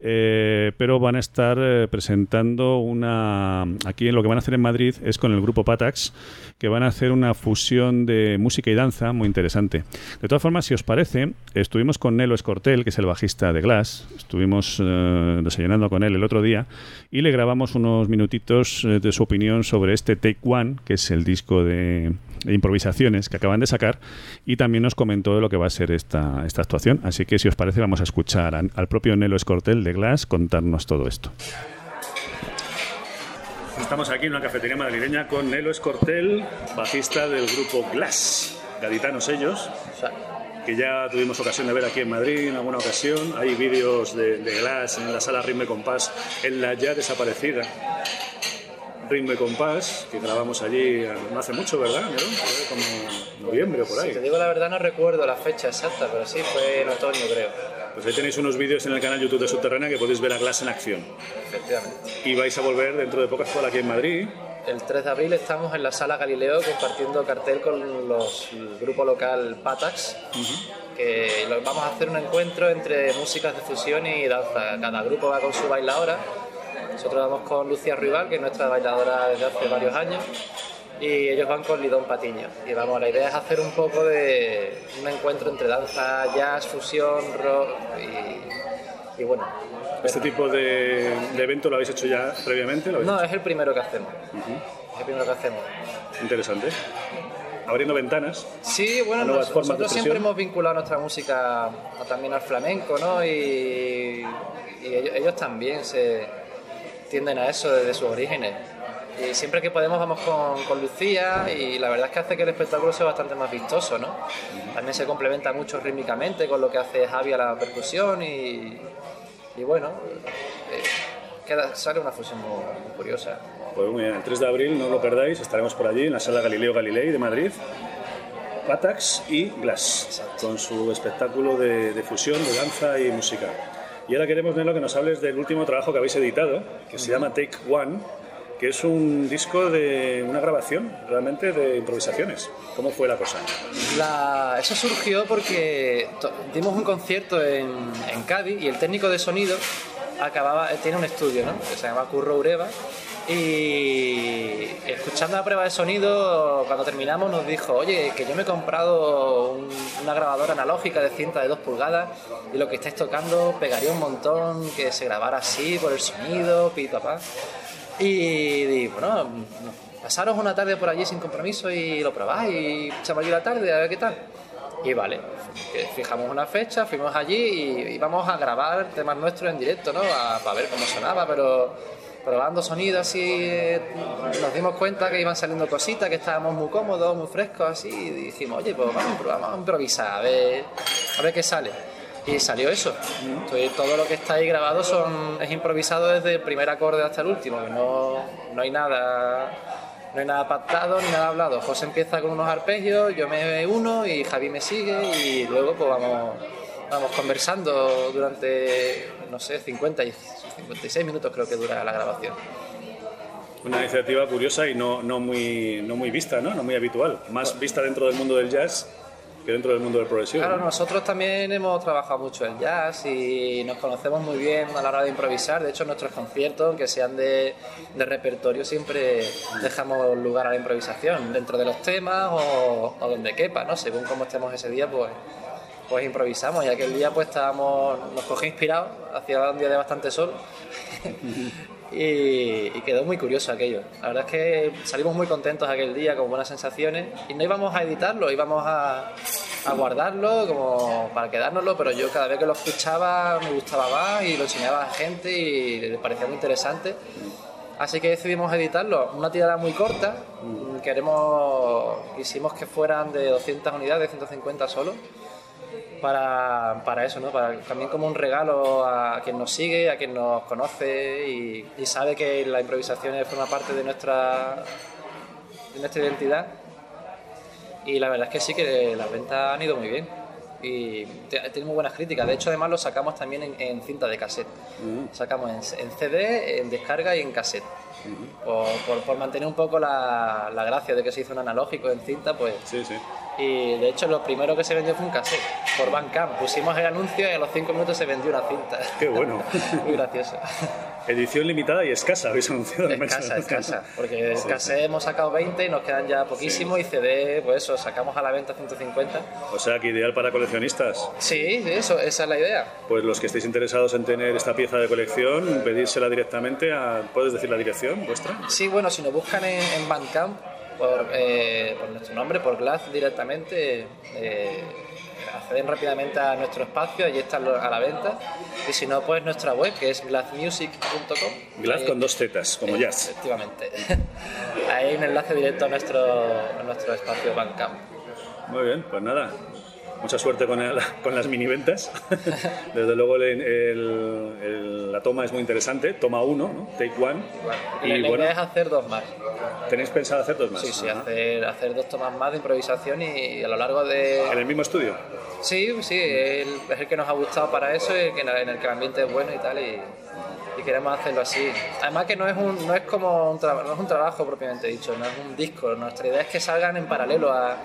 Eh, pero van a estar eh, presentando una... Aquí lo que van a hacer en Madrid es con el grupo Patax, que van a hacer una fusión de música y danza muy interesante. De todas formas, si os parece, estuvimos con Nelo Escortel, que es el bajista de Glass, estuvimos eh, desayunando con él el otro día y le grabamos unos minutitos de su opinión sobre este Take One, que es el disco de improvisaciones que acaban de sacar, y también nos comentó de lo que va a ser esta, esta actuación. Así que si os parece, vamos a escuchar al propio Nelo Escortel de Glass contarnos todo esto. Estamos aquí en una cafetería madrileña con Nelo Escortel, bajista del grupo Glass, gaditanos ellos, que ya tuvimos ocasión de ver aquí en Madrid en alguna ocasión. Hay vídeos de, de Glass en la sala Ritmo y Compás, en la ya desaparecida Ritmo y Compás, que grabamos allí eh, no hace mucho, ¿verdad? Fue como noviembre o por ahí. Si te digo la verdad, no recuerdo la fecha exacta, pero sí fue en otoño, creo. Pues ahí tenéis unos vídeos en el canal YouTube de Subterránea que podéis ver a Glass en acción. Efectivamente. Y vais a volver dentro de pocas por aquí en Madrid. El 3 de abril estamos en la sala Galileo compartiendo cartel con los, el grupo local Patax, que lo- vamos a hacer un encuentro entre músicas de fusión y danza. Cada grupo va con su bailadora. Nosotros vamos con Lucía Rival, que es nuestra bailadora desde hace varios años, y ellos van con Lidón Patiño. Y vamos, la idea es hacer un poco de un encuentro entre danza, jazz, fusión, rock y, y bueno. Este tipo de, de evento lo habéis hecho ya previamente. ¿Lo No, es el primero que hacemos. Es el primero que hacemos. Interesante. Abriendo ventanas. Sí, bueno, nos- nosotros siempre hemos vinculado nuestra música a- también al flamenco, ¿no? Y, y ellos, ellos también se tienden a eso desde sus orígenes. Y siempre que podemos vamos con, con Lucía y la verdad es que hace que el espectáculo sea bastante más vistoso, ¿no? También se complementa mucho rítmicamente con lo que hace Javi a la percusión y, y bueno, eh, queda, sale una fusión muy, muy curiosa. Pues muy bien, el 3 de abril, no lo perdáis, estaremos por allí en la sala Galileo Galilei de Madrid. Patax y Glass, con su espectáculo de, de fusión, de danza y música. Y ahora queremos, Nelo, que nos hables del último trabajo que habéis editado, que se llama Take One, que es un disco de una grabación realmente de improvisaciones. ¿Cómo fue la cosa? Eso surgió porque dimos un concierto en, en Cádiz y el técnico de sonido acababa, tiene un estudio, ¿no? Que se llama Curro Ureva Y escuchando la prueba de sonido, cuando terminamos nos dijo, oye, que yo me he comprado un- una grabadora analógica de cinta de 2 pulgadas y lo que estáis tocando pegaría un montón que se grabara así por el sonido, pi, papá. Y digo, bueno, pasaros una tarde por allí sin compromiso y lo probáis y allí la tarde a ver qué tal. Y vale, fijamos una fecha, fuimos allí y íbamos a grabar temas nuestros en directo, ¿no? Para ver cómo sonaba, pero probando sonido así, eh, nos dimos cuenta que iban saliendo cositas, que estábamos muy cómodos, muy frescos así, y dijimos, oye, pues vamos, a improvisar, a ver, a ver qué sale. Y salió eso. Todo lo que está ahí grabado es improvisado desde el primer acorde hasta el último, no, no hay nada no hay nada pactado ni nada hablado. José empieza con unos arpegios, yo me uno y Javi me sigue y luego pues vamos, vamos conversando durante, no sé, 50 y 56 minutos creo que dura la grabación. Una iniciativa curiosa y no, no, muy, no muy vista, ¿no? No muy habitual. Más vista dentro del mundo del jazz que dentro del mundo del progresivo. Claro, ¿no? nosotros también hemos trabajado mucho el jazz y nos conocemos muy bien a la hora de improvisar. De hecho, nuestros conciertos, aunque sean de, de repertorio, siempre dejamos lugar a la improvisación, dentro de los temas o, o donde quepa, ¿no? Según cómo estemos ese día, pues, pues improvisamos. Y aquel día pues estábamos, nos cogió inspirados, hacía un día de bastante sol. Y, y quedó muy curioso aquello. La verdad es que salimos muy contentos aquel día, con buenas sensaciones. Y no íbamos a editarlo, íbamos a, a guardarlo como para quedárnoslo, pero yo cada vez que lo escuchaba me gustaba más y lo enseñaba a la gente y le parecía muy interesante. Así que decidimos editarlo. Una tirada muy corta. Queremos, quisimos que fueran de 200 unidades, 150 solo para, para eso, ¿no? Para, también como un regalo a quien nos sigue, a quien nos conoce y, y sabe que la improvisación forma parte de nuestra, de nuestra identidad. Y la verdad es que sí que las ventas han ido muy bien. Y tiene muy buenas críticas. De hecho, además lo sacamos también en, en cinta de cassette. Sacamos en, en CD, en descarga y en cassette. Por, por- por mantener un poco la, la gracia de que se hizo un analógico en cinta, pues. Sí, sí. Y de hecho, lo primero que se vendió fue un cassette por Bandcamp. Pusimos el anuncio y a los 5 minutos se vendió una cinta. Qué bueno. Muy gracioso. Edición limitada y escasa, habéis anunciado. Escasa, escasa. Porque Sí, cassette hemos sacado 20 y nos quedan ya poquísimos. Y CD, pues eso, sacamos a la venta 150. O sea, que ideal para coleccionistas. Sí, sí, eso, esa es la idea. Pues los que estéis interesados en tener esta pieza de colección, pedírsela directamente a... ¿Puedes decir la dirección vuestra? Sí, bueno, si nos buscan en, en Bandcamp por, eh, por nuestro nombre, por Glass directamente, eh, acceden rápidamente a nuestro espacio, allí están a la venta. Y si no, pues nuestra web, que es glassmusic.com. Ahí- con dos tetas, como jazz. Efectivamente. Ahí hay un enlace directo a nuestro, a nuestro espacio Bandcamp. Muy bien, pues nada. Mucha suerte con, el- con las mini ventas. Desde luego el- el- la toma es muy interesante. Toma uno, ¿no? Take one. Y la Y idea bueno, es hacer dos más. ¿tenéis pensado hacer dos más? Sí, sí, hacer, hacer dos tomas más de improvisación y a lo largo de... ¿En el mismo estudio? Sí, sí, es el que nos ha gustado para eso y que, en el que el ambiente es bueno y tal y, y queremos hacerlo así. Además que no es un, no es como un, no es un trabajo propiamente dicho, no es un disco. Nuestra idea es que salgan en paralelo a...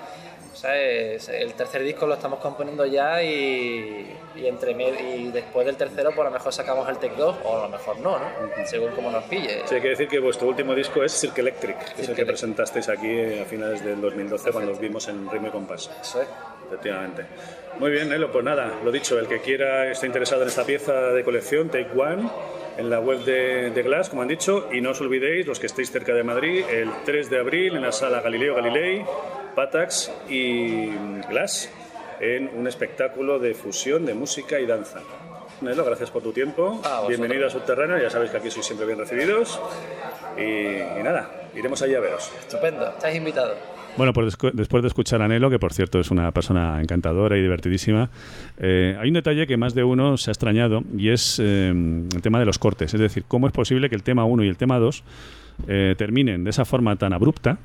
¿sabes? El tercer disco lo estamos componiendo ya y, y entre y después del tercero pues a lo mejor sacamos el Tech 2 o a lo mejor no, ¿no? Según como nos pille. Sí, hay que decir que vuestro último disco es Cirque Electric, que es el Cirque que presentasteis aquí a finales del 2012 cuando os vimos en Ritmo y Compás. Eso es. Efectivamente. Muy bien, Nelo, pues nada, lo dicho, el que quiera, esté interesado en esta pieza de colección, Take One, en la web de, de Glass, como han dicho, y no os olvidéis, los que estéis cerca de Madrid, el 3 de abril en la sala Galileo Galilei, Patax y Glass, en un espectáculo de fusión de música y danza. Nelo, gracias por tu tiempo. vosotros. Bienvenido a Subterráneo, ya sabéis que aquí sois siempre bien recibidos. Y, y nada, iremos allí a veros. Estupendo, estáis invitados. Bueno, pues después de escuchar a Nelo, que por cierto es una persona encantadora y divertidísima, eh, hay un detalle que más de uno se ha extrañado y es eh, el tema de los cortes. Es decir, cómo es posible que el tema 1 y el tema 2 eh, terminen de esa forma tan abrupta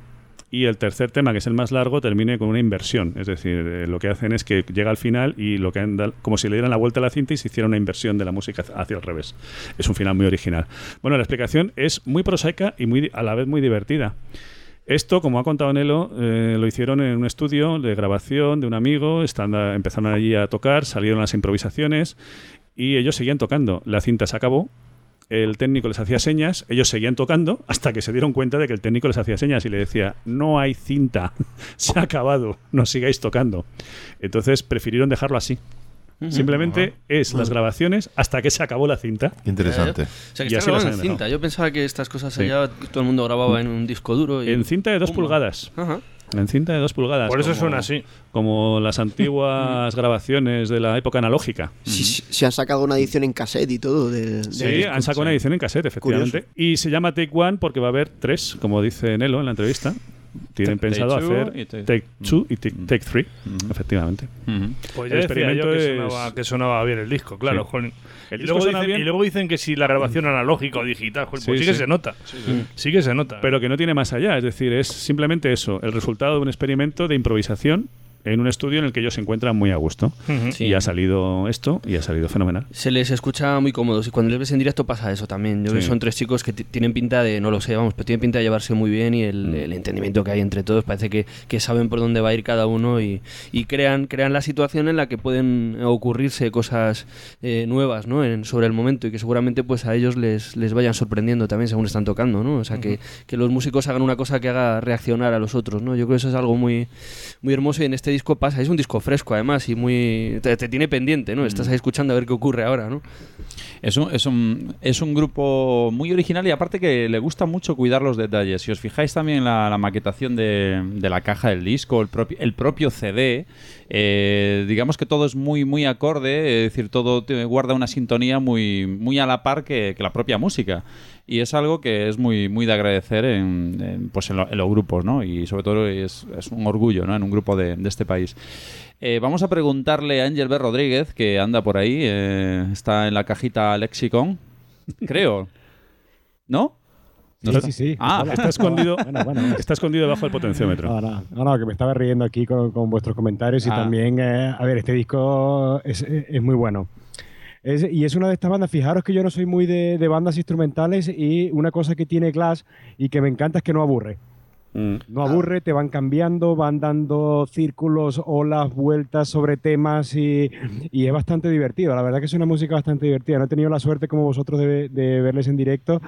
y el tercer tema, que es el más largo, termine con una inversión. Es decir, eh, lo que hacen es que llega al final y lo que han da- como si le dieran la vuelta a la cinta y se hiciera una inversión de la música hacia- el revés. Es un final muy original. Bueno, la explicación es muy prosaica y muy, a la vez muy divertida. Esto, como ha contado Nelo, eh, lo hicieron en un estudio de grabación de un amigo, están, empezaron allí a tocar, salieron las improvisaciones y ellos seguían tocando. La cinta se acabó el técnico les hacía señas, ellos seguían tocando hasta que se dieron cuenta de que el técnico les hacía señas y le decía, no hay cinta, se ha acabado, no sigáis tocando. Entonces prefirieron dejarlo así. Simplemente es las grabaciones hasta que se acabó la cinta. Interesante. O sea, que Y está así las grabado en han dejado. cinta. Yo pensaba que estas cosas Sí. allá todo el mundo grababa en un disco duro. Y... En cinta de dos Pumba. pulgadas. Ajá. En cinta de dos pulgadas. Por eso como- suena así. Como las antiguas grabaciones de la época analógica. Sí, sí, se han sacado una edición en cassette y todo. Sí, han sacado una edición en cassette, efectivamente. Y se llama Take One porque va a haber tres, como dice Nelo en la entrevista. Tienen Take pensado Two hacer y Take- Two y Take, Take Three, efectivamente. Pues El ya decía yo experimento que es- sonaba, que sonaba bien el disco, claro. Sí. El y, disco luego dicen, bien. y luego dicen que si la grabación analógica o digital, pues Sí, sí, que se nota. Sí, Sí, que se nota. Pero que no tiene más allá, es decir, es simplemente eso, el resultado de un experimento de improvisación en un estudio en el que ellos se encuentran muy a gusto. Ujú. Sí. Y ha salido esto y ha salido fenomenal. Se les escucha muy cómodos y cuando les ves en directo pasa eso también. Yo creo que Sí. son tres chicos que ti- tienen pinta de, no lo sé, vamos, pero tienen pinta de llevarse muy bien y Mm. el, el entendimiento que hay entre todos parece que, que saben por dónde va a ir cada uno y, y crean, crean la situación en la que pueden ocurrirse cosas eh, nuevas ¿no? en- sobre el momento y que seguramente pues a ellos les, les vayan sorprendiendo también según están tocando. ¿no? O sea, que, que los músicos hagan una cosa que haga reaccionar a los otros. ¿no? Yo creo que eso es algo muy, muy hermoso y en este disco pasa. Es un disco fresco además y muy te, te tiene pendiente. ¿no? Estás ahí escuchando a ver qué ocurre ahora. ¿no? Es un, es, un, es un grupo muy original y aparte que le gusta mucho cuidar los detalles. Si os fijáis también en la, la maquetación de, de la caja del disco, el, propio el propio CD, eh, digamos que todo es muy, muy acorde, es decir, todo te guarda una sintonía muy, muy a la par que, que la propia música. Y es algo que es muy, muy de agradecer en, en, pues en, lo- en los grupos, ¿no? Y sobre todo es, es un orgullo, ¿no? En un grupo de, de este país. Eh, vamos a preguntarle a Ángel B. Rodríguez, que anda por ahí, eh, está en la cajita Lexicon, creo. ¿No? ¿No Sí, está? sí, sí. Ah, Hola. Está escondido, Bueno, bueno. está escondido debajo del potenciómetro. No, no, no, no, que me estaba riendo aquí con, con vuestros comentarios y Ah. también, eh, a ver, este disco es, es muy bueno. Es- y es una de estas bandas, fijaros que yo no soy muy de, de bandas instrumentales y una cosa que tiene Glass y que me encanta es que no aburre. Mm. No aburre, te van cambiando, van dando círculos, olas, vueltas sobre temas y, y es bastante divertido. La verdad que es una música bastante divertida. No he tenido la suerte como vosotros de, de verles en directo,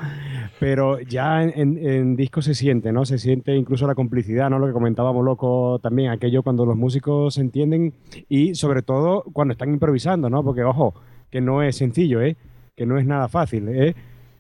pero ya en, en- en disco se siente, ¿no? Se siente incluso la complicidad, ¿no? Lo que comentábamos loco también, aquello cuando los músicos se entienden y sobre todo cuando están improvisando, ¿no? Porque ojo, que no es sencillo, ¿eh? Que no es nada fácil, ¿eh?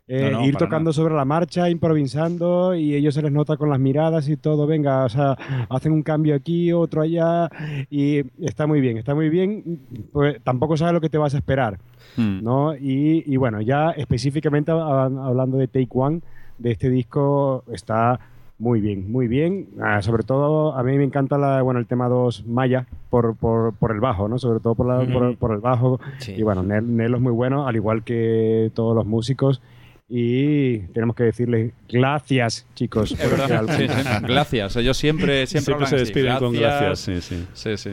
Eh, No, no, ir tocando sobre la marcha, improvisando y ellos se les nota con las miradas y todo, venga, o sea, hacen un cambio aquí, otro allá y está muy bien, está muy bien, pues tampoco sabes lo que te vas a esperar, Mm. ¿no? Y, y bueno, ya específicamente hab- hablando de Take One, de este disco, está muy bien, muy bien, Ah, sobre todo a mí me encanta la, bueno, el tema 2 Maya por, por, por el bajo, ¿no? Sobre todo por, la- por- el bajo Sí. y bueno, Nel, Nelo es muy bueno, al igual que todos los músicos. Y tenemos que decirles gracias, chicos. Es por verdad. álbum. Sí, sí. Gracias. Ellos siempre, siempre, se despiden con gracias, sí, sí. Sí, sí.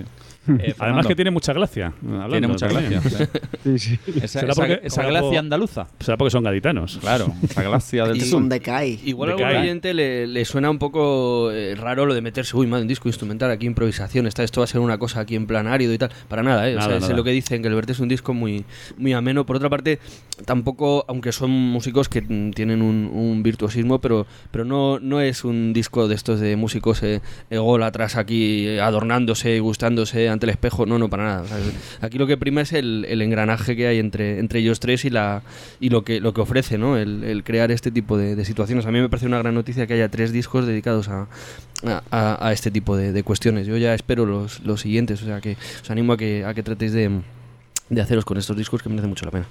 Además Fernando. que tiene mucha gracia. hablando Tiene mucha también. gracia. Sí, sí. Esa, ¿Será esa- porque- esa gracia andaluza. Será porque son gaditanos. Claro, esa gracia del Y- sur. Son de Kai. Igual a algún oyente le, le suena un poco eh, raro lo de meterse, uy, madre, un disco instrumental, aquí improvisación, está, esto va a ser una cosa aquí en plan árido y tal. Para nada, ¿eh? O Nada, sea, nada. lo que dicen, que el Verte es un disco muy, muy ameno. Por otra parte, tampoco, aunque son músicos que mm, tienen un, un virtuosismo, pero, pero no, no es un disco de estos de músicos eh, ególatras aquí eh, adornándose y gustándose el espejo. No, no, para nada. Aquí lo que prima es el, engranaje que hay entre, entre ellos tres y la y lo que lo que ofrece, ¿no? El, crear este tipo de, situaciones. A mí me parece una gran noticia que haya tres discos dedicados a, a- este tipo de, de cuestiones. Yo ya espero los, los siguientes, o sea que os animo a que, a que tratéis de, de haceros con estos discos que merece mucho la pena.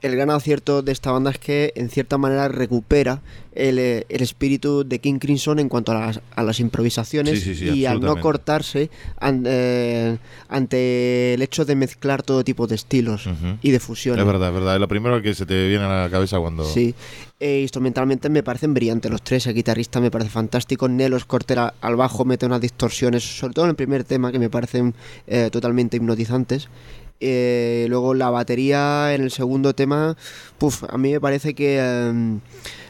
El gran acierto de esta banda es que en cierta manera recupera el, eh, el espíritu de King Crimson en cuanto a las, a las improvisaciones Sí, sí, sí, y al no cortarse an- eh, ante el hecho de mezclar todo tipo de estilos y de fusiones. Es verdad, es verdad. Es lo primero que se te viene a la cabeza cuando. Sí, Eh, instrumentalmente me parecen brillantes los tres. El guitarrista me parece fantástico. Nelos Cortera al bajo mete unas distorsiones, sobre todo en el primer tema, que me parecen eh, totalmente hipnotizantes. Eh, luego la batería en el segundo tema, puf, a mí me parece que eh,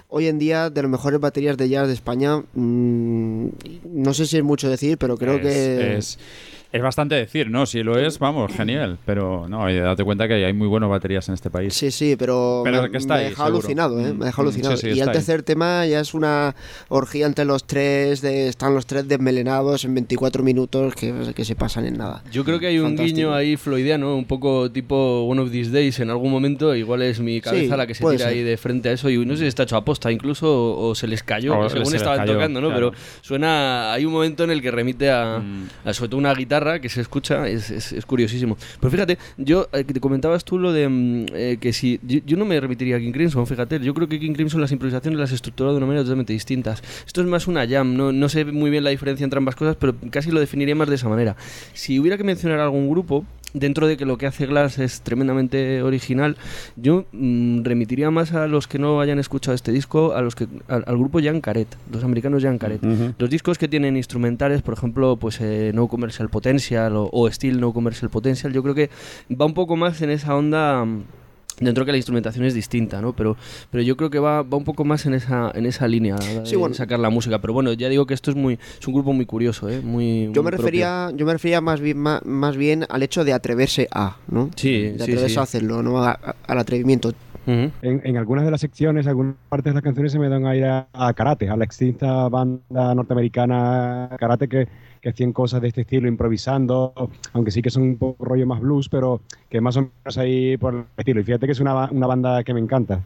hoy en día de las mejores baterías de jazz de España, mm, no sé si es mucho decir, pero creo Es- que es- Es bastante decir, ¿no? Si lo es, vamos, genial. Pero no, y date cuenta que hay muy buenas baterías en este país. Sí, sí, pero, Pero me, que está me ahí, deja seguro. alucinado, ¿eh? Me deja Mm, alucinado. sí, sí, y el ahí. tercer tema ya es una orgía entre los tres, de, están los tres desmelenados en 24 minutos que, que se pasan en nada. Yo creo que hay un Fantástico. guiño ahí floidiano, un poco tipo One of These Days en algún momento. Igual es mi cabeza Sí, la que se tira ser. ahí de frente a eso. Y no sé si está hecho a posta incluso o, o se les cayó, O según se estaban cayó, tocando, ¿no? claro. Pero suena. Hay un momento en el que remite a, Mm. a sobre todo una guitarra que se escucha, es, es- curiosísimo. Pero fíjate, yo eh, te comentabas tú lo de mm, eh, que si. Yo, yo no me remitiría a King Crimson, fíjate. Yo creo que King Crimson las improvisaciones las estructura de una manera totalmente distintas. Esto es más una jam, no, no sé muy bien la diferencia entre ambas cosas, pero casi lo definiría más de esa manera. Si hubiera que mencionar algún grupo, dentro de que lo que hace Glass es tremendamente original, yo mm, remitiría más a los que no hayan escuchado este disco, a los que al, al grupo Jan Caret, los americanos Jan Caret. Los discos que tienen instrumentales, por ejemplo, pues eh, No Commercial Potential o, o Steel No Commercial Potential, yo creo que va un poco más en esa onda mm, dentro que la instrumentación es distinta, ¿no? Pero, pero yo creo que va, va un poco más en esa, en esa línea de Sí, bueno. sacar la música. Pero bueno, ya digo que esto es muy, es un grupo muy curioso, ¿eh? Muy, Yo muy me propio. refería, yo me refería más bien, más, más bien al hecho de atreverse a, ¿no? Sí, de sí, atreverse sí. a hacerlo, no a- a- al atrevimiento. En, en algunas de las secciones, algunas partes de las canciones se me dan a ir a, a karate, a la extinta banda norteamericana karate que, que hacían cosas de este estilo improvisando, aunque sí que son un poco rollo más blues, pero que más o menos ahí por el estilo. Y fíjate que es una, una banda que me encanta.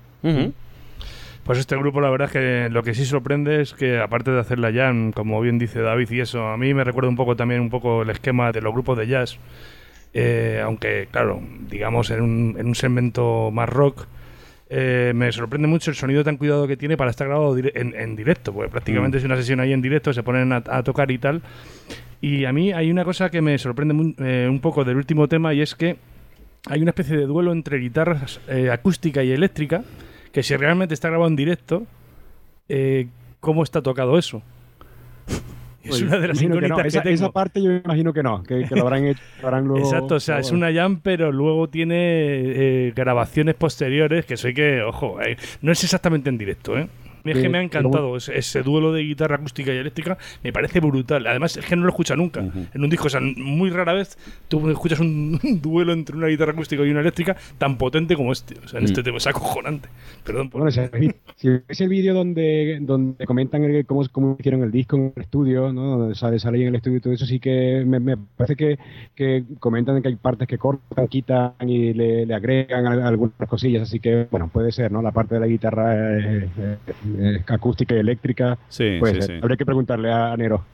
Pues este grupo, la verdad es que lo que sí sorprende es que, aparte de hacer la jam, como bien dice David y eso, a mí me recuerda un poco también un poco el esquema de los grupos de jazz. Eh, aunque, claro, digamos en un, en un segmento más rock, eh, me sorprende mucho el sonido tan cuidado que tiene para estar grabado dire- en, en directo, porque prácticamente Mm. es una sesión ahí en directo, se ponen a, a tocar y tal. Y a mí hay una cosa que me sorprende eh, un poco del último tema y es que hay una especie de duelo entre guitarras eh, acústica y eléctrica, que si realmente está grabado en directo, eh, ¿cómo está tocado eso? Es Oye, una de las imagino que no. incógnitas que, Esa, tengo. esa parte yo me imagino que no, que, que lo habrán hecho, lo harán luego. Exacto, o sea, es una jam, pero luego tiene eh, grabaciones posteriores que soy que, ojo, eh, no es exactamente en directo, ¿eh? A mí es que me ha encantado ese, ese duelo de guitarra acústica y eléctrica, me parece brutal. Además, es que no lo escucha nunca en un disco. O sea, muy rara vez tú escuchas un, duelo entre una guitarra acústica y una eléctrica tan potente como este. O sea, en Mm. este tema es acojonante. Perdón por Bueno, si, ves el vídeo donde, donde comentan el- cómo, cómo hicieron el disco en el estudio, ¿no? donde sale, sale ahí en el estudio y todo eso, sí que me, me parece que, que comentan que hay partes que cortan, quitan y le, le agregan al- algunas cosillas, así que, bueno, puede ser, ¿no? La parte de la guitarra eh, eh, eh, acústica y eléctrica, Sí, puede sí, sí. Habría que preguntarle a Nero.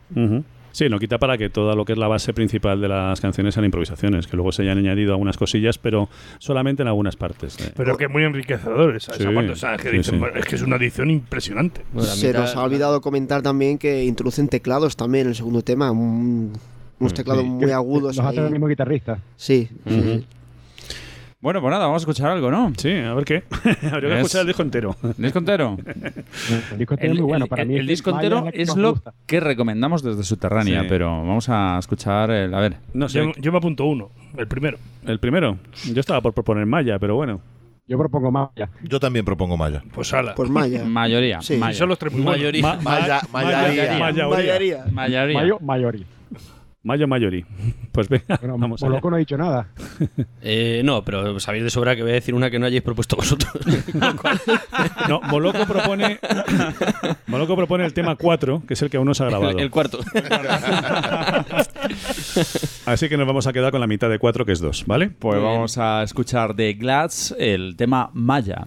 Sí, no quita para que toda lo que es la base principal de las canciones sean improvisaciones, que luego se hayan añadido algunas cosillas, pero solamente en algunas partes. eh. Pero que muy enriquecedor esa, esa Sí, parte. O sea, es que, sí, dicen, sí. bueno, es que es una edición impresionante. Se nos ha olvidado comentar también que introducen teclados también en el segundo tema, un- unos teclados Sí, muy agudos. Los hace el mismo guitarrista. Sí. Bueno, pues nada, vamos a escuchar algo, ¿no? Sí, a ver qué. Habría que Es- escuchar el disco entero. ¿El disco entero? El disco entero es muy bueno. Para el- mí el disco entero es lo gusta. que recomendamos desde Subterránea, Sí. pero vamos a escuchar el. A ver. No sé. Yo, yo me apunto uno, el primero. El primero. Yo estaba por proponer Maya, pero bueno. Yo propongo Maya. Yo también propongo Maya. Pues ala. Pues Maya. Mayoría. Sí. Maya. Son los tres. Mayoría. Ma- Maya- ma- mayoría. mayoría. Mayoría. Mayo, Mayori. Mayo Mayori. Pues venga, Bueno, vamos. Moloco no ha dicho nada. Eh, no, pero sabéis de sobra que voy a decir una que no hayáis propuesto vosotros. No, Moloco propone, Moloco propone el tema 4, que es el que aún no se ha grabado. el, el cuarto. Así que nos vamos a quedar con la mitad de 4, que es 2, ¿vale? Pues vamos a escuchar de Glads el tema Maya.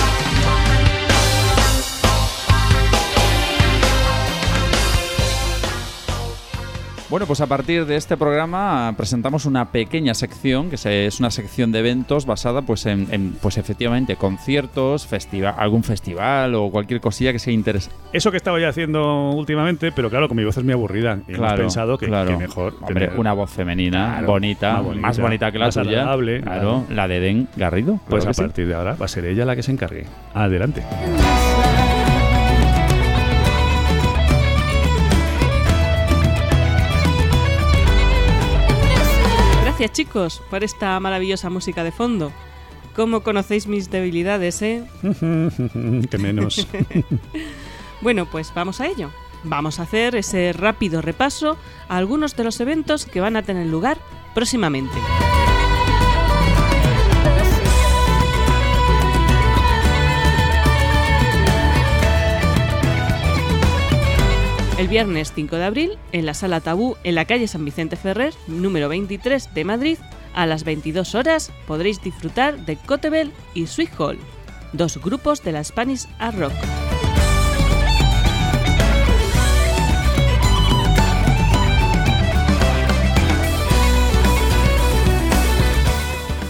Bueno, pues a partir de este programa presentamos una pequeña sección, que es una sección de eventos basada pues en, en, pues efectivamente conciertos, festival, algún festival o cualquier cosilla que sea interesante. Eso que estaba ya haciendo últimamente, pero claro, con mi voz es muy aburrida. Y hemos Claro, pensado que, claro. que mejor. Hombre, tener- una voz femenina, Claro, bonita, más bonita, más bonita que la más tuya. claro, claro. la de Den Garrido. Pues a sí. partir de ahora va a ser ella la que se encargue. Adelante. Gracias chicos por esta maravillosa música de fondo. ¿Cómo conocéis mis debilidades, eh? que menos. Bueno, pues vamos a ello. Vamos a hacer ese rápido repaso a algunos de los eventos que van a tener lugar próximamente. El viernes 5 de abril, en la Sala Tabú, en la calle San Vicente Ferrer, número 23 de Madrid, a las 22 horas podréis disfrutar de Cotebel y Sweet Hall, dos grupos de la Spanish Art Rock.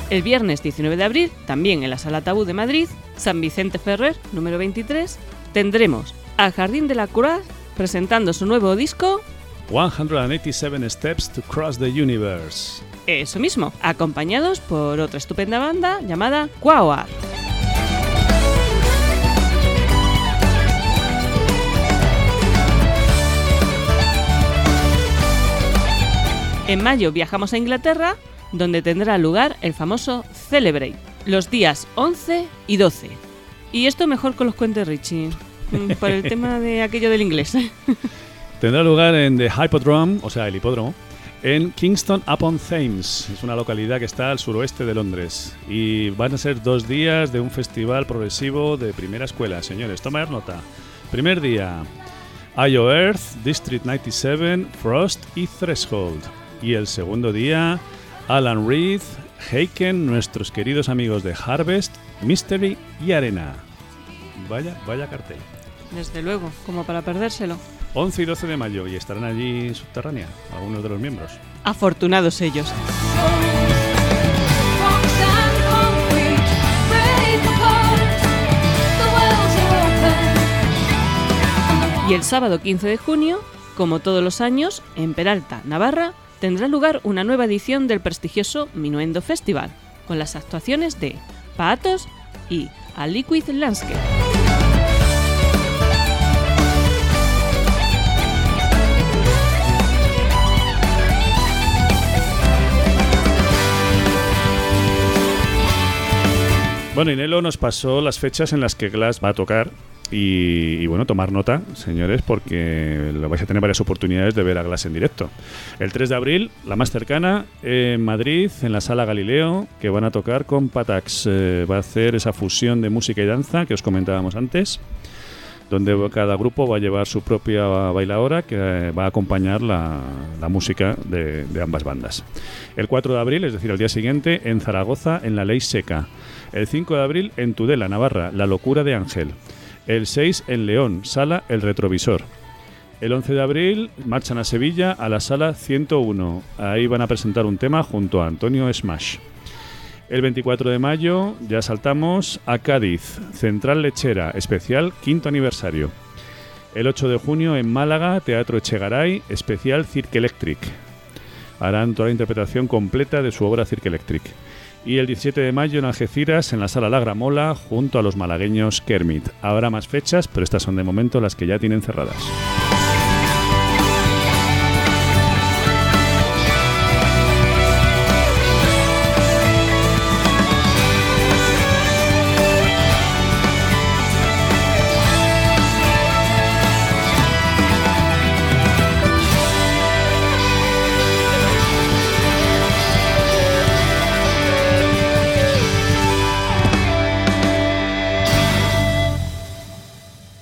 El viernes 19 de abril, también en la Sala Tabú de Madrid, San Vicente Ferrer, número 23, tendremos a Jardín de la Croix presentando su nuevo disco, 187 Steps to Cross the Universe. eso mismo, acompañados por otra estupenda banda llamada Quauar. En mayo viajamos a Inglaterra, donde tendrá lugar el famoso Celebrate, los días 11 y 12. Y esto mejor con los cuentes Richie, por el tema de aquello del inglés. Tendrá lugar en The Hippodrome, o sea, el hipódromo, en Kingston upon Thames. Es una localidad que está al suroeste de Londres. Y van a ser dos días de un festival progresivo de primera escuela. Señores, tomad nota. Primer día, IO Earth, District 97, Frost y Threshold. Y el segundo día, Alan Reed, Heiken, nuestros queridos amigos de Harvest, Mystery y Arena. Vaya, vaya cartel. Desde luego, como para perdérselo. 11 y 12 de mayo y estarán allí subterránea algunos de los miembros. Afortunados ellos. Y el sábado 15 de junio, como todos los años, en Peralta, Navarra, tendrá lugar una nueva edición del prestigioso Minuendo Festival, con las actuaciones de Paatos y A Liquid Landscape. Bueno, Inelo nos pasó las fechas en las que Glass va a tocar y, bueno, tomar nota, señores, porque lo vais a tener varias oportunidades de ver a Glass en directo. El 3 de abril, la más cercana, en Madrid, en la Sala Galileo, que van a tocar con Patax. Eh, va a hacer esa fusión de música y danza que os comentábamos antes donde cada grupo va a llevar su propia bailadora que eh, va a acompañar la, la música de, de, ambas bandas. El 4 de abril, es decir, al día siguiente, en Zaragoza, en la Ley Seca. El 5 de abril, en Tudela, Navarra, La Locura de Ángel. El 6 en León, Sala El Retrovisor. El 11 de abril marchan a Sevilla a la Sala 101. Ahí van a presentar un tema junto a Antonio Smash. El 24 de mayo ya saltamos a Cádiz, Central Lechera, especial quinto aniversario. El 8 de junio en Málaga, Teatro Echegaray, especial Cirque Electric. Harán toda la interpretación completa de su obra Cirque Electric. Y el 17 de mayo en Algeciras, en la Sala La Gramola, junto a los malagueños Kermit. Habrá más fechas, pero estas son de momento las que ya tienen cerradas.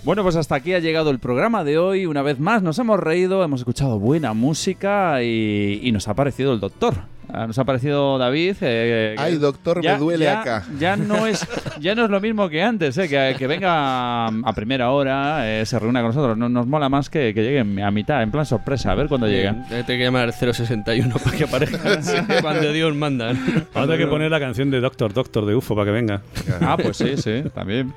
Bueno, pues hasta aquí ha llegado el programa de hoy. Una vez más nos hemos reído, hemos escuchado buena música y, y nos ha parecido el doctor. Ah, Nos ha parecido David. eh, Ay, doctor, me duele ya- acá. Ya no es, ya no es lo mismo que antes, eh, que, que venga a primera hora, eh, se reúna con nosotros. No, nos mola más que, que lleguen a mitad, en plan sorpresa, a ver cuándo llegan. Eh, Tengo que llamar al 061 para que aparezcan cuando Dios manda. Ahora hay que poner la canción de Doctor Doctor de UFO para que venga. Ah, pues sí, sí, también.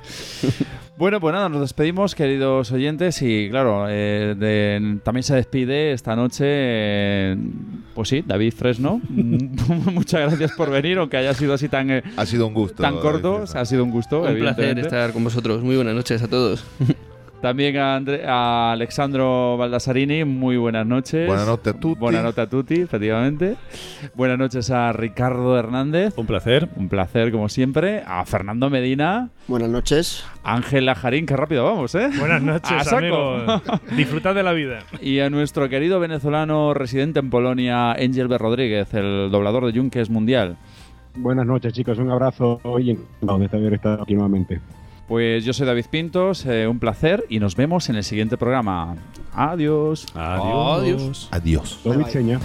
Bueno, pues nada, nos despedimos, queridos oyentes, y claro, eh, de- también se despide esta noche, eh, pues sí, David Fresno. Muchas gracias por venir, aunque haya sido así tan, eh, Ha sido un gusto. tan corto, ha sido un gusto. Un placer estar con vosotros. Muy buenas noches a todos. También a, Andre- a Alexandro Baldasarini, muy buenas noches. Buenas noches a tutti. Buenas noches a tutti, efectivamente. Buenas noches a Ricardo Hernández. Un placer. Un placer, como siempre. A Fernando Medina. Buenas noches. Ángel Lajarín, qué rápido vamos, ¿eh? Buenas noches, A saco. amigos. Disfrutad de la vida. Y a nuestro querido venezolano residente en Polonia, Angel B. Rodríguez, el doblador de Yunques Mundial. Buenas noches, chicos. Un abrazo y encantado de estado aquí nuevamente. Pues yo soy David Pintos, eh, un placer y nos vemos en el siguiente programa. Adiós. Adiós. Adiós. Seña.